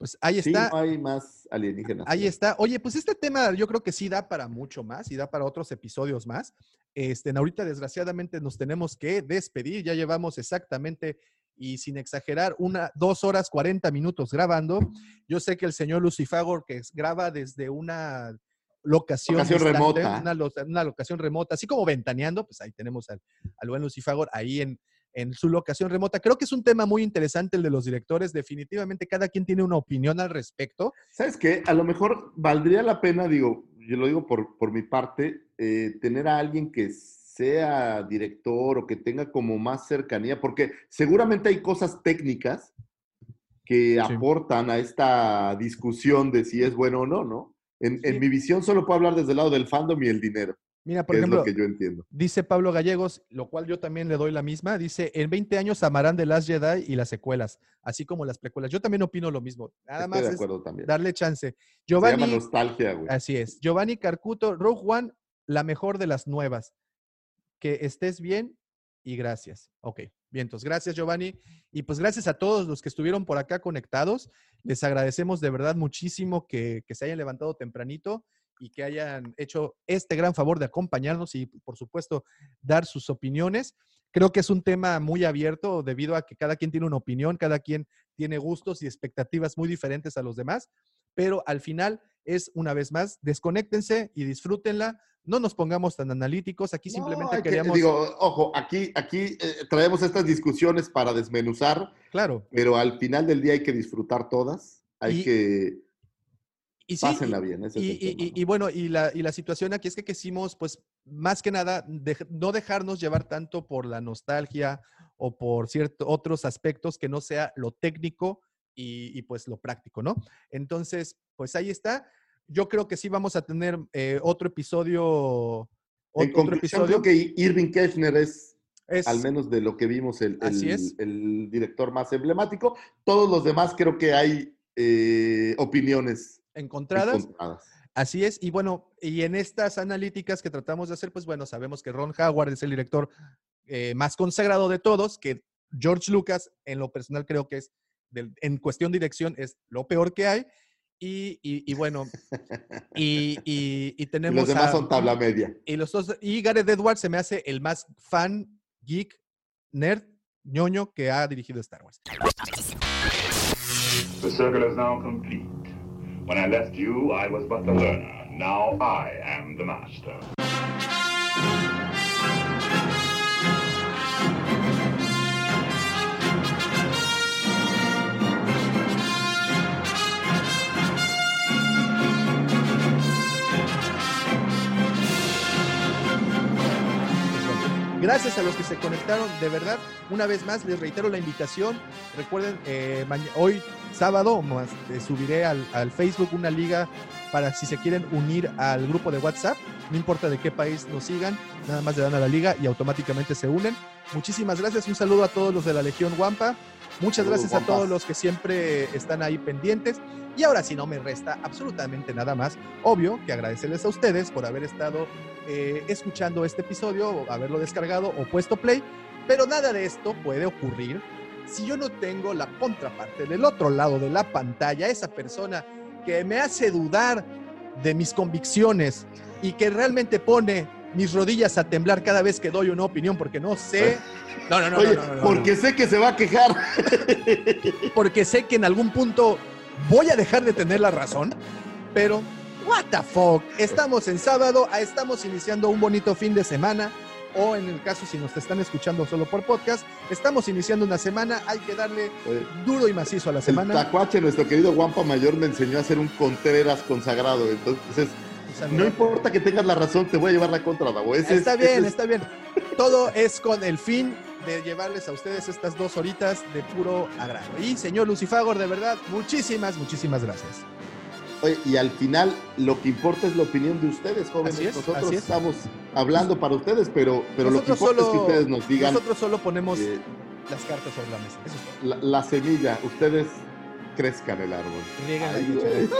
[SPEAKER 2] Pues ahí
[SPEAKER 3] Sí,
[SPEAKER 2] está.
[SPEAKER 3] no hay más alienígenas.
[SPEAKER 2] Ahí está. Oye, pues este tema yo creo que sí da para mucho más y da para otros episodios más. Este, ahorita desgraciadamente nos tenemos que despedir. Ya llevamos exactamente y sin exagerar una dos horas 40 minutos grabando. Yo sé que el señor Lucifagor que graba desde una locación,
[SPEAKER 3] Locación
[SPEAKER 2] distante,
[SPEAKER 3] remota.
[SPEAKER 2] Una locación remota, así como ventaneando, pues ahí tenemos al, al buen Lucifagor ahí en, en su locación remota. Creo que es un tema muy interesante el de los directores. Definitivamente cada quien tiene una opinión al respecto.
[SPEAKER 3] ¿Sabes qué? A lo mejor valdría la pena, digo, yo lo digo por, por mi parte, eh, tener a alguien que sea director o que tenga como más cercanía, porque seguramente hay cosas técnicas que aportan a esta discusión de si es bueno o no, ¿no? En, en mi visión solo puedo hablar desde el lado del fandom y el dinero,
[SPEAKER 2] Mira, por ejemplo,
[SPEAKER 3] es lo que yo entiendo.
[SPEAKER 2] dice Pablo Gallegos, lo cual yo también le doy la misma, dice, en 20 años amarán The Last Jedi y las secuelas, así como las precuelas. Yo también opino lo mismo. Nada
[SPEAKER 3] Estoy
[SPEAKER 2] más
[SPEAKER 3] de
[SPEAKER 2] es
[SPEAKER 3] acuerdo también.
[SPEAKER 2] darle chance.
[SPEAKER 3] Se llama
[SPEAKER 2] Giovanni,
[SPEAKER 3] nostalgia, güey.
[SPEAKER 2] así es. Giovanni Carcuto, Rogue One, la mejor de las nuevas. Que estés bien y gracias. Ok, bien, entonces gracias Giovanni. Y pues gracias a todos los que estuvieron por acá conectados. Les agradecemos de verdad muchísimo que, que se hayan levantado tempranito y que hayan hecho este gran favor de acompañarnos y por supuesto dar sus opiniones. Creo que es un tema muy abierto debido a que cada quien tiene una opinión, cada quien tiene gustos y expectativas muy diferentes a los demás, pero al final es una vez más, desconéctense y disfrútenla. No nos pongamos tan analíticos, aquí simplemente
[SPEAKER 3] No, hay que-
[SPEAKER 2] queríamos,
[SPEAKER 3] digo, ojo, aquí, aquí eh, traemos estas discusiones para desmenuzar,
[SPEAKER 2] claro,
[SPEAKER 3] pero al final del día hay que disfrutar todas. Hay
[SPEAKER 2] Y-
[SPEAKER 3] que
[SPEAKER 2] y sí,
[SPEAKER 3] pásenla bien. Ese
[SPEAKER 2] Y,
[SPEAKER 3] es el
[SPEAKER 2] y-
[SPEAKER 3] tema,
[SPEAKER 2] y-
[SPEAKER 3] ¿no?
[SPEAKER 2] y bueno, y la, y la situación aquí es que quisimos, pues, más que nada, no dejarnos llevar tanto por la nostalgia o por ciertos otros aspectos que no sea lo técnico y, pues lo práctico, ¿no? Entonces, pues ahí está. Yo creo que sí vamos a tener eh, otro episodio.
[SPEAKER 3] en
[SPEAKER 2] otro episodio.
[SPEAKER 3] creo que Irving Kirchner es,
[SPEAKER 2] Es-
[SPEAKER 3] al menos de lo que vimos, el, el- el director más emblemático. Todos los demás creo que hay eh, opiniones
[SPEAKER 2] encontradas.
[SPEAKER 3] encontradas.
[SPEAKER 2] Así es, y bueno, y en estas analíticas que tratamos de hacer, pues bueno, sabemos que Ron Howard es el director eh, más consagrado de todos, que George Lucas, en lo personal, creo que es, del- en cuestión de dirección, es lo peor que hay. Y, y- y bueno, [laughs] y, y- y
[SPEAKER 3] Y
[SPEAKER 2] tenemos.
[SPEAKER 3] los demás
[SPEAKER 2] a-
[SPEAKER 3] son tabla media.
[SPEAKER 2] Y, los dos, y Gareth Edwards se me hace el más fan, geek, nerd, ñoño que ha dirigido Star Wars.
[SPEAKER 1] The circle is now complete. When I left you, I was but the learner. Now I am the master.
[SPEAKER 2] Gracias a los que se conectaron, de verdad. Una vez más, les reitero la invitación. Recuerden, eh, hoy sábado más, eh, subiré al, al Facebook una liga para si se quieren unir al grupo de WhatsApp. No importa de qué país nos sigan, nada más le dan a la liga y automáticamente se unen. Muchísimas gracias. Un saludo a todos los de la Legión Wampa. Muchas gracias a todos los que siempre están ahí pendientes. Y ahora sí, no me resta absolutamente nada más. Obvio que agradecerles a ustedes por haber estado eh, escuchando este episodio, haberlo descargado o puesto play. Pero nada de esto puede ocurrir si yo no tengo la contraparte del otro lado de la pantalla, esa persona que me hace dudar de mis convicciones y que realmente pone mis rodillas a temblar cada vez que doy una opinión porque no sé. No, no, no,
[SPEAKER 3] Oye,
[SPEAKER 2] no, no, no,
[SPEAKER 3] porque sé que se va a quejar.
[SPEAKER 2] porque sé que en algún punto voy a dejar de tener la razón, pero what the fuck, estamos en sábado, ah, estamos iniciando un bonito fin de semana, o en el caso si nos están escuchando solo por podcast, estamos iniciando una semana, hay que darle
[SPEAKER 3] Oye,
[SPEAKER 2] duro y macizo a la
[SPEAKER 3] El
[SPEAKER 2] semana.
[SPEAKER 3] tacuache, nuestro querido Guampa Mayor, me enseñó a ser un Contreras consagrado. Entonces, no importa que tengas la razón, te voy a llevar la contra. Ese es-
[SPEAKER 2] Está bien,
[SPEAKER 3] es-
[SPEAKER 2] está bien. Todo es con el fin de llevarles a ustedes estas dos horitas de puro agrado. Y señor Lucifagor, de verdad, muchísimas, muchísimas gracias.
[SPEAKER 3] Oye, y al final, lo que importa es la opinión de ustedes, jóvenes.
[SPEAKER 2] Así es,
[SPEAKER 3] Nosotros
[SPEAKER 2] así es.
[SPEAKER 3] estamos hablando para ustedes, pero, pero lo que importa es que ustedes nos digan
[SPEAKER 2] Nosotros solo ponemos
[SPEAKER 3] eh,
[SPEAKER 2] las cartas sobre la mesa. Eso es todo.
[SPEAKER 3] la, la semilla. Ustedes crezcan el árbol. Ay,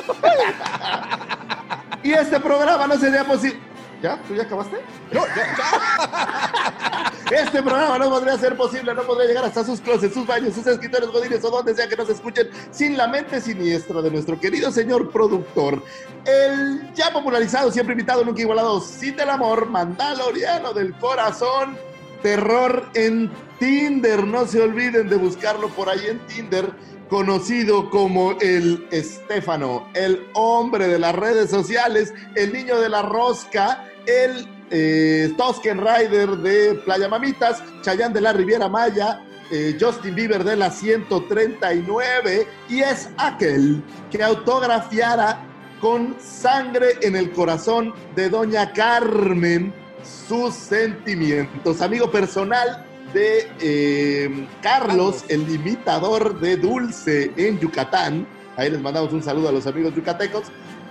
[SPEAKER 3] [laughs] y este programa no sería posible. ¿Ya? ¿Tú ya acabaste?
[SPEAKER 2] No, ya, ya. [laughs]
[SPEAKER 3] Este programa no podría ser posible, no podría llegar hasta sus closets, sus baños, sus escritorios, godines o donde sea que nos escuchen sin la mente siniestra de nuestro querido señor productor. El ya popularizado, siempre invitado, nunca igualado, sin del amor, mandaloriano del corazón, terror en Tinder. No se olviden de buscarlo por ahí en Tinder, conocido como el Estefano, el hombre de las redes sociales, el niño de la rosca, el eh, Tosken Rider de Playa Mamitas, Chayán de la Riviera Maya, eh, Justin Bieber de la 139 y es aquel que autografiara con sangre en el corazón de Doña Carmen sus sentimientos. Amigo personal de eh, Carlos, el imitador de Dulce en Yucatán. Ahí les mandamos un saludo a los amigos yucatecos.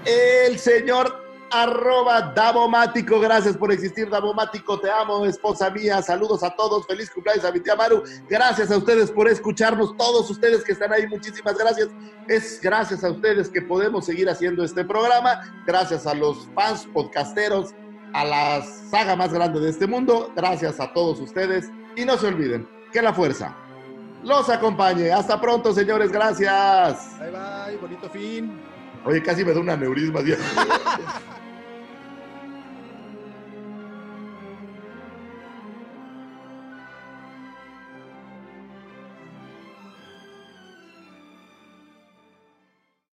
[SPEAKER 3] El señor arroba Davomático, gracias por existir, Davomático, te amo, esposa mía, saludos a todos, feliz cumpleaños a mi tía Maru, gracias a ustedes por escucharnos, todos ustedes que están ahí, muchísimas gracias, es gracias a ustedes que podemos seguir haciendo este programa, gracias a los fans podcasteros, a la saga más grande de este mundo, gracias a todos ustedes, y no se olviden que la fuerza los acompañe, hasta pronto señores, gracias.
[SPEAKER 2] Bye bye, bonito fin.
[SPEAKER 3] Oye, casi me da un aneurisma. [laughs]